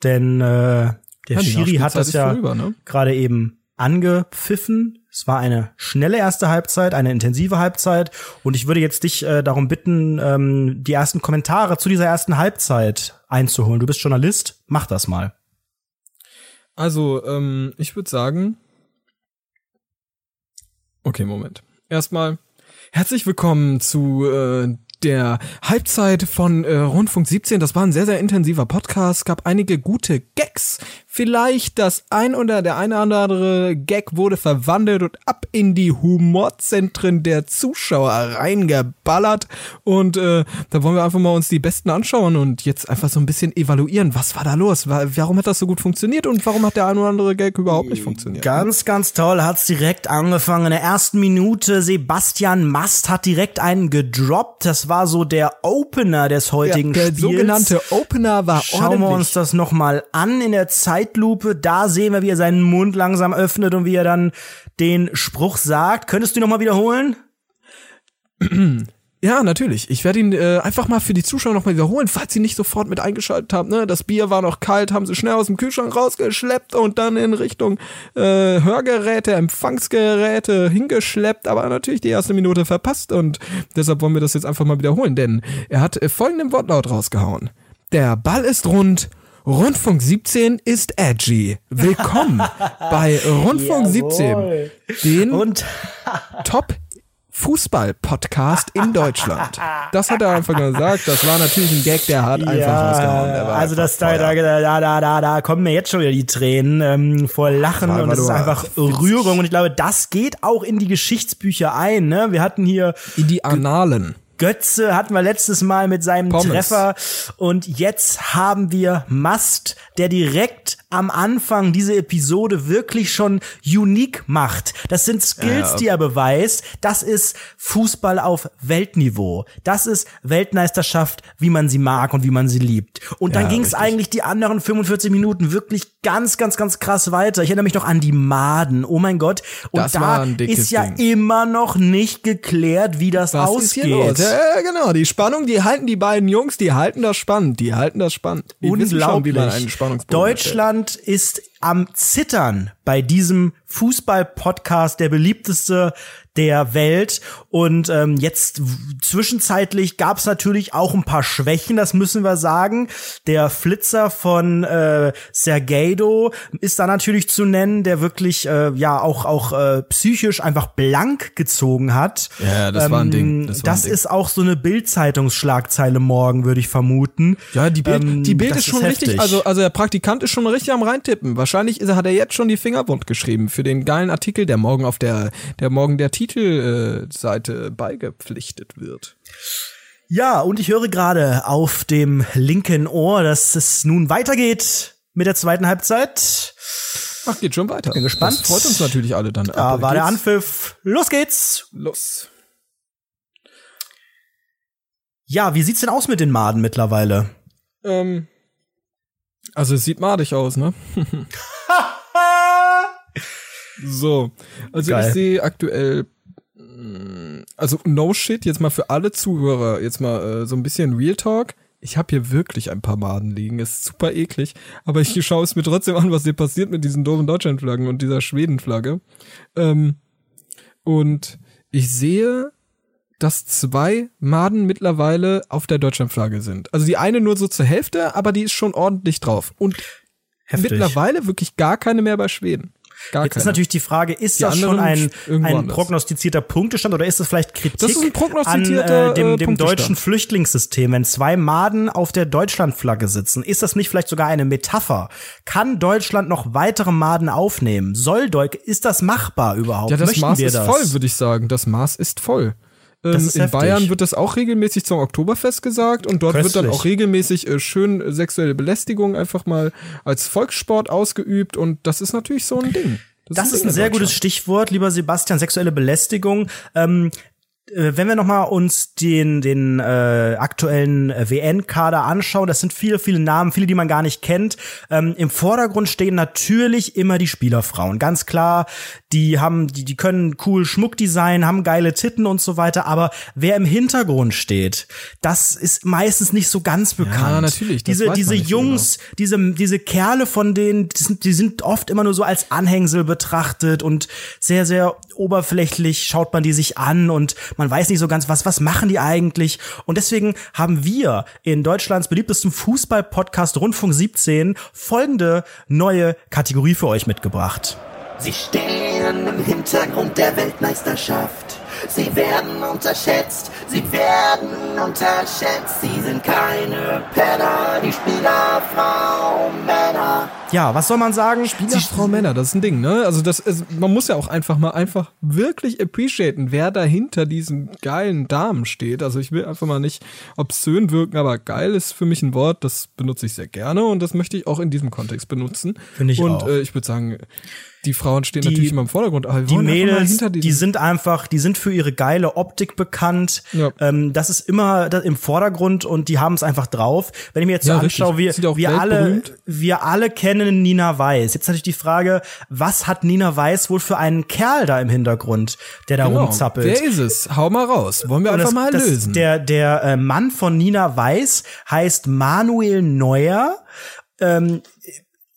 denn äh, der ja, Schiri hat das ja ne? gerade eben angepfiffen. Es war eine schnelle erste Halbzeit, eine intensive Halbzeit. Und ich würde jetzt dich äh, darum bitten, ähm, die ersten Kommentare zu dieser ersten Halbzeit einzuholen. Du bist Journalist, mach das mal. Also, ähm, ich würde sagen. Okay, Moment. Erstmal herzlich willkommen zu äh, der Halbzeit von äh, Rundfunk 17. Das war ein sehr, sehr intensiver Podcast. gab einige gute Gags. Vielleicht das ein oder der eine oder andere Gag wurde verwandelt und ab in die Humorzentren der Zuschauer reingeballert. Und äh, da wollen wir einfach mal uns die Besten anschauen und jetzt einfach so ein bisschen evaluieren. Was war da los? Warum hat das so gut funktioniert und warum hat der ein oder andere Gag überhaupt nicht funktioniert? Ganz, ganz toll. Hat's direkt angefangen. In der ersten Minute Sebastian Mast hat direkt einen gedroppt. Das war so der Opener des heutigen ja, der Spiels. Der sogenannte Opener war Schauen ordentlich. wir uns das nochmal an in der Zeitlupe. Da sehen wir, wie er seinen Mund langsam öffnet und wie er dann den Spruch sagt. Könntest du nochmal wiederholen? Ja, natürlich. Ich werde ihn äh, einfach mal für die Zuschauer nochmal wiederholen, falls sie nicht sofort mit eingeschaltet haben. Ne? Das Bier war noch kalt, haben sie schnell aus dem Kühlschrank rausgeschleppt und dann in Richtung äh, Hörgeräte, Empfangsgeräte hingeschleppt, aber natürlich die erste Minute verpasst und deshalb wollen wir das jetzt einfach mal wiederholen, denn er hat äh, folgenden Wortlaut rausgehauen. Der Ball ist rund, Rundfunk 17 ist edgy. Willkommen bei Rundfunk 17, den und Top Fußball-Podcast in Deutschland. Das hat er einfach gesagt. Das war natürlich ein Gag, der hat ja, einfach rausgehauen. also das da, da, da, da, da, da kommen mir jetzt schon wieder die Tränen ähm, vor Lachen und das ist einfach Rührung und ich glaube, das geht auch in die Geschichtsbücher ein. Ne? Wir hatten hier in die Annalen. Götze hatten wir letztes Mal mit seinem Pommes. Treffer und jetzt haben wir Mast, der direkt am Anfang diese Episode wirklich schon unique macht. Das sind Skills, ja. die er beweist. Das ist Fußball auf Weltniveau. Das ist Weltmeisterschaft, wie man sie mag und wie man sie liebt. Und dann ja, ging es eigentlich die anderen 45 Minuten wirklich ganz, ganz, ganz krass weiter. Ich erinnere mich noch an die Maden. Oh mein Gott. Und das da ist ja Ding. immer noch nicht geklärt, wie das Was ausgeht. Ja, genau. Die Spannung, die halten die beiden Jungs, die halten das spannend. Die halten das spannend. Die Unglaublich. Schon, wie man einen Deutschland Deutschland ist am Zittern bei diesem Fußball-Podcast, der beliebteste der Welt. Und ähm, jetzt zwischenzeitlich gab es natürlich auch ein paar Schwächen, das müssen wir sagen. Der Flitzer von äh, Sergeido ist da natürlich zu nennen, der wirklich äh, ja auch auch äh, psychisch einfach blank gezogen hat. Ja, das ähm, war ein Ding. Das, das ein ist auch so eine Bild-Zeitungsschlagzeile morgen, würde ich vermuten. Ja, die Bild, ähm, die Bild ist schon ist richtig. Also also der Praktikant ist schon richtig am reintippen. Wahrscheinlich ist, hat er jetzt schon die Finger wund geschrieben für den geilen Artikel, der morgen auf der der morgen der Titelseite beigepflichtet wird. Ja, und ich höre gerade auf dem linken Ohr, dass es nun weitergeht mit der zweiten Halbzeit. Ach, geht schon weiter. Bin gespannt. Das freut uns natürlich alle dann. Da war der Anpfiff. Los geht's. Los. Ja, wie sieht's denn aus mit den Maden mittlerweile? Ähm, also es sieht madig aus, ne? so, also Geil. ich sehe aktuell mm, also no shit, jetzt mal für alle Zuhörer, jetzt mal äh, so ein bisschen Real Talk. Ich habe hier wirklich ein paar Maden liegen, ist super eklig, aber ich schaue es mir trotzdem an, was hier passiert mit diesen doofen Deutschlandflaggen und dieser Schwedenflagge. Ähm, und ich sehe, dass zwei Maden mittlerweile auf der Deutschlandflagge sind. Also die eine nur so zur Hälfte, aber die ist schon ordentlich drauf. Und Heftig. mittlerweile wirklich gar keine mehr bei Schweden. Gar Jetzt keine. ist natürlich die Frage, ist die das schon ein, ein prognostizierter Punktestand oder ist es vielleicht Kritik an äh, dem, dem deutschen Flüchtlingssystem? Wenn zwei Maden auf der Deutschlandflagge sitzen, ist das nicht vielleicht sogar eine Metapher? Kann Deutschland noch weitere Maden aufnehmen? Soll Deutsch, ist das machbar überhaupt? Ja, das Möchten Maß ist das? voll, würde ich sagen. Das Maß ist voll. Ähm, in. Bayern wird das auch regelmäßig zum Oktoberfest gesagt und dort Köstlich. wird dann auch regelmäßig äh, schön sexuelle Belästigung einfach mal als Volkssport ausgeübt und das ist natürlich so ein Ding. Das, das ist ein, sehr gutes Stichwort, lieber Sebastian, sexuelle Belästigung. Ähm, äh, wenn wir noch mal uns den den äh, aktuellen äh, WN-Kader anschauen, das sind viele viele Namen, viele, die man gar nicht kennt. Ähm, Im Vordergrund stehen natürlich immer die Spielerfrauen, ganz klar. Die haben die die können cool Schmuckdesign, haben geile Titten und so weiter. Aber wer im Hintergrund steht, das ist meistens nicht so ganz bekannt. Ja, natürlich. diese diese Jungs, genau. diese diese Kerle von denen, die sind, die sind oft immer nur so als Anhängsel betrachtet und sehr sehr oberflächlich schaut man die sich an und man weiß nicht so ganz, was, was machen die eigentlich? Und deswegen haben wir in Deutschlands beliebtestem Fußball-Podcast Rundfunk 17 folgende neue Kategorie für euch mitgebracht. Sie stehen im Hintergrund der Weltmeisterschaft. Sie werden unterschätzt, sie werden unterschätzt. Sie sind keine Penner, die Spielerfrau Männer. Ja, was soll man sagen? Spielerfrau Männer, das ist ein Ding, ne? Also das ist, man muss ja auch einfach mal einfach wirklich appreciaten, wer da hinter diesen geilen Damen steht. Also ich will einfach mal nicht obszön wirken, aber geil ist für mich ein Wort, das benutze ich sehr gerne und das möchte ich auch in diesem Kontext benutzen. Finde ich und, auch. Und äh, ich würde sagen, die Frauen stehen die, natürlich immer im Vordergrund. Aber die Mädels, die sind einfach, die sind für ihre geile Optik bekannt. Ja. Ähm, das ist immer im Vordergrund und die haben es einfach drauf. Wenn ich mir jetzt ja, so anschaue, wir, wir alle, wir alle kennen Nina Weiß. Jetzt natürlich die Frage, was hat Nina Weiß wohl für einen Kerl da im Hintergrund, der da genau. rumzappelt? Wer ist es? Hau mal raus. Wollen wir und einfach das, mal lösen. Das, der, der äh, Mann von Nina Weiß heißt Manuel Neuer. Ähm,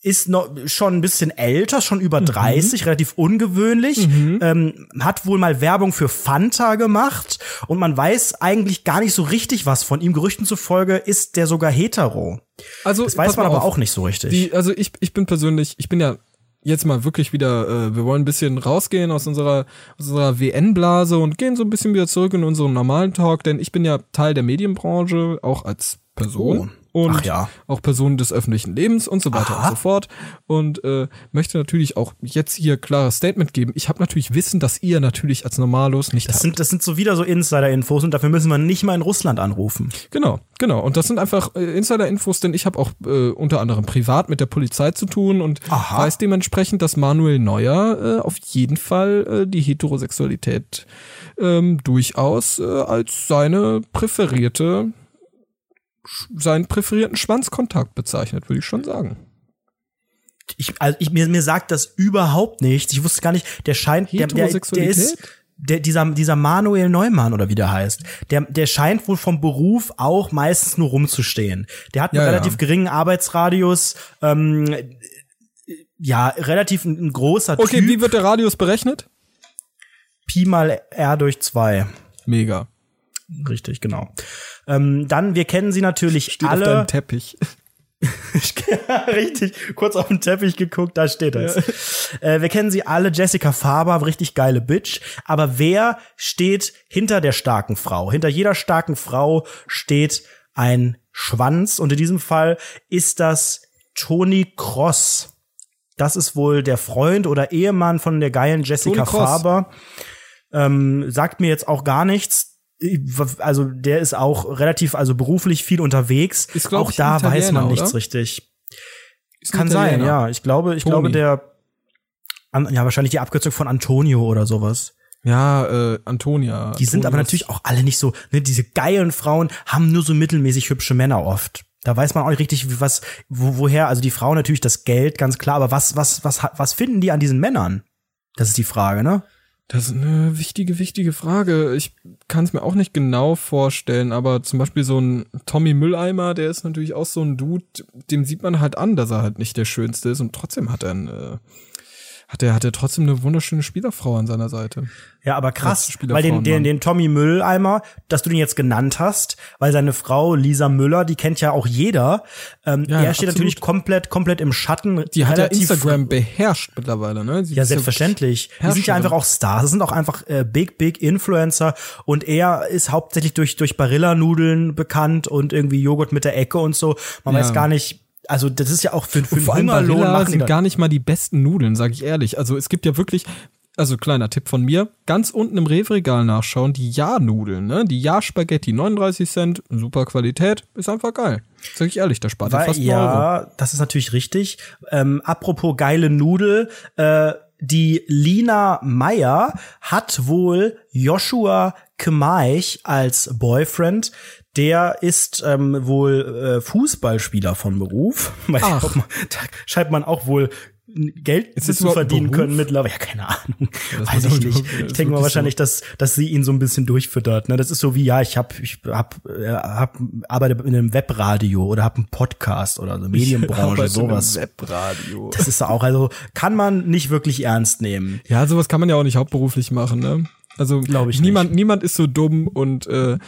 ist noch schon ein bisschen älter, schon über mhm. 30, relativ ungewöhnlich, mhm. ähm, hat wohl mal Werbung für Fanta gemacht und man weiß eigentlich gar nicht so richtig was von ihm. Gerüchten zufolge ist der sogar hetero. Also das weiß man aber auch nicht so richtig. Die, also ich, ich bin persönlich, ich bin ja jetzt mal wirklich wieder, äh, wir wollen ein bisschen rausgehen aus unserer, aus unserer WN-Blase und gehen so ein bisschen wieder zurück in unseren normalen Talk, denn ich bin ja Teil der Medienbranche, auch als Person. Oh und ja. auch Personen des öffentlichen Lebens und so weiter Aha. und so fort. Und äh, möchte natürlich auch jetzt hier klares Statement geben. Ich habe natürlich Wissen, dass ihr natürlich als Normalos nicht das habt. Sind, das sind so wieder so Insider-Infos und dafür müssen wir nicht mal in Russland anrufen. Genau, genau. Und das sind einfach äh, Insider-Infos, denn ich habe auch äh, unter anderem privat mit der Polizei zu tun und Aha. weiß dementsprechend, dass Manuel Neuer äh, auf jeden Fall äh, die Heterosexualität ähm, durchaus äh, als seine präferierte seinen präferierten Schwanzkontakt bezeichnet, würde ich schon sagen. Ich, also ich, mir, mir sagt das überhaupt nichts. Ich wusste gar nicht, der scheint, der, der, der ist, der, dieser, dieser Manuel Neumann oder wie der heißt, der, der scheint wohl vom Beruf auch meistens nur rumzustehen. Der hat einen ja, relativ ja. geringen Arbeitsradius, ähm, ja, relativ ein, ein großer okay, Typ. Okay, wie wird der Radius berechnet? Pi mal R durch zwei. Mega. Richtig, genau. Ähm, dann, wir kennen sie natürlich Steht alle. Auf deinem Teppich. richtig, kurz auf den Teppich geguckt, da steht das. Ja. Äh, wir kennen sie alle, Jessica Faber, richtig geile Bitch. Aber wer steht hinter der starken Frau? Hinter jeder starken Frau steht ein Schwanz. Und in diesem Fall ist das Toni Cross. Das ist wohl der Freund oder Ehemann von der geilen Jessica Faber. Ähm, sagt mir jetzt auch gar nichts also der ist auch relativ, also beruflich viel unterwegs. Ist, auch da weiß man nichts oder? richtig. Ist Kann sein, ja. Ich glaube, ich Toni. glaube, der An, ja, wahrscheinlich die Abkürzung von Antonio oder sowas. Ja, äh, Antonia. Die sind aber natürlich auch alle nicht so, ne, diese geilen Frauen haben nur so mittelmäßig hübsche Männer oft. Da weiß man auch nicht richtig, was, wo, woher, also die Frauen natürlich das Geld, ganz klar, aber was, was, was, was finden die an diesen Männern? Das ist die Frage, ne? Das ist eine wichtige, wichtige Frage. Ich kann es mir auch nicht genau vorstellen, aber zum Beispiel so ein Tommy Mülleimer, der ist natürlich auch so ein Dude, dem sieht man halt an, dass er halt nicht der Schönste ist und trotzdem hat er ein, äh, hat er, hat er trotzdem eine wunderschöne Spielerfrau an seiner Seite. Ja, aber krass, weil den, den, den Tommy Mülleimer, dass du den jetzt genannt hast, weil seine Frau Lisa Müller, die kennt ja auch jeder. Ähm, ja, er steht absolut. natürlich komplett, komplett im Schatten. Die hat ja Instagram beherrscht mittlerweile, ne? Sie ja, selbstverständlich. Die sind ja einfach auch Stars. Das sind auch einfach äh, big, big Influencer. Und er ist hauptsächlich durch, durch Barilla-Nudeln bekannt und irgendwie Joghurt mit der Ecke und so. Man ja. weiß gar nicht, also das ist ja auch für, für vor allem Barilla sind gar nicht mal die besten Nudeln, sage ich ehrlich. Also es gibt ja wirklich also kleiner Tipp von mir, ganz unten im Rewe-Regal nachschauen, die Ja-Nudeln, ne? Die Ja-Spaghetti, 39 Cent, super Qualität, ist einfach geil. Sag ich ehrlich, da spart ihr fast Ja, Euro. das ist natürlich richtig. Ähm, apropos geile Nudel, äh, die Lina Meyer hat wohl Joshua Kemaich als Boyfriend. Der ist ähm, wohl äh, Fußballspieler von Beruf. Ach. Man, da schreibt man auch wohl Geld ist zu verdienen Beruf? können mittlerweile. Ja, keine Ahnung. Ja, Weiß ich nicht. Ich denke mal wahrscheinlich, so. dass, dass sie ihn so ein bisschen durchfüttert. Ne? Das ist so wie, ja, ich hab, ich hab, äh, hab arbeite in einem Webradio oder hab einen Podcast oder so, Medienbranche, sowas. Webradio. Das ist auch, also kann man nicht wirklich ernst nehmen. Ja, sowas kann man ja auch nicht hauptberuflich machen, ne? Also glaube ich niemand, nicht. niemand ist so dumm und äh,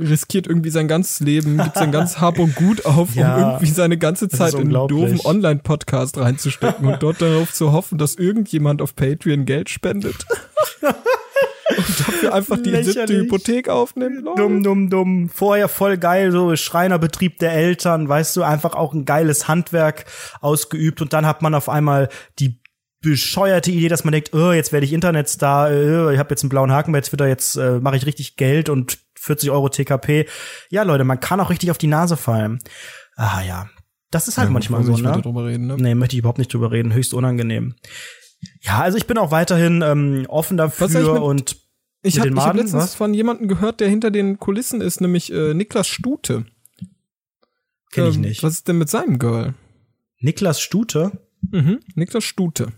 riskiert irgendwie sein ganzes Leben, gibt sein ganz Hab und Gut auf, ja, um irgendwie seine ganze Zeit in einen doofen Online-Podcast reinzustecken und dort darauf zu hoffen, dass irgendjemand auf Patreon Geld spendet. und dafür einfach die siebte Hypothek aufnimmt. Leute. Dumm, dumm, dumm. Vorher voll geil, so Schreinerbetrieb der Eltern, weißt du, einfach auch ein geiles Handwerk ausgeübt und dann hat man auf einmal die bescheuerte Idee, dass man denkt, oh, jetzt werde ich Internetstar, oh, ich habe jetzt einen blauen Haken bei Twitter, jetzt äh, mache ich richtig Geld und 40 Euro TKP. Ja, Leute, man kann auch richtig auf die Nase fallen. Ah ja, das ist halt ja, manchmal so, ne? Drüber reden, ne? Nee, möchte ich überhaupt nicht drüber reden, höchst unangenehm. Ja, also ich bin auch weiterhin ähm, offen dafür mit, und ich habe hab letztens was? von jemandem gehört, der hinter den Kulissen ist, nämlich äh, Niklas Stute. Kenn ähm, ich nicht. Was ist denn mit seinem Girl? Niklas Stute? Mhm, Niklas Stute.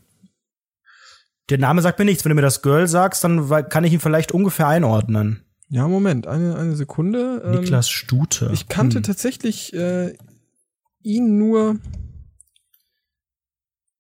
Der Name sagt mir nichts. Wenn du mir das Girl sagst, dann kann ich ihn vielleicht ungefähr einordnen. Ja, Moment, eine, eine Sekunde. Ähm, Niklas Stute. Ich kannte hm. tatsächlich äh, ihn nur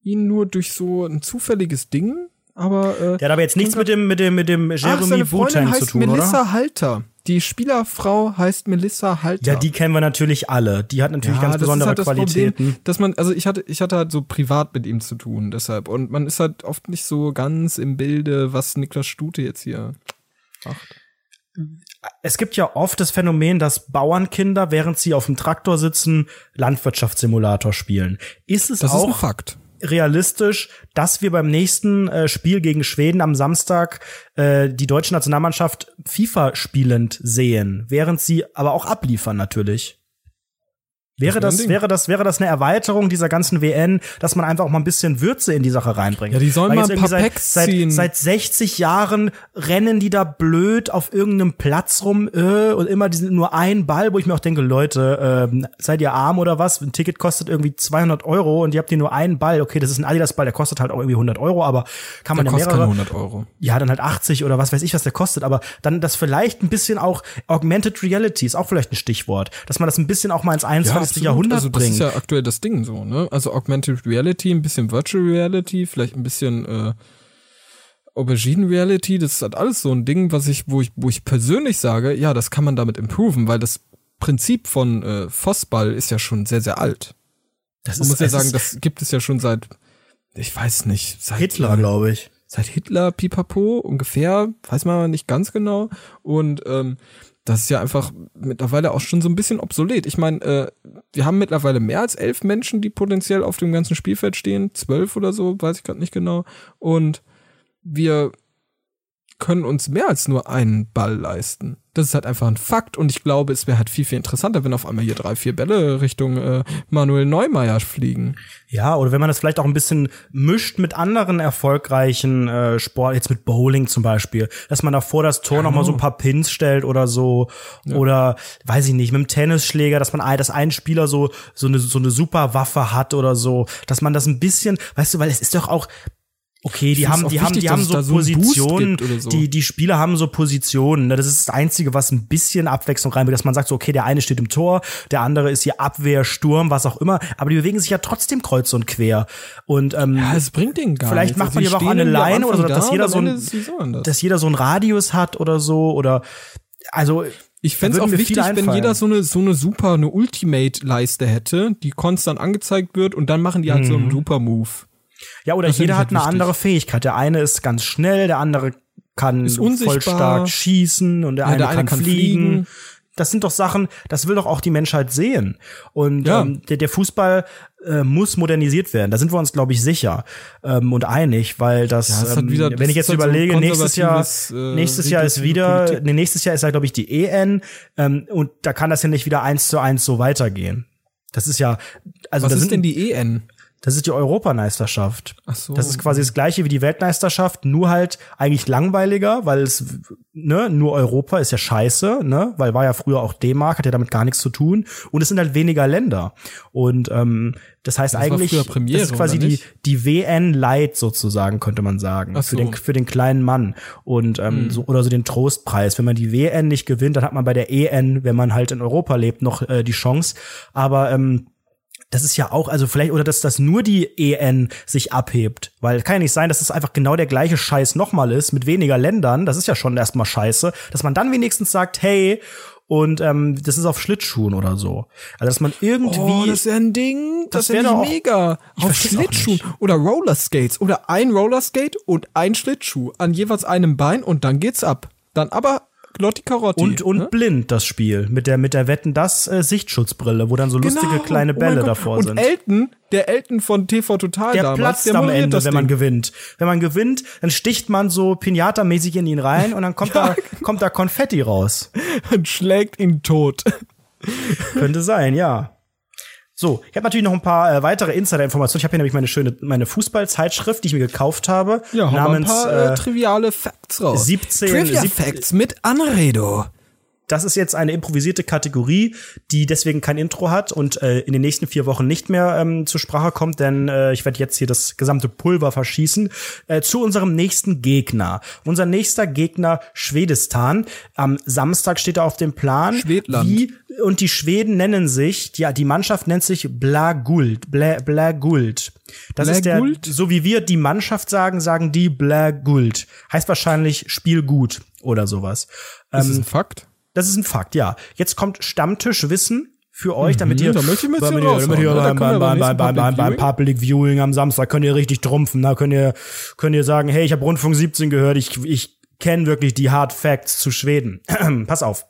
ihn nur durch so ein zufälliges Ding, aber äh, Der hat aber jetzt nichts mit dem mit dem mit dem Jeremy Boateng zu tun, Melissa oder? Halter. Die Spielerfrau heißt Melissa Halter. Ja, die kennen wir natürlich alle. Die hat natürlich ja, ganz besondere halt Qualitäten. Problem, dass man, also ich hatte, ich hatte halt so privat mit ihm zu tun, deshalb. Und man ist halt oft nicht so ganz im Bilde, was Niklas Stute jetzt hier macht es gibt ja oft das Phänomen, dass Bauernkinder, während sie auf dem Traktor sitzen, Landwirtschaftssimulator spielen. Ist es das auch ist realistisch, dass wir beim nächsten äh, Spiel gegen Schweden am Samstag äh, die deutsche Nationalmannschaft FIFA spielend sehen, während sie aber auch abliefern natürlich? Wäre das, das wäre das, wäre das eine Erweiterung dieser ganzen WN, dass man einfach auch mal ein bisschen Würze in die Sache reinbringt? Ja, die sollen mal ein paar seit, seit, seit 60 Jahren rennen die da blöd auf irgendeinem Platz rum äh, und immer diesen, nur ein Ball, wo ich mir auch denke, Leute, äh, seid ihr arm oder was? Ein Ticket kostet irgendwie 200 Euro und ihr habt hier nur einen Ball. Okay, das ist ein Adidas-Ball, der kostet halt auch irgendwie 100 Euro, aber kann man der ja mehrere. Kostet 100 Euro. Ja, dann halt 80 oder was weiß ich, was der kostet, aber dann das vielleicht ein bisschen auch Augmented Reality ist auch vielleicht ein Stichwort, dass man das ein bisschen auch mal ins 21. Ja, Jahrhundert also, bringt ist ja aktuell das Ding so, ne? Also Augmented Reality, ein bisschen Virtual Reality, vielleicht ein bisschen äh, Aubergine Reality, das ist halt alles so ein Ding, was ich, wo ich, wo ich persönlich sage, ja, das kann man damit improven, weil das Prinzip von äh, Fossball ist ja schon sehr, sehr alt. Das man ist, muss ja sagen, das gibt es ja schon seit, ich weiß nicht, seit Hitler, glaube ich. Seit Hitler, Pipapo, ungefähr, weiß man nicht ganz genau. Und ähm, das ist ja einfach mittlerweile auch schon so ein bisschen obsolet. Ich meine, äh, wir haben mittlerweile mehr als elf Menschen, die potenziell auf dem ganzen Spielfeld stehen. Zwölf oder so, weiß ich gerade nicht genau. Und wir können uns mehr als nur einen Ball leisten. Das ist halt einfach ein Fakt und ich glaube, es wäre halt viel, viel interessanter, wenn auf einmal hier drei, vier Bälle Richtung äh, Manuel Neumeier fliegen. Ja, oder wenn man das vielleicht auch ein bisschen mischt mit anderen erfolgreichen äh, Sport, jetzt mit Bowling zum Beispiel, dass man davor das Tor ja, noch mal so ein paar Pins stellt oder so, ja. oder weiß ich nicht, mit dem Tennisschläger, dass man, dass ein Spieler so so eine so eine super Waffe hat oder so, dass man das ein bisschen, weißt du, weil es ist doch auch Okay, die haben, die haben, die haben so, so Positionen, so. die, die Spieler haben so Positionen. Ne? Das ist das Einzige, was ein bisschen Abwechslung reinbringt, dass man sagt so, okay, der eine steht im Tor, der andere ist hier Abwehr, Sturm, was auch immer, aber die bewegen sich ja trotzdem kreuz und quer. Und, ähm, ja, es bringt den gar Vielleicht macht man die aber auch eine Line oder so, dass jeder so ein, dass jeder so ein Radius hat oder so, oder, also, ich fände es auch wichtig, wenn jeder so eine so eine super eine Ultimate Leiste hätte, die konstant angezeigt wird und dann machen die halt mhm. so einen mhm. Ja, oder das jeder hat halt eine andere Fähigkeit. Der eine ist ganz schnell, der andere kann voll stark schießen und der, ja, eine, der eine, kann, kann fliegen. fliegen. Das sind doch Sachen, das will doch auch die Menschheit sehen. Und ja. ähm, der, der Fußball äh, muss modernisiert werden. Da sind wir uns, glaube ich, sicher ähm, und einig, weil das, ja, ähm, wieder, wenn ich jetzt halt überlege, so nächstes Jahr, äh, nächstes Jahr ist wieder, nee, nächstes Jahr ist ja, glaube ich, die EN ähm, und da kann das ja nicht wieder eins zu eins so weitergehen. Das ist ja, also was ist sind, denn die EN? Das ist die Europameisterschaft. Ach so. Das ist quasi das gleiche wie die Weltmeisterschaft, nur halt eigentlich langweiliger, weil es ne, nur Europa ist ja scheiße, ne, weil war ja früher auch D-Mark, hat ja damit gar nichts zu tun und es sind halt weniger Länder und ähm, das heißt das eigentlich Premiere, das ist quasi die die WN Light sozusagen könnte man sagen so. für den für den kleinen Mann und ähm, hm. so oder so den Trostpreis. Wenn man die WN nicht gewinnt, dann hat man bei der EN, wenn man halt in Europa lebt, noch äh, die Chance, aber ähm, das ist ja auch, also vielleicht, oder dass das nur die EN sich abhebt. Weil kann ja nicht sein, dass es einfach genau der gleiche Scheiß nochmal ist, mit weniger Ländern. Das ist ja schon erstmal scheiße. Dass man dann wenigstens sagt, hey, und ähm, das ist auf Schlittschuhen oder so. Also dass man irgendwie. Oh, das ist ja ein Ding. Das, das wäre mega. Auf Schlittschuhen oder Rollerskates oder ein Rollerskate und ein Schlittschuh an jeweils einem Bein und dann geht's ab. Dann aber Lotti Carotti. Und, und ne? blind das Spiel. Mit der, mit der Wetten das äh, Sichtschutzbrille, wo dann so genau. lustige kleine oh Bälle oh davor und sind. Und Elton, der Elton von TV Total der damals, platzt der am Ende, wenn Ding. man gewinnt. Wenn man gewinnt, dann sticht man so Pinata-mäßig in ihn rein und dann kommt ja. da, kommt da Konfetti raus. und schlägt ihn tot. Könnte sein, ja. So, ich habe natürlich noch ein paar äh, weitere Insider-Informationen. Ich habe hier nämlich meine schöne meine Fußballzeitschrift, die ich mir gekauft habe, ja, namens ein paar, äh, äh, triviale Facts raus. 17 Trivia Facts mit Anredo. Das ist jetzt eine improvisierte Kategorie, die deswegen kein Intro hat und äh, in den nächsten vier Wochen nicht mehr ähm, zur Sprache kommt, denn äh, ich werde jetzt hier das gesamte Pulver verschießen. Äh, zu unserem nächsten Gegner. Unser nächster Gegner Schwedistan. Am Samstag steht er auf dem Plan. Schwedland. Wie, und die Schweden nennen sich, ja, die Mannschaft nennt sich Blaguld. Bla, Blaguld. Das Bla ist der, Guld? so wie wir die Mannschaft sagen, sagen die Blaguld. Heißt wahrscheinlich Spiel gut oder sowas. Das ähm, ist ein Fakt? Das ist ein Fakt, ja. Jetzt kommt Stammtischwissen für euch, damit mhm, ihr, da möchte ich damit ihr, damit ihr beim, beim, beim, beim, beim, beim, beim Public Viewing am Samstag könnt ihr richtig trumpfen. Da könnt ihr, könnt ihr sagen, hey, ich habe Rundfunk 17 gehört, ich, ich kenne wirklich die Hard Facts zu Schweden. Pass auf.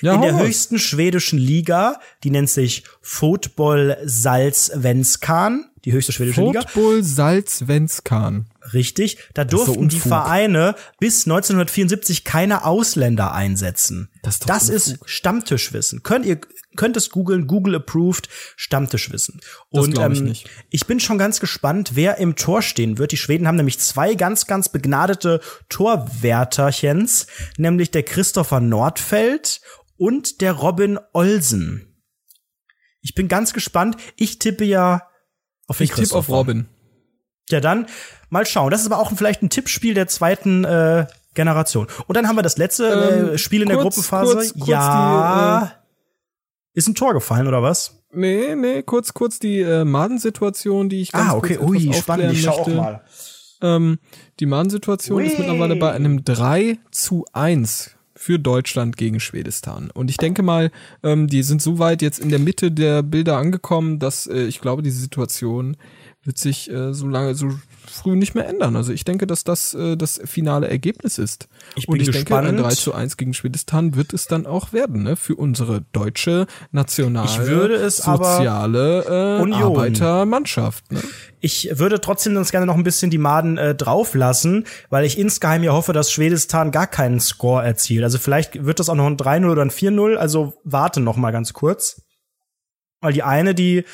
Ja, in der höchsten schwedischen Liga, die nennt sich Football Salzvenskan, die höchste schwedische Football Liga. Football Salzvenskan. Richtig. Da durften so die Vereine bis 1974 keine Ausländer einsetzen. Das ist, das ist Stammtischwissen. Könnt ihr könnt es googeln, Google approved Stammtischwissen. Und das ich, ähm, ich bin schon ganz gespannt, wer im Tor stehen wird. Die Schweden haben nämlich zwei ganz ganz begnadete Torwärterchens, nämlich der Christopher Nordfeld und der Robin Olsen. Ich bin ganz gespannt. Ich tippe ja auf Ich tippe auf Robin. Ja, dann mal schauen. Das ist aber auch vielleicht ein Tippspiel der zweiten äh, Generation. Und dann haben wir das letzte ähm, äh, Spiel in kurz, der Gruppenphase. Kurz, kurz ja. Die, äh, ist ein Tor gefallen oder was? Nee, nee, kurz, kurz die äh, Madensituation, die ich ganz Ah, okay, kurz ui, spannend, ich schau auch mal. Ähm, die Madensituation ist mittlerweile bei einem 3 zu 1 für Deutschland gegen Schwedistan. Und ich denke mal, ähm, die sind so weit jetzt in der Mitte der Bilder angekommen, dass äh, ich glaube, diese Situation wird sich äh, so lange, so früh nicht mehr ändern. Also ich denke, dass das äh, das finale Ergebnis ist. Ich bin Und ich gespannt. denke, ein 3 zu 1 gegen Schwedistan wird es dann auch werden, ne? Für unsere deutsche nationale, ich würde es soziale äh, Arbeitermannschaft. Ne? Ich würde trotzdem ganz gerne noch ein bisschen die Maden äh, drauflassen, weil ich insgeheim ja hoffe, dass Schwedistan gar keinen Score erzielt. Also vielleicht wird das auch noch ein 3-0 oder ein 4-0. Also warte noch mal ganz kurz. Weil die eine, die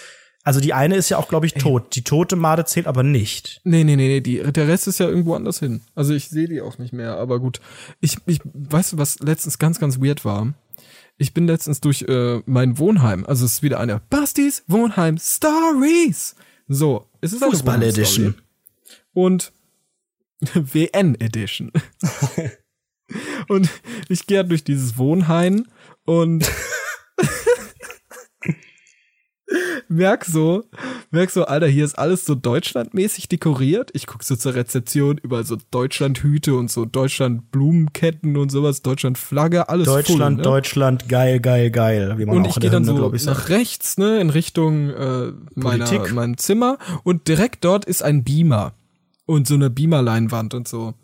also die eine ist ja auch, glaube ich, tot. Die tote Made zählt aber nicht. Nee, nee, nee, nee. Die, der Rest ist ja irgendwo anders hin. Also ich sehe die auch nicht mehr, aber gut. Ich, ich, weißt du, was letztens ganz, ganz weird war? Ich bin letztens durch äh, mein Wohnheim, also es ist wieder eine Bastis Wohnheim Stories. So, es ist Fußball Edition. Und WN Edition. und ich gehe durch dieses Wohnheim und merk so, merk so, Alter, hier ist alles so deutschlandmäßig dekoriert. Ich guck so zur Rezeption über so Deutschlandhüte und so Deutschland Blumenketten und sowas, Deutschland Flagge, alles Deutschland, full, ne? Deutschland, geil, geil, geil. Wie man und ich gehe dann so ich, nach rechts, ne, in Richtung äh, meiner, mein Zimmer und direkt dort ist ein Beamer und so eine Beamerleinwand und so.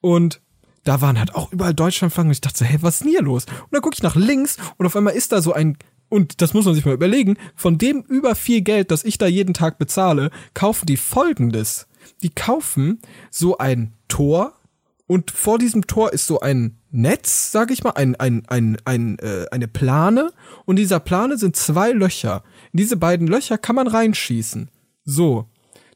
Und da waren halt auch überall Deutschlandflaggen und ich dachte so, hey, was ist denn hier los? Und dann gucke ich nach links und auf einmal ist da so ein und das muss man sich mal überlegen, von dem über viel Geld, das ich da jeden Tag bezahle, kaufen die folgendes. Die kaufen so ein Tor und vor diesem Tor ist so ein Netz, sag ich mal, ein, ein, ein, ein, äh, eine Plane und dieser Plane sind zwei Löcher. In diese beiden Löcher kann man reinschießen. So.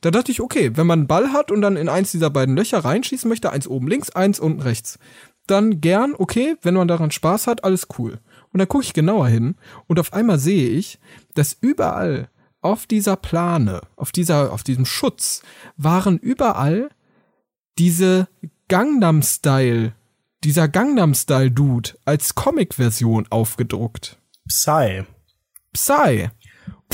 Da dachte ich, okay, wenn man einen Ball hat und dann in eins dieser beiden Löcher reinschießen möchte, eins oben links, eins unten rechts, dann gern, okay, wenn man daran Spaß hat, alles cool. Und dann gucke ich genauer hin und auf einmal sehe ich, dass überall auf dieser Plane, auf dieser, auf diesem Schutz waren überall diese Gangnam Style, dieser Gangnam Style Dude als Comic-Version aufgedruckt. Psy. Psy.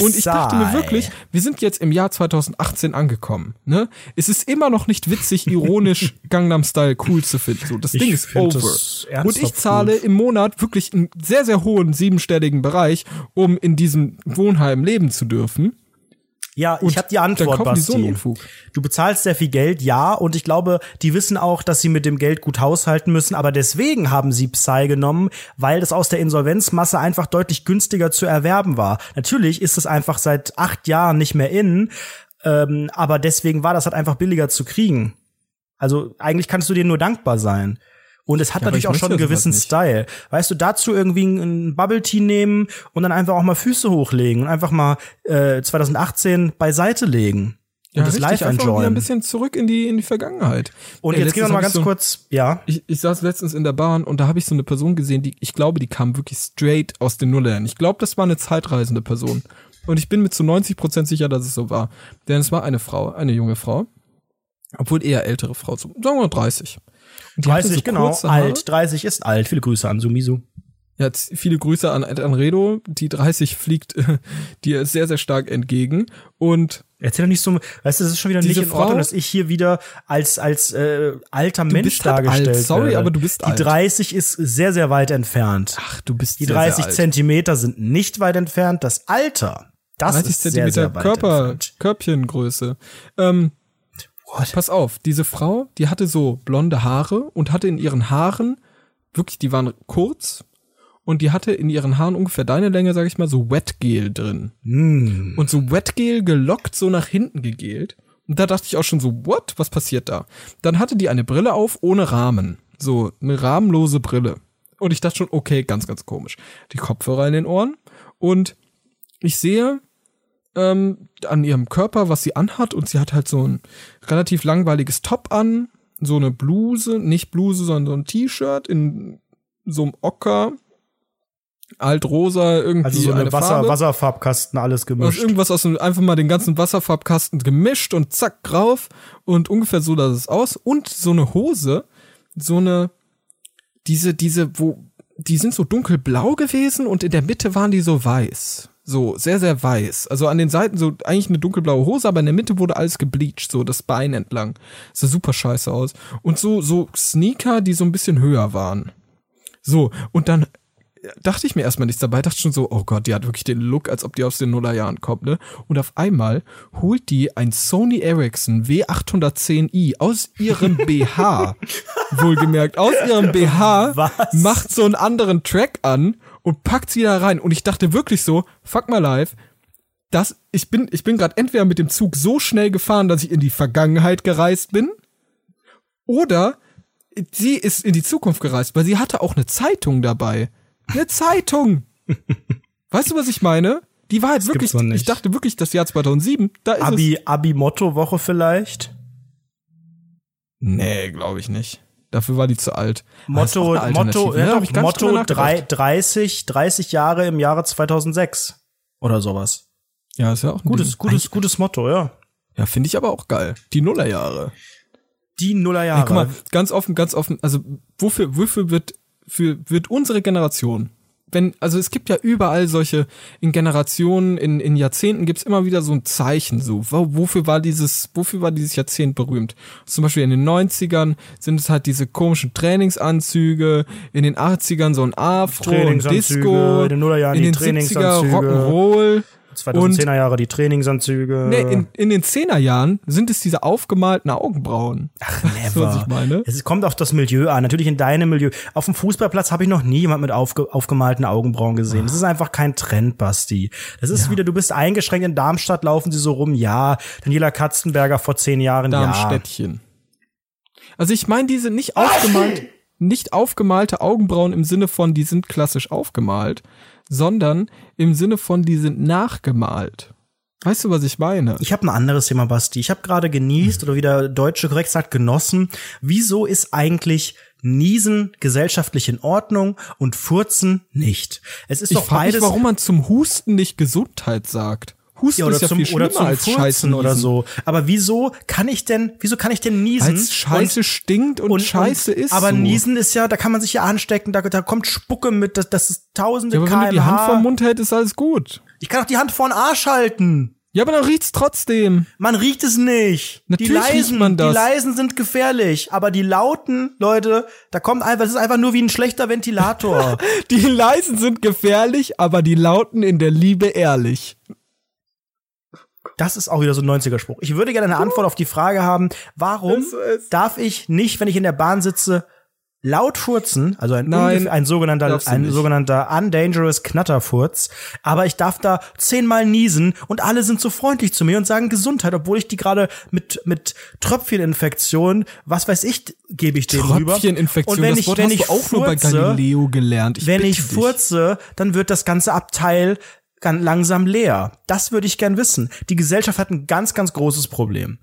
Und ich dachte mir wirklich, wir sind jetzt im Jahr 2018 angekommen. Ne? Es ist immer noch nicht witzig, ironisch Gangnam Style cool zu finden. So, das ich Ding ist over. Und ich zahle cool. im Monat wirklich einen sehr, sehr hohen siebenstelligen Bereich, um in diesem Wohnheim leben zu dürfen. Ja, und ich habe die Antwort, Basti. So du bezahlst sehr viel Geld, ja, und ich glaube, die wissen auch, dass sie mit dem Geld gut haushalten müssen, aber deswegen haben sie Psy genommen, weil das aus der Insolvenzmasse einfach deutlich günstiger zu erwerben war. Natürlich ist es einfach seit acht Jahren nicht mehr in, ähm, aber deswegen war das halt einfach billiger zu kriegen. Also eigentlich kannst du dir nur dankbar sein. Und es hat ja, natürlich auch schon einen gewissen Style. Weißt du, dazu irgendwie ein Bubble Tea nehmen und dann einfach auch mal Füße hochlegen und einfach mal äh, 2018 beiseite legen. Und ja, das richtig, live enjoyen. Wieder ein bisschen zurück in die, in die Vergangenheit. Und Ey, jetzt gehen wir mal ganz so, kurz, ja. Ich, ich saß letztens in der Bahn und da habe ich so eine Person gesehen, die, ich glaube, die kam wirklich straight aus den Nullern. Ich glaube, das war eine zeitreisende Person. Und ich bin mir zu 90% sicher, dass es so war. Denn es war eine Frau, eine junge Frau. Obwohl eher ältere Frau, so, sagen wir 30. Die 30, so genau. Alt, 30 ist alt. Viele Grüße an Sumisu. Ja, viele Grüße an, an Redo. Die 30 fliegt äh, dir sehr, sehr stark entgegen. Und Erzähl doch nicht so, weißt du, das ist schon wieder nicht in Ordnung, dass ich hier wieder als als äh, alter Mensch dargestellt halt alt, Sorry, werde. aber du bist die alt. Die 30 ist sehr sehr weit entfernt. Ach, du bist Die 30 sehr, sehr Zentimeter sind nicht weit entfernt. Das Alter, das 30 ist Zentimeter sehr, sehr weit Körper, entfernt. Körbchengröße. Ähm, What? Pass auf, diese Frau, die hatte so blonde Haare und hatte in ihren Haaren, wirklich, die waren kurz und die hatte in ihren Haaren ungefähr deine Länge, sag ich mal, so Wetgel drin. Mm. Und so Wetgel gelockt, so nach hinten gegelt. Und da dachte ich auch schon so, what? Was passiert da? Dann hatte die eine Brille auf ohne Rahmen. So eine rahmenlose Brille. Und ich dachte schon, okay, ganz, ganz komisch. Die Kopfhörer in den Ohren. Und ich sehe, ähm, an ihrem Körper, was sie anhat. Und sie hat halt so ein relativ langweiliges Top an, so eine Bluse, nicht Bluse, sondern so ein T-Shirt in so einem Ocker, altrosa, irgendwie also so eine, eine Wasser, Farbe. Wasserfarbkasten, alles gemischt. Also irgendwas aus dem, einfach mal den ganzen Wasserfarbkasten gemischt und zack, drauf. Und ungefähr so sah es aus. Und so eine Hose, so eine, diese, diese, wo, die sind so dunkelblau gewesen und in der Mitte waren die so weiß. So, sehr, sehr weiß. Also an den Seiten so eigentlich eine dunkelblaue Hose, aber in der Mitte wurde alles gebleached, so das Bein entlang. Sah super scheiße aus. Und so, so Sneaker, die so ein bisschen höher waren. So, und dann dachte ich mir erstmal nichts dabei, dachte schon so, oh Gott, die hat wirklich den Look, als ob die aus den Nullerjahren kommt, ne? Und auf einmal holt die ein Sony Ericsson W810i aus ihrem BH, wohlgemerkt, aus ihrem BH, Was? macht so einen anderen Track an und packt sie da rein. Und ich dachte wirklich so, fuck my life, das, ich bin, ich bin gerade entweder mit dem Zug so schnell gefahren, dass ich in die Vergangenheit gereist bin, oder sie ist in die Zukunft gereist, weil sie hatte auch eine Zeitung dabei. Eine Zeitung! weißt du, was ich meine? Die war halt das wirklich, ich dachte wirklich, das Jahr 2007, da ist Abi, es. Abi-Motto-Woche vielleicht? Nee, glaube ich nicht. Dafür war die zu alt. Motto, Motto, ja, doch, Motto 3, 30, 30 Jahre im Jahre 2006 oder sowas. Ja, ist ja auch ein gutes, gutes, gutes Motto, ja. Ja, finde ich aber auch geil. Die Nullerjahre. Die Nullerjahre. Hey, guck mal, ganz offen, ganz offen. Also wofür, wofür wird für wird unsere Generation wenn, also es gibt ja überall solche, in Generationen, in, in Jahrzehnten gibt's immer wieder so ein Zeichen, so, wofür war dieses, wofür war dieses Jahrzehnt berühmt? Zum Beispiel in den 90ern sind es halt diese komischen Trainingsanzüge, in den 80ern so ein Afro und Disco, in den Nullerjahren in den die Trainingsanzüge, 70er Rock'n'Roll, 2010er Jahre die Trainingsanzüge. Nee, in, in den 10er Jahren sind es diese aufgemalten Augenbrauen. Ach, never. was ich meine. Es kommt auf das Milieu an. Natürlich in deinem Milieu. Auf dem Fußballplatz habe ich noch nie jemand mit aufge, aufgemalten Augenbrauen gesehen. Das ist einfach kein Trend, Basti. Das ist ja. wieder, du bist eingeschränkt. In Darmstadt laufen sie so rum. Ja. Daniela Katzenberger vor zehn Jahren. Darmstädtchen. Ja. Also ich meine diese nicht aufgemalt, nicht aufgemalte Augenbrauen im Sinne von, die sind klassisch aufgemalt, sondern im Sinne von, die sind nachgemalt. Weißt du, was ich meine? Ich habe ein anderes Thema, Basti. Ich habe gerade genießt oder wie der Deutsche korrekt sagt, genossen. Wieso ist eigentlich Niesen gesellschaftlich in Ordnung und Furzen nicht? Es ist ich doch beides. Nicht, warum man zum Husten nicht Gesundheit sagt. Husten ja, oder ist ja zum, viel oder zum als Scheißen oder so. Aber wieso kann ich denn, wieso kann ich denn niesen? Als Scheiße und, stinkt und, und Scheiße ist. Aber so. niesen ist ja, da kann man sich ja anstecken, da, da kommt Spucke mit, das, das ist tausende ja, aber kmh. Wenn du die Hand vom Mund hält, ist alles gut. Ich kann auch die Hand vor den Arsch halten. Ja, aber dann riecht's trotzdem. Man riecht es nicht. Natürlich die leisen, riecht man das. Die leisen sind gefährlich, aber die lauten, Leute, da kommt einfach, das ist einfach nur wie ein schlechter Ventilator. die leisen sind gefährlich, aber die lauten in der Liebe ehrlich. Das ist auch wieder so ein 90er-Spruch. Ich würde gerne eine Antwort auf die Frage haben, warum darf ich nicht, wenn ich in der Bahn sitze, laut furzen, also ein, Nein, ein sogenannter, ein sogenannter undangerous Knatterfurz, aber ich darf da zehnmal niesen und alle sind so freundlich zu mir und sagen Gesundheit, obwohl ich die gerade mit, mit Tröpfcheninfektion, was weiß ich, gebe ich denen rüber. Tröpfcheninfektion, und wenn ich, wenn ich auch furze, nur bei Galileo gelernt. Ich wenn ich furze, dann wird das ganze Abteil ganz langsam leer. Das würde ich gern wissen. Die Gesellschaft hat ein ganz, ganz großes Problem.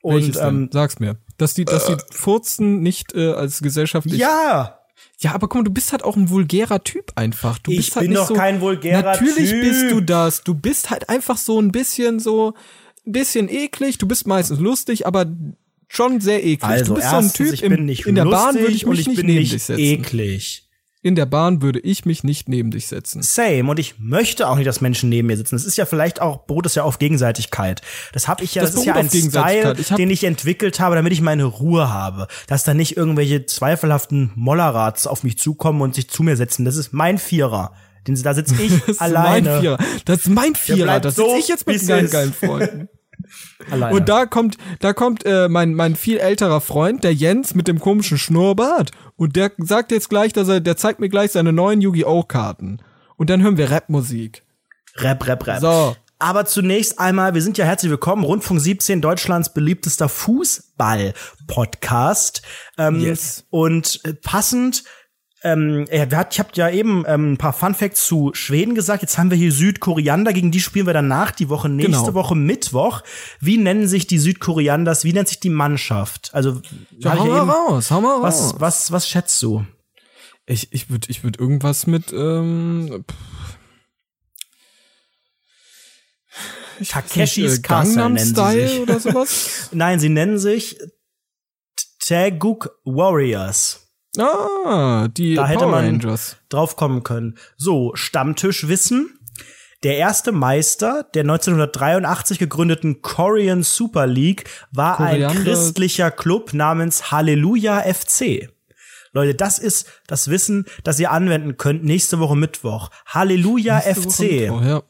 Und ähm, sag's mir, dass die, dass die Furzen nicht äh, als gesellschaftlich. Ja. Ja, aber guck mal, du bist halt auch ein vulgärer Typ einfach. Du ich bist halt bin nicht doch so, kein vulgärer Natürlich typ. bist du das. Du bist halt einfach so ein bisschen so, ein bisschen eklig. Du bist meistens lustig, aber schon sehr eklig. Also du bist erstens, so ein Typ ich bin im, nicht in der Bahn würde ich mich ich nicht bin neben nicht dich setzen. eklig. In der Bahn würde ich mich nicht neben dich setzen. Same. Und ich möchte auch nicht, dass Menschen neben mir sitzen. Das ist ja vielleicht auch, beruht es ja auf Gegenseitigkeit. Das habe ich ja, das, das ist ja ein Style, ich den ich entwickelt habe, damit ich meine Ruhe habe. Dass da nicht irgendwelche zweifelhaften Mollerrats auf mich zukommen und sich zu mir setzen. Das ist mein Vierer. Den, da sitze ich das alleine. Ist mein Vierer. Das ist mein Vierer. Das sitze so, ich jetzt mit geilen, geilen Freunden. Alleine. Und da kommt, da kommt äh, mein, mein viel älterer Freund, der Jens mit dem komischen Schnurrbart. Und der sagt jetzt gleich, dass er, der zeigt mir gleich seine neuen Yu-Gi-Oh! Karten. Und dann hören wir Rapmusik. Rap, Rap, Rap. So. Aber zunächst einmal, wir sind ja herzlich willkommen, Rundfunk 17, Deutschlands beliebtester Fußball-Podcast. Ähm, yes. Und äh, passend ähm, ich habe ja eben ähm, ein paar Fun Facts zu Schweden gesagt. Jetzt haben wir hier Südkoriander, gegen die spielen wir danach die Woche, nächste genau. Woche Mittwoch. Wie nennen sich die Südkorianders? Wie nennt sich die Mannschaft? Also ja, hau mal eben, raus, hau mal was, raus. Was, was schätzt du? Ich, ich würde ich würd irgendwas mit ähm, Takeshis äh, Gangnam Style oder sowas? Nein, sie nennen sich Taguk Warriors. Ah, die da hätte Power man Rangers. drauf kommen können. So, Stammtischwissen. Der erste Meister der 1983 gegründeten Korean Super League war Koriander. ein christlicher Club namens Halleluja FC. Leute, das ist das Wissen, das ihr anwenden könnt nächste Woche Mittwoch. Halleluja nächste FC. Mittwoch, ja.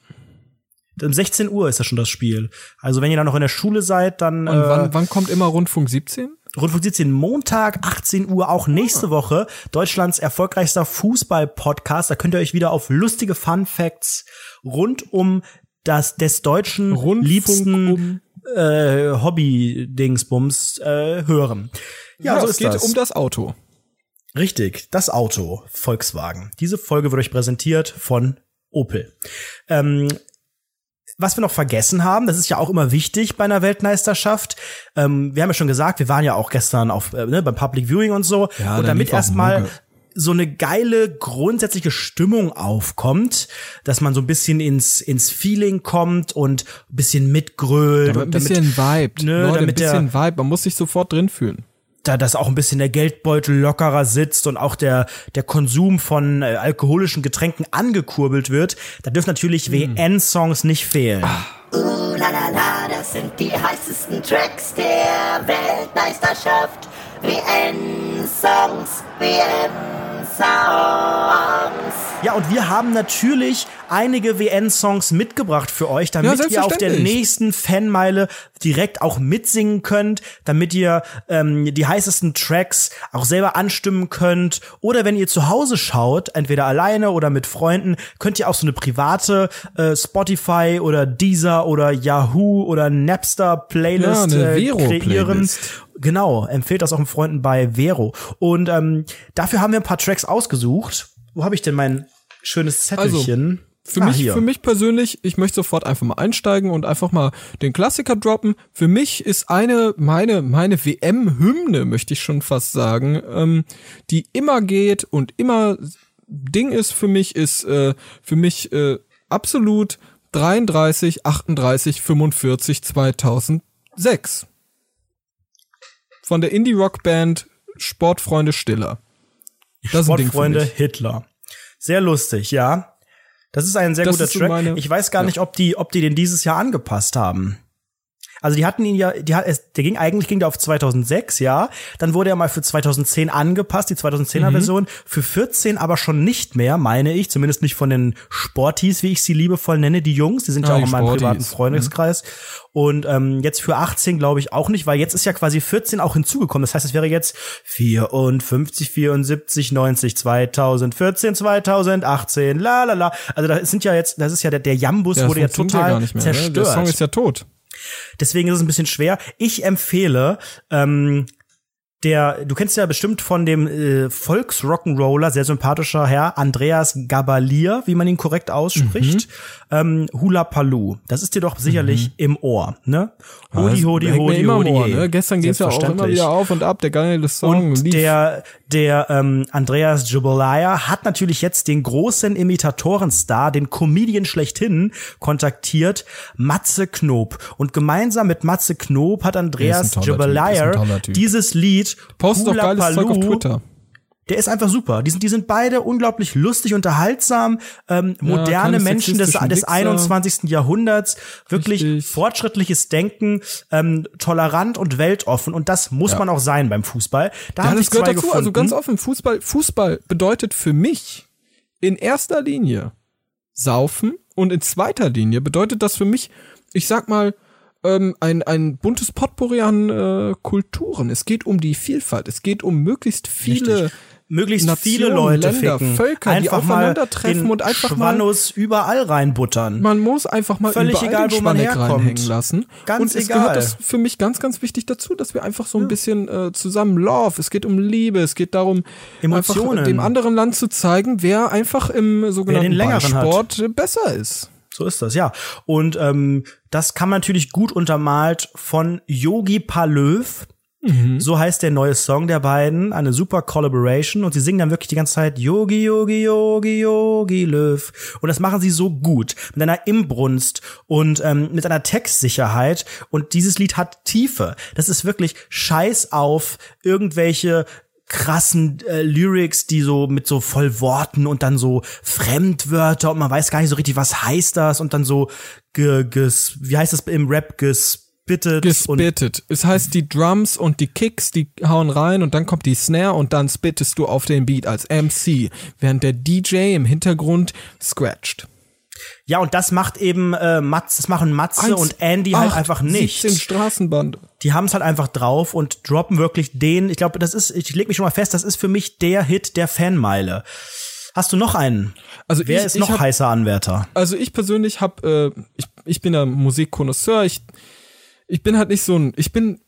Um 16 Uhr ist das schon das Spiel. Also wenn ihr dann noch in der Schule seid, dann. Und wann, äh, wann kommt immer Rundfunk 17? Rundfunk 17 Montag 18 Uhr auch nächste ah. Woche Deutschlands erfolgreichster Fußball-Podcast. Da könnt ihr euch wieder auf lustige Fun Facts rund um das des deutschen Rundfunk liebsten um äh, Hobby-Dingsbums äh, hören. Ja, ja so es geht das. um das Auto. Richtig, das Auto, Volkswagen. Diese Folge wird euch präsentiert von Opel. Ähm, was wir noch vergessen haben, das ist ja auch immer wichtig bei einer Weltmeisterschaft. Ähm, wir haben ja schon gesagt, wir waren ja auch gestern auf äh, ne, beim Public Viewing und so. Ja, und damit erstmal so eine geile grundsätzliche Stimmung aufkommt, dass man so ein bisschen ins ins Feeling kommt und ein bisschen mitgrölt damit ein bisschen Vibe, ne, damit ein bisschen der, Vibe, man muss sich sofort drin fühlen da dass auch ein bisschen der Geldbeutel lockerer sitzt und auch der der Konsum von äh, alkoholischen Getränken angekurbelt wird, da dürfen natürlich mm. WN-Songs nicht fehlen. Uh, la, la, la, das sind die heißesten Tracks der Weltmeisterschaft. WN-Songs, WN-Songs. Ja, und wir haben natürlich einige WN-Songs mitgebracht für euch, damit ja, ihr auf der nächsten Fanmeile direkt auch mitsingen könnt, damit ihr ähm, die heißesten Tracks auch selber anstimmen könnt. Oder wenn ihr zu Hause schaut, entweder alleine oder mit Freunden, könnt ihr auch so eine private äh, Spotify oder Deezer oder Yahoo oder Napster Playlist ja, äh, kreieren. Genau, empfehlt das auch mit Freunden bei Vero. Und ähm, dafür haben wir ein paar Tracks ausgesucht. Wo habe ich denn mein schönes Zettelchen? Also. Für ah, mich, hier. für mich persönlich, ich möchte sofort einfach mal einsteigen und einfach mal den Klassiker droppen. Für mich ist eine, meine, meine WM-Hymne, möchte ich schon fast sagen, ähm, die immer geht und immer Ding ist für mich, ist äh, für mich äh, absolut 33, 38, 45, 2006 von der Indie-Rock-Band Sportfreunde Stiller. Das Sportfreunde Hitler. Sehr lustig, ja. Das ist ein sehr das guter Track. Ich weiß gar ja. nicht, ob die, ob die den dieses Jahr angepasst haben. Also die hatten ihn ja, die hat, der ging eigentlich ging der auf 2006, ja. Dann wurde er mal für 2010 angepasst, die 2010er mhm. Version. Für 14 aber schon nicht mehr, meine ich. Zumindest nicht von den Sporties, wie ich sie liebevoll nenne, die Jungs. Die sind ah, ja auch in meinem Sporties. privaten Freundeskreis. Mhm. Und ähm, jetzt für 18 glaube ich auch nicht, weil jetzt ist ja quasi 14 auch hinzugekommen. Das heißt, es wäre jetzt 54, 74, 90, 2014, 2018, la la la. Also das sind ja jetzt, das ist ja der, der Jambus ja, wurde ja total mehr, zerstört. Ne? Der Song ist ja tot. Deswegen ist es ein bisschen schwer. Ich empfehle ähm, der, du kennst ja bestimmt von dem äh, Volksrock'n'Roller, sehr sympathischer Herr, Andreas Gabalier, wie man ihn korrekt ausspricht. Mhm. Ähm, Hula Paloo. Das ist dir doch sicherlich mhm. im Ohr, ne? Hodi, hodi, hodi, hodi. Ohr, ne? Gestern ging es ja auch immer wieder auf und ab, der geile Song. Und lief. der, der ähm, Andreas Jubalaya hat natürlich jetzt den großen Imitatorenstar, den Comedian schlechthin, kontaktiert, Matze Knob. Und gemeinsam mit Matze Knob hat Andreas Jubalaya dieses Lied Post doch geiles Zeug auf Twitter. Der ist einfach super. Die sind, die sind beide unglaublich lustig, unterhaltsam, ähm, moderne ja, Menschen des, des 21. Jahrhunderts, wirklich Richtig. fortschrittliches Denken, ähm, tolerant und weltoffen. Und das muss ja. man auch sein beim Fußball. Da ja, haben das gehört dazu. Gefunden. Also ganz offen, Fußball, Fußball bedeutet für mich in erster Linie saufen und in zweiter Linie bedeutet das für mich, ich sag mal, ähm, ein, ein buntes Potpourri an äh, Kulturen. Es geht um die Vielfalt. Es geht um möglichst viele. Richtig. Möglichst Nationen, viele Leute Länder, ficken. Völker, einfach die aufeinandertreffen und einfach Schwannus mal überall reinbuttern. Man muss einfach mal Völlig egal, wo man herkommt. lassen. Ganz und es egal. gehört das für mich ganz, ganz wichtig dazu, dass wir einfach so ein ja. bisschen äh, zusammen Love. Es geht um Liebe. Es geht darum, Emotionen. einfach dem anderen Land zu zeigen, wer einfach im sogenannten Sport besser ist. So ist das, ja. Und ähm, das kann man natürlich gut untermalt von Yogi Palöv. Mhm. So heißt der neue Song der beiden, eine super Collaboration und sie singen dann wirklich die ganze Zeit Yogi, Yogi, Yogi, Yogi Löw. Und das machen sie so gut, mit einer Imbrunst und ähm, mit einer Textsicherheit. Und dieses Lied hat Tiefe. Das ist wirklich Scheiß auf irgendwelche krassen äh, Lyrics, die so mit so voll Worten und dann so Fremdwörter und man weiß gar nicht so richtig, was heißt das und dann so ge, ges, wie heißt das im Rap ges gespittet. Gespittet. Es heißt, die Drums und die Kicks, die hauen rein und dann kommt die Snare und dann spittest du auf den Beat als MC, während der DJ im Hintergrund scratcht. Ja, und das macht eben äh, Matze, das machen Matze Eins, und Andy halt acht, einfach nicht. 17 Straßenband. Die haben es halt einfach drauf und droppen wirklich den, ich glaube, das ist, ich leg mich schon mal fest, das ist für mich der Hit der Fanmeile. Hast du noch einen? Also Wer ich, ist noch hab, heißer Anwärter? Also ich persönlich habe, äh, ich, ich bin ein Musikkonnoisseur, ich, ich bin halt nicht so ein, ich bin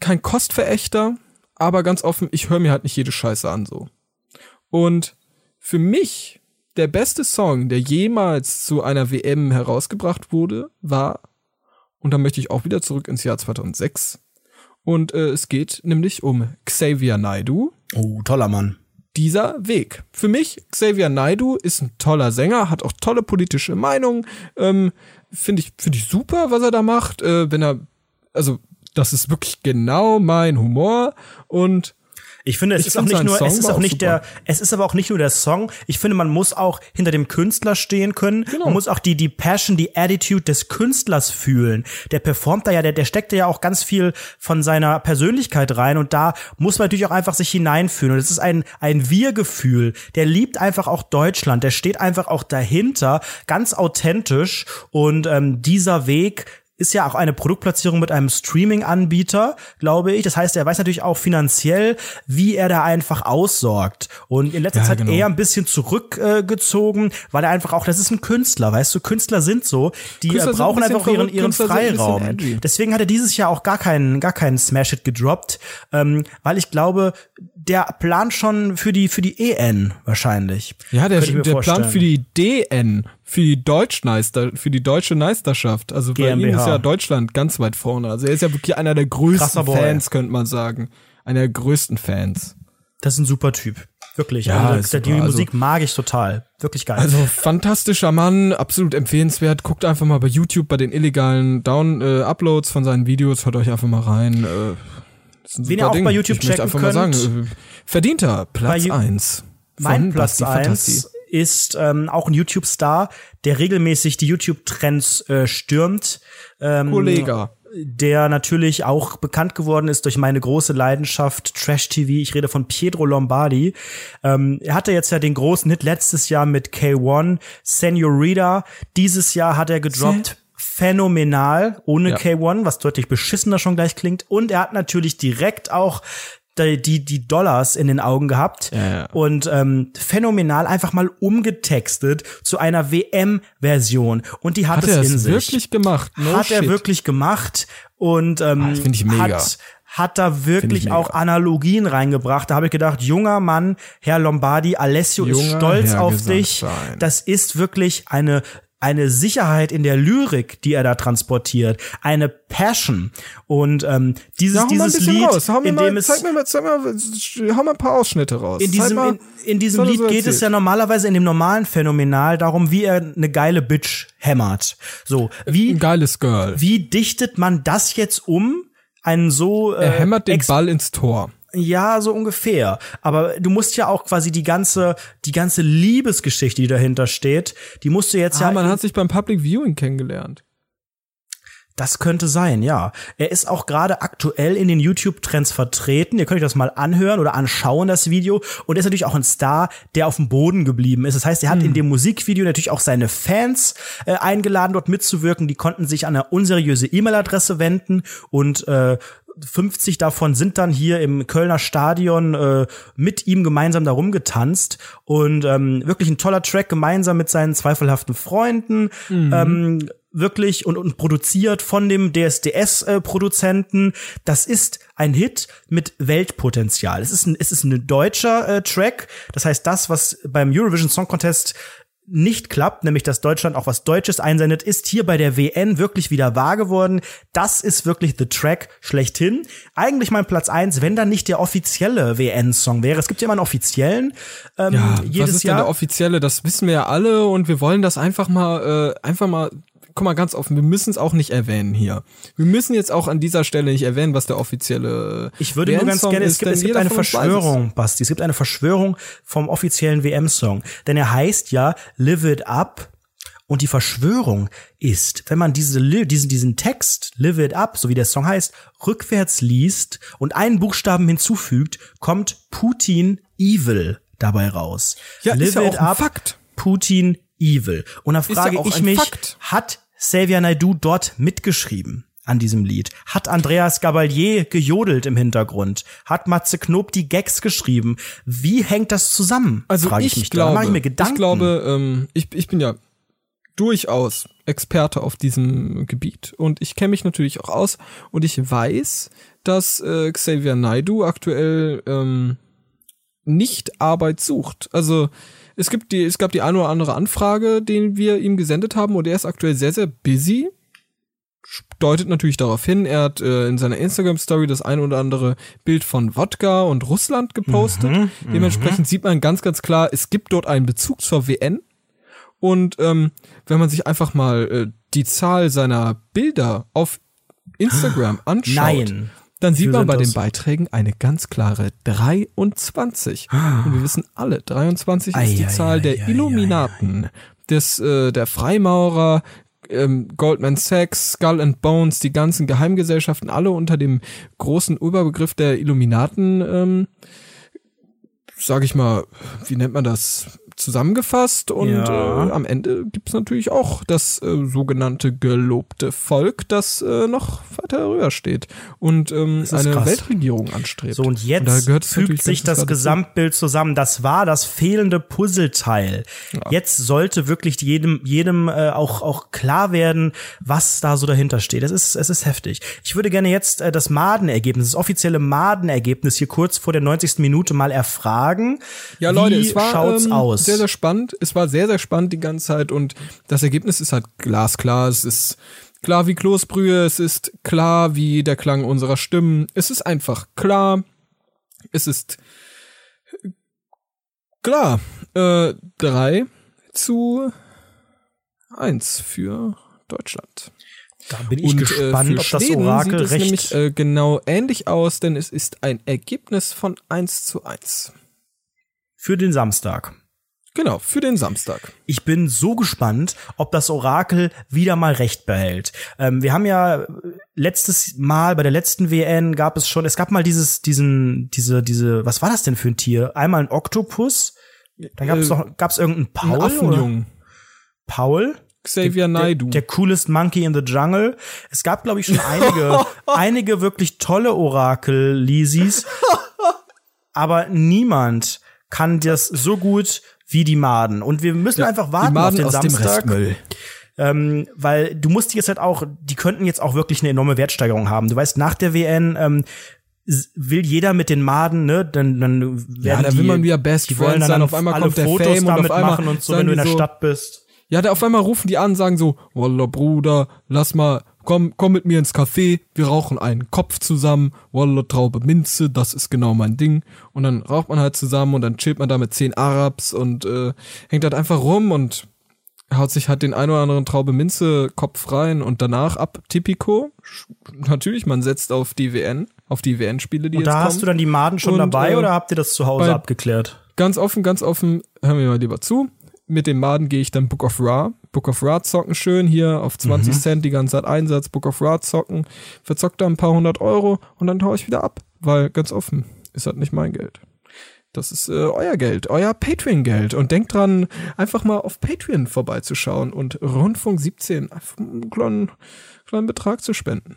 kein Kostverächter, aber ganz offen, ich höre mir halt nicht jede Scheiße an so. Und für mich der beste Song, der jemals zu einer WM herausgebracht wurde, war, und da möchte ich auch wieder zurück ins Jahr 2006, und äh, es geht nämlich um Xavier Naidu. Oh, toller Mann. Dieser Weg. Für mich, Xavier Naidu ist ein toller Sänger, hat auch tolle politische Meinungen. Ähm, Finde ich, finde ich super, was er da macht. Äh, wenn er, also, das ist wirklich genau mein Humor. Und ich finde, es ich ist auch nicht nur, Song es ist auch nicht super. der, es ist aber auch nicht nur der Song. Ich finde, man muss auch hinter dem Künstler stehen können. Genau. Man muss auch die, die Passion, die Attitude des Künstlers fühlen. Der performt da ja, der, der steckt ja auch ganz viel von seiner Persönlichkeit rein und da muss man natürlich auch einfach sich hineinfühlen. Und es ist ein, ein Wir-Gefühl. Der liebt einfach auch Deutschland. Der steht einfach auch dahinter, ganz authentisch und ähm, dieser Weg ist ja auch eine Produktplatzierung mit einem Streaming-Anbieter, glaube ich. Das heißt, er weiß natürlich auch finanziell, wie er da einfach aussorgt. Und in letzter ja, Zeit genau. eher ein bisschen zurückgezogen, äh, weil er einfach auch, das ist ein Künstler, weißt du, Künstler sind so, die Künstler brauchen ein einfach ihren, ihren Freiraum. Deswegen hat er dieses Jahr auch gar keinen, gar keinen Smash-It gedroppt, ähm, weil ich glaube, der plant schon für die, für die EN wahrscheinlich. Ja, der, der plant für die DN für die Deutschmeister, für die deutsche Meisterschaft. Also bei GmbH. ihm ist ja Deutschland ganz weit vorne. Also er ist ja wirklich einer der größten Fans, könnte man sagen. Einer der größten Fans. Das ist ein super Typ. Wirklich. Ja, also, die also, Musik mag ich total. Wirklich geil. Also fantastischer Mann, absolut empfehlenswert. Guckt einfach mal bei YouTube bei den illegalen Down äh, Uploads von seinen Videos, hört euch einfach mal rein. Äh, Wen ihr auch Ding. bei YouTube ich checken einfach könnt. Mal sagen, äh, verdienter Platz eins. Mein Platz eins ist ähm, auch ein YouTube-Star, der regelmäßig die YouTube-Trends äh, stürmt. Ähm, Kollege der natürlich auch bekannt geworden ist durch meine große Leidenschaft Trash TV. Ich rede von Pietro Lombardi. Ähm, er hatte jetzt ja den großen Hit letztes Jahr mit K1, Senorita. Dieses Jahr hat er gedroppt. Phänomenal, ohne ja. K1, was deutlich beschissener schon gleich klingt. Und er hat natürlich direkt auch die, die Dollars in den Augen gehabt ja, ja. und ähm, phänomenal einfach mal umgetextet zu einer WM-Version. Und die hat, hat es in sich. wirklich gemacht? No hat shit. er wirklich gemacht und ähm, ah, ich mega. hat hat da wirklich auch Analogien reingebracht. Da habe ich gedacht, junger Mann, Herr Lombardi, Alessio Junger ist stolz Herr auf dich. Das ist wirklich eine eine Sicherheit in der Lyrik, die er da transportiert, eine Passion und ähm, dieses ja, dieses Lied, in dem es zeig mir mal, zeig mal, hau mal ein paar Ausschnitte raus. In diesem mal, in, in, diesem Lied so geht es ja normalerweise in dem normalen Phänomenal darum, wie er eine geile Bitch hämmert. So wie ein geiles Girl. Wie dichtet man das jetzt um? Einen so äh, er hämmert den Ball ins Tor. Ja, so ungefähr. Aber du musst ja auch quasi die ganze, die ganze Liebesgeschichte, die dahinter steht, die musst du jetzt ah, ja. Man hat sich beim Public Viewing kennengelernt. Das könnte sein, ja. Er ist auch gerade aktuell in den YouTube-Trends vertreten. Ihr könnt euch das mal anhören oder anschauen, das Video. Und er ist natürlich auch ein Star, der auf dem Boden geblieben ist. Das heißt, er hat hm. in dem Musikvideo natürlich auch seine Fans äh, eingeladen, dort mitzuwirken. Die konnten sich an eine unseriöse E-Mail-Adresse wenden und äh, 50 davon sind dann hier im Kölner Stadion äh, mit ihm gemeinsam darum getanzt und ähm, wirklich ein toller Track gemeinsam mit seinen zweifelhaften Freunden. Mhm. Ähm, wirklich und, und produziert von dem DSDS-Produzenten. Äh, das ist ein Hit mit Weltpotenzial. Es ist ein, es ist ein deutscher äh, Track. Das heißt, das, was beim Eurovision Song Contest nicht klappt, nämlich dass Deutschland auch was Deutsches einsendet, ist hier bei der WN wirklich wieder wahr geworden. Das ist wirklich the track schlechthin. Eigentlich mein Platz eins, wenn dann nicht der offizielle WN-Song wäre. Es gibt ja immer einen offiziellen. Ähm, ja, jedes was ist Jahr. denn der offizielle? Das wissen wir ja alle und wir wollen das einfach mal, äh, einfach mal guck mal ganz offen, wir müssen es auch nicht erwähnen hier. Wir müssen jetzt auch an dieser Stelle nicht erwähnen, was der offizielle Ich würde nur ganz gerne, es gibt, es gibt eine Verschwörung, Basti, es gibt eine Verschwörung vom offiziellen WM-Song. Denn er heißt ja Live It Up Und die Verschwörung ist, wenn man diese, diesen, diesen Text, Live It Up, so wie der Song heißt, rückwärts liest und einen Buchstaben hinzufügt, kommt Putin Evil dabei raus. Ja, Live ist ja It Up, Fakt. Putin Evil. Und da frage ja ich mich, Fakt. hat Xavier Naidoo dort mitgeschrieben? an diesem Lied? Hat Andreas Gabalier gejodelt im Hintergrund? Hat Matze Knob die Gags geschrieben? Wie hängt das zusammen? Also Frage ich, ich mich glaube, da. ich mir Gedanken. Ich glaube, ähm, ich, ich bin ja durchaus Experte auf diesem Gebiet und ich kenne mich natürlich auch aus und ich weiß, dass äh, Xavier Naidu aktuell ähm, nicht Arbeit sucht. Also es gibt die, es gab die eine oder andere Anfrage, den wir ihm gesendet haben und er ist aktuell sehr, sehr busy. Deutet natürlich darauf hin, er hat äh, in seiner Instagram-Story das ein oder andere Bild von Wodka und Russland gepostet. Mhm, Dementsprechend mhm. sieht man ganz, ganz klar, es gibt dort einen Bezug zur WN. Und ähm, wenn man sich einfach mal äh, die Zahl seiner Bilder auf Instagram anschaut, Nein. Dann sieht man bei den Beiträgen eine ganz klare 23. Und wir wissen alle, 23 ist die Zahl der Illuminaten, des äh, der Freimaurer, ähm, Goldman Sachs, Skull and Bones, die ganzen Geheimgesellschaften, alle unter dem großen Überbegriff der Illuminaten, ähm, sag ich mal, wie nennt man das? Zusammengefasst und ja. äh, am Ende gibt's natürlich auch das äh, sogenannte gelobte Volk, das äh, noch weiter höher steht und ähm, eine krass. Weltregierung anstrebt. So und jetzt und fügt sich das Gesamtbild zusammen. Das war das fehlende Puzzleteil. Ja. Jetzt sollte wirklich jedem jedem äh, auch auch klar werden, was da so dahinter steht. Es ist es ist heftig. Ich würde gerne jetzt äh, das Madenergebnis, das offizielle Madenergebnis hier kurz vor der 90. Minute mal erfragen. Ja, Leute, Wie es war, schaut's ähm, aus? Sehr, sehr spannend. Es war sehr, sehr spannend die ganze Zeit und das Ergebnis ist halt glasklar. Es ist klar wie Kloßbrühe, es ist klar wie der Klang unserer Stimmen. Es ist einfach klar. Es ist klar. Äh, drei zu eins für Deutschland. Da bin ich und, äh, gespannt, äh, ob das Orakel sieht recht. Es nämlich äh, genau ähnlich aus, denn es ist ein Ergebnis von eins zu eins. Für den Samstag. Genau, für den Samstag. Ich bin so gespannt, ob das Orakel wieder mal recht behält. Ähm, wir haben ja letztes Mal bei der letzten WN gab es schon, es gab mal dieses, diesen, diese, diese, was war das denn für ein Tier? Einmal ein Oktopus, dann gab es äh, noch, gab es irgendeinen Paul? Affenjungen. Paul? Xavier Naidu. Der, der coolest Monkey in the Jungle. Es gab, glaube ich, schon einige, einige wirklich tolle Orakel-Lisis. aber niemand kann das so gut wie die Maden. Und wir müssen ja, einfach warten auf den Samstag. Ähm, weil du musst jetzt halt auch, die könnten jetzt auch wirklich eine enorme Wertsteigerung haben. Du weißt, nach der WN ähm, will jeder mit den Maden, ne, dann dann werden ja, da will man wieder Best die wollen dann sein. Auf einmal kommt der Fotos Fame damit und auf einmal machen und so, wenn du in der so, Stadt bist. Ja, da auf einmal rufen die an, sagen so, Wallah Bruder, lass mal komm, komm mit mir ins Café, wir rauchen einen Kopf zusammen, Wallah, Traube, Minze, das ist genau mein Ding. Und dann raucht man halt zusammen und dann chillt man da mit zehn Arabs und äh, hängt halt einfach rum und haut sich halt den ein oder anderen Traube Minze Kopf rein und danach ab Tipico. Natürlich, man setzt auf die WN, auf die WN-Spiele, die und jetzt da hast du dann die Maden schon und, dabei äh, oder habt ihr das zu Hause abgeklärt? Ganz offen, ganz offen, hören wir mal lieber zu. Mit dem Maden gehe ich dann Book of Ra Book of Ra zocken schön hier auf 20 mhm. Cent die ganze Zeit Einsatz, Book of Ra zocken, verzockt da ein paar hundert Euro und dann haue ich wieder ab, weil ganz offen, ist halt nicht mein Geld. Das ist äh, euer Geld, euer Patreon-Geld. Und denkt dran, einfach mal auf Patreon vorbeizuschauen und Rundfunk 17 einen kleinen, kleinen Betrag zu spenden.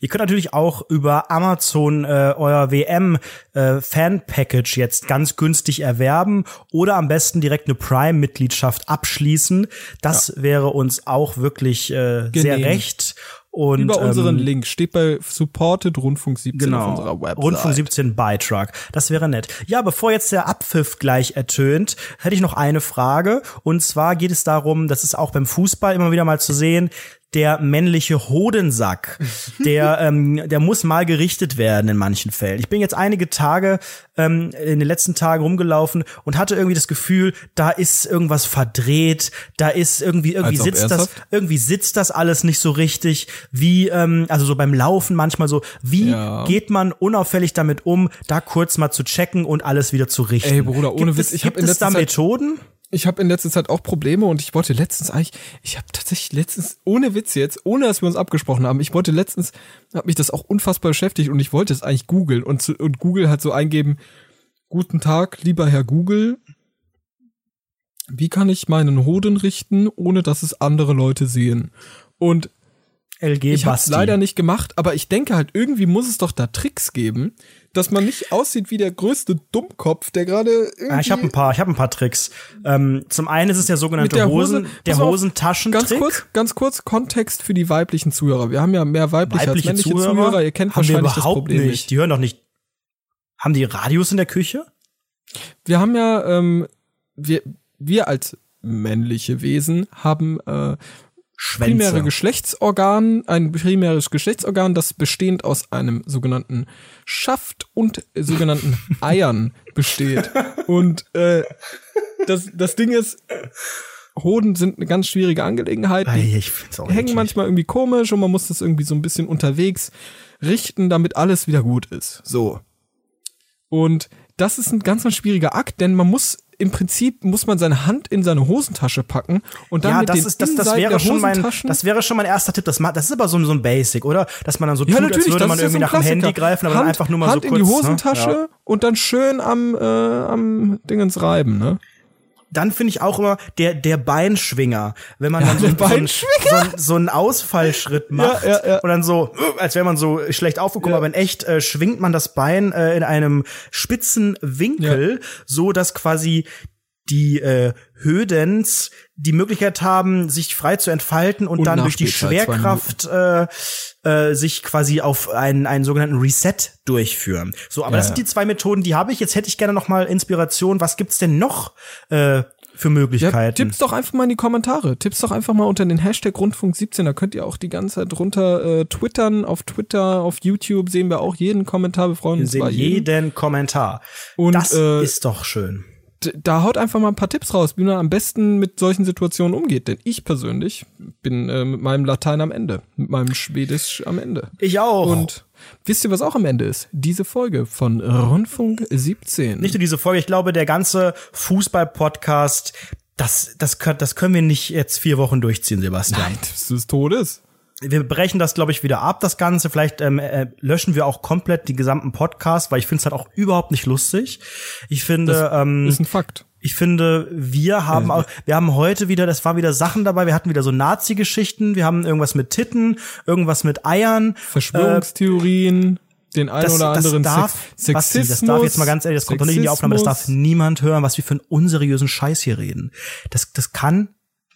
Ihr könnt natürlich auch über Amazon äh, euer WM äh, Fan Package jetzt ganz günstig erwerben oder am besten direkt eine Prime Mitgliedschaft abschließen. Das ja. wäre uns auch wirklich äh, sehr recht. Und, Über unseren ähm, Link steht bei Supported Rundfunk 17 genau, auf unserer Website. Rundfunk 17 Beitrag. Das wäre nett. Ja, bevor jetzt der Abpfiff gleich ertönt, hätte ich noch eine Frage. Und zwar geht es darum, das ist auch beim Fußball immer wieder mal zu sehen, der männliche Hodensack, der, ähm, der muss mal gerichtet werden in manchen Fällen. Ich bin jetzt einige Tage ähm, in den letzten Tagen rumgelaufen und hatte irgendwie das Gefühl, da ist irgendwas verdreht, da ist irgendwie irgendwie Als sitzt das irgendwie sitzt das alles nicht so richtig, wie ähm, also so beim Laufen manchmal so, wie ja. geht man unauffällig damit um, da kurz mal zu checken und alles wieder zu richten. Ey Bruder, ohne gibt Witz, ich habe in letzter da Zeit Methoden ich habe in letzter Zeit auch Probleme und ich wollte letztens eigentlich, ich habe tatsächlich letztens, ohne Witz jetzt, ohne dass wir uns abgesprochen haben, ich wollte letztens, hat mich das auch unfassbar beschäftigt und ich wollte es eigentlich googeln und, und Google hat so eingeben, guten Tag, lieber Herr Google, wie kann ich meinen Hoden richten, ohne dass es andere Leute sehen? Und LG ich habe leider nicht gemacht, aber ich denke halt, irgendwie muss es doch da Tricks geben, dass man nicht aussieht wie der größte Dummkopf, der gerade irgendwie. Ja, ich habe ein paar, ich habe ein paar Tricks. Ähm, zum einen ist es der sogenannte der Hosen, Hose, der Hosentaschentrick. Ganz kurz, ganz kurz Kontext für die weiblichen Zuhörer. Wir haben ja mehr weibliche, weibliche als männliche Zuhörer. Zuhörer. Ihr kennt wahrscheinlich das Problem nicht. nicht. Die hören doch nicht. Haben die Radios in der Küche? Wir haben ja, ähm, wir, wir als männliche Wesen haben äh, Schwänze. primäre Geschlechtsorgan, ein primäres Geschlechtsorgan, das bestehend aus einem sogenannten Schaft und sogenannten Eiern besteht. Und äh, das, das Ding ist, Hoden sind eine ganz schwierige Angelegenheit. Die ich auch hängen manchmal irgendwie komisch und man muss das irgendwie so ein bisschen unterwegs richten, damit alles wieder gut ist. So. Und das ist ein ganz, ganz schwieriger Akt, denn man muss im Prinzip muss man seine Hand in seine Hosentasche packen und dann ja, mit das den ist, das, das wäre schon mein das wäre schon mein erster Tipp das das ist aber so, so ein Basic oder dass man dann so ja, tut als würde man irgendwie so nach dem Handy greifen aber Hand, einfach nur mal Hand so kurz in die Hosentasche ne? ja. und dann schön am äh, am Dingens reiben ne dann finde ich auch immer der der Beinschwinger, wenn man ja, dann so, so, so, so, einen Ausfallschritt macht ja, ja, und dann so, als wäre man so schlecht aufgekommen, aber in echt äh, schwingt man das Bein äh, in einem spitzen Winkel, so dass quasi die äh, Hödens die Möglichkeit haben, sich frei zu entfalten und, und dann durch die Schwerkraft äh, äh, sich quasi auf einen, einen sogenannten Reset durchführen. So, aber ja, das sind die zwei Methoden, die habe ich. Jetzt hätte ich gerne noch mal Inspiration. Was gibt's denn noch äh, für Möglichkeiten? Ja, tipp's doch einfach mal in die Kommentare. Tipp's doch einfach mal unter den Hashtag Rundfunk 17. Da könnt ihr auch die ganze Zeit runter äh, twittern. Auf Twitter, auf YouTube sehen wir auch jeden Kommentar. Wir freuen wir uns sehen jeden. jeden Kommentar. Und das äh, ist doch schön da haut einfach mal ein paar Tipps raus, wie man am besten mit solchen Situationen umgeht. Denn ich persönlich bin äh, mit meinem Latein am Ende, mit meinem Schwedisch am Ende. Ich auch. Und wisst ihr, was auch am Ende ist? Diese Folge von Rundfunk 17. Nicht nur diese Folge, ich glaube, der ganze Fußball-Podcast, das, das, das können wir nicht jetzt vier Wochen durchziehen, Sebastian. Nein, das ist Todes wir brechen das, glaube ich, wieder ab, das Ganze. Vielleicht ähm, äh, löschen wir auch komplett die gesamten Podcasts, weil ich finde es halt auch überhaupt nicht lustig. Ich finde, das ähm, ist ein Fakt. Ich finde, wir haben auch, wir haben heute wieder, das war wieder Sachen dabei, wir hatten wieder so Nazi-Geschichten, wir haben irgendwas mit Titten, irgendwas mit Eiern. Verschwörungstheorien. Äh, den einen das, oder anderen das darf, Sex Basti, das darf jetzt mal ganz ehrlich, das kommt doch nicht in die Aufnahme, das darf niemand hören, was wir für einen unseriösen Scheiß hier reden. Das, das kann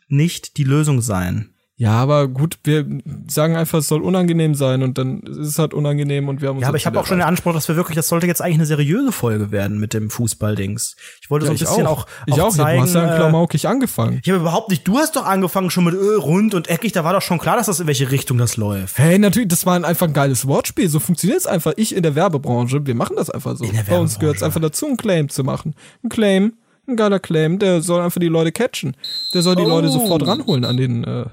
nicht die Lösung sein. Ja, aber gut, wir sagen einfach, es soll unangenehm sein und dann ist es halt unangenehm und wir haben uns Ja, aber ich habe auch schon den Anspruch, dass wir wirklich, das sollte jetzt eigentlich eine seriöse Folge werden mit dem Fußballdings. Ich wollte ja, so ein bisschen auch, auch Ich auch, zeigen, du hast ja äh, klamaukig angefangen. Ich habe überhaupt nicht, du hast doch angefangen schon mit äh, rund und eckig, da war doch schon klar, dass das in welche Richtung das läuft. Hey, natürlich, das war einfach ein geiles Wortspiel, so funktioniert es einfach. Ich in der Werbebranche, wir machen das einfach so. Bei uns gehört es einfach dazu, einen Claim zu machen. Ein Claim ein geiler Claim, der soll einfach die Leute catchen. Der soll die oh. Leute sofort ranholen an den, äh,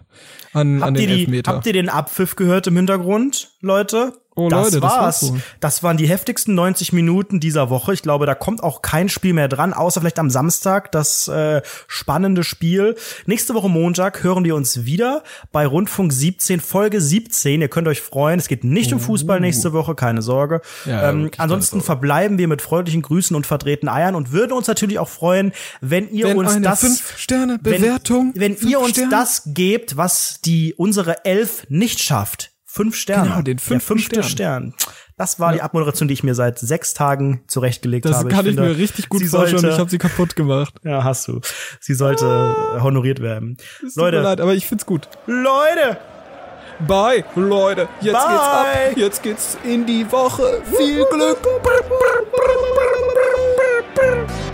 an, habt an den Elfmeter. Die, habt ihr den Abpfiff gehört im Hintergrund, Leute? Oh, das Leute, war's. Das, das waren die heftigsten 90 Minuten dieser Woche. Ich glaube, da kommt auch kein Spiel mehr dran, außer vielleicht am Samstag das äh, spannende Spiel. Nächste Woche Montag hören wir uns wieder bei Rundfunk 17, Folge 17. Ihr könnt euch freuen. Es geht nicht uh. um Fußball nächste Woche, keine Sorge. Ja, ähm, ansonsten verbleiben wir mit freundlichen Grüßen und verdrehten Eiern und würden uns natürlich auch freuen, wenn ihr wenn uns das fünf Sterne Bewertung, wenn, wenn ihr uns Sterne. das gebt, was die unsere Elf nicht schafft Fünf Sterne. Genau, den fünf fünfte Stern. Stern. Das war ja. die Abmoderation, die ich mir seit sechs Tagen zurechtgelegt das habe. Das kann ich, finde, mir richtig gut vorstellen. Ich habe sie kaputt gemacht. Ja, hast du. Sie sollte ah, honoriert werden. Es Leute, tut mir leid, aber ich find's gut. Leute, Bye, Leute. Jetzt Bye. geht's ab. Jetzt geht's in die Woche. Viel Glück.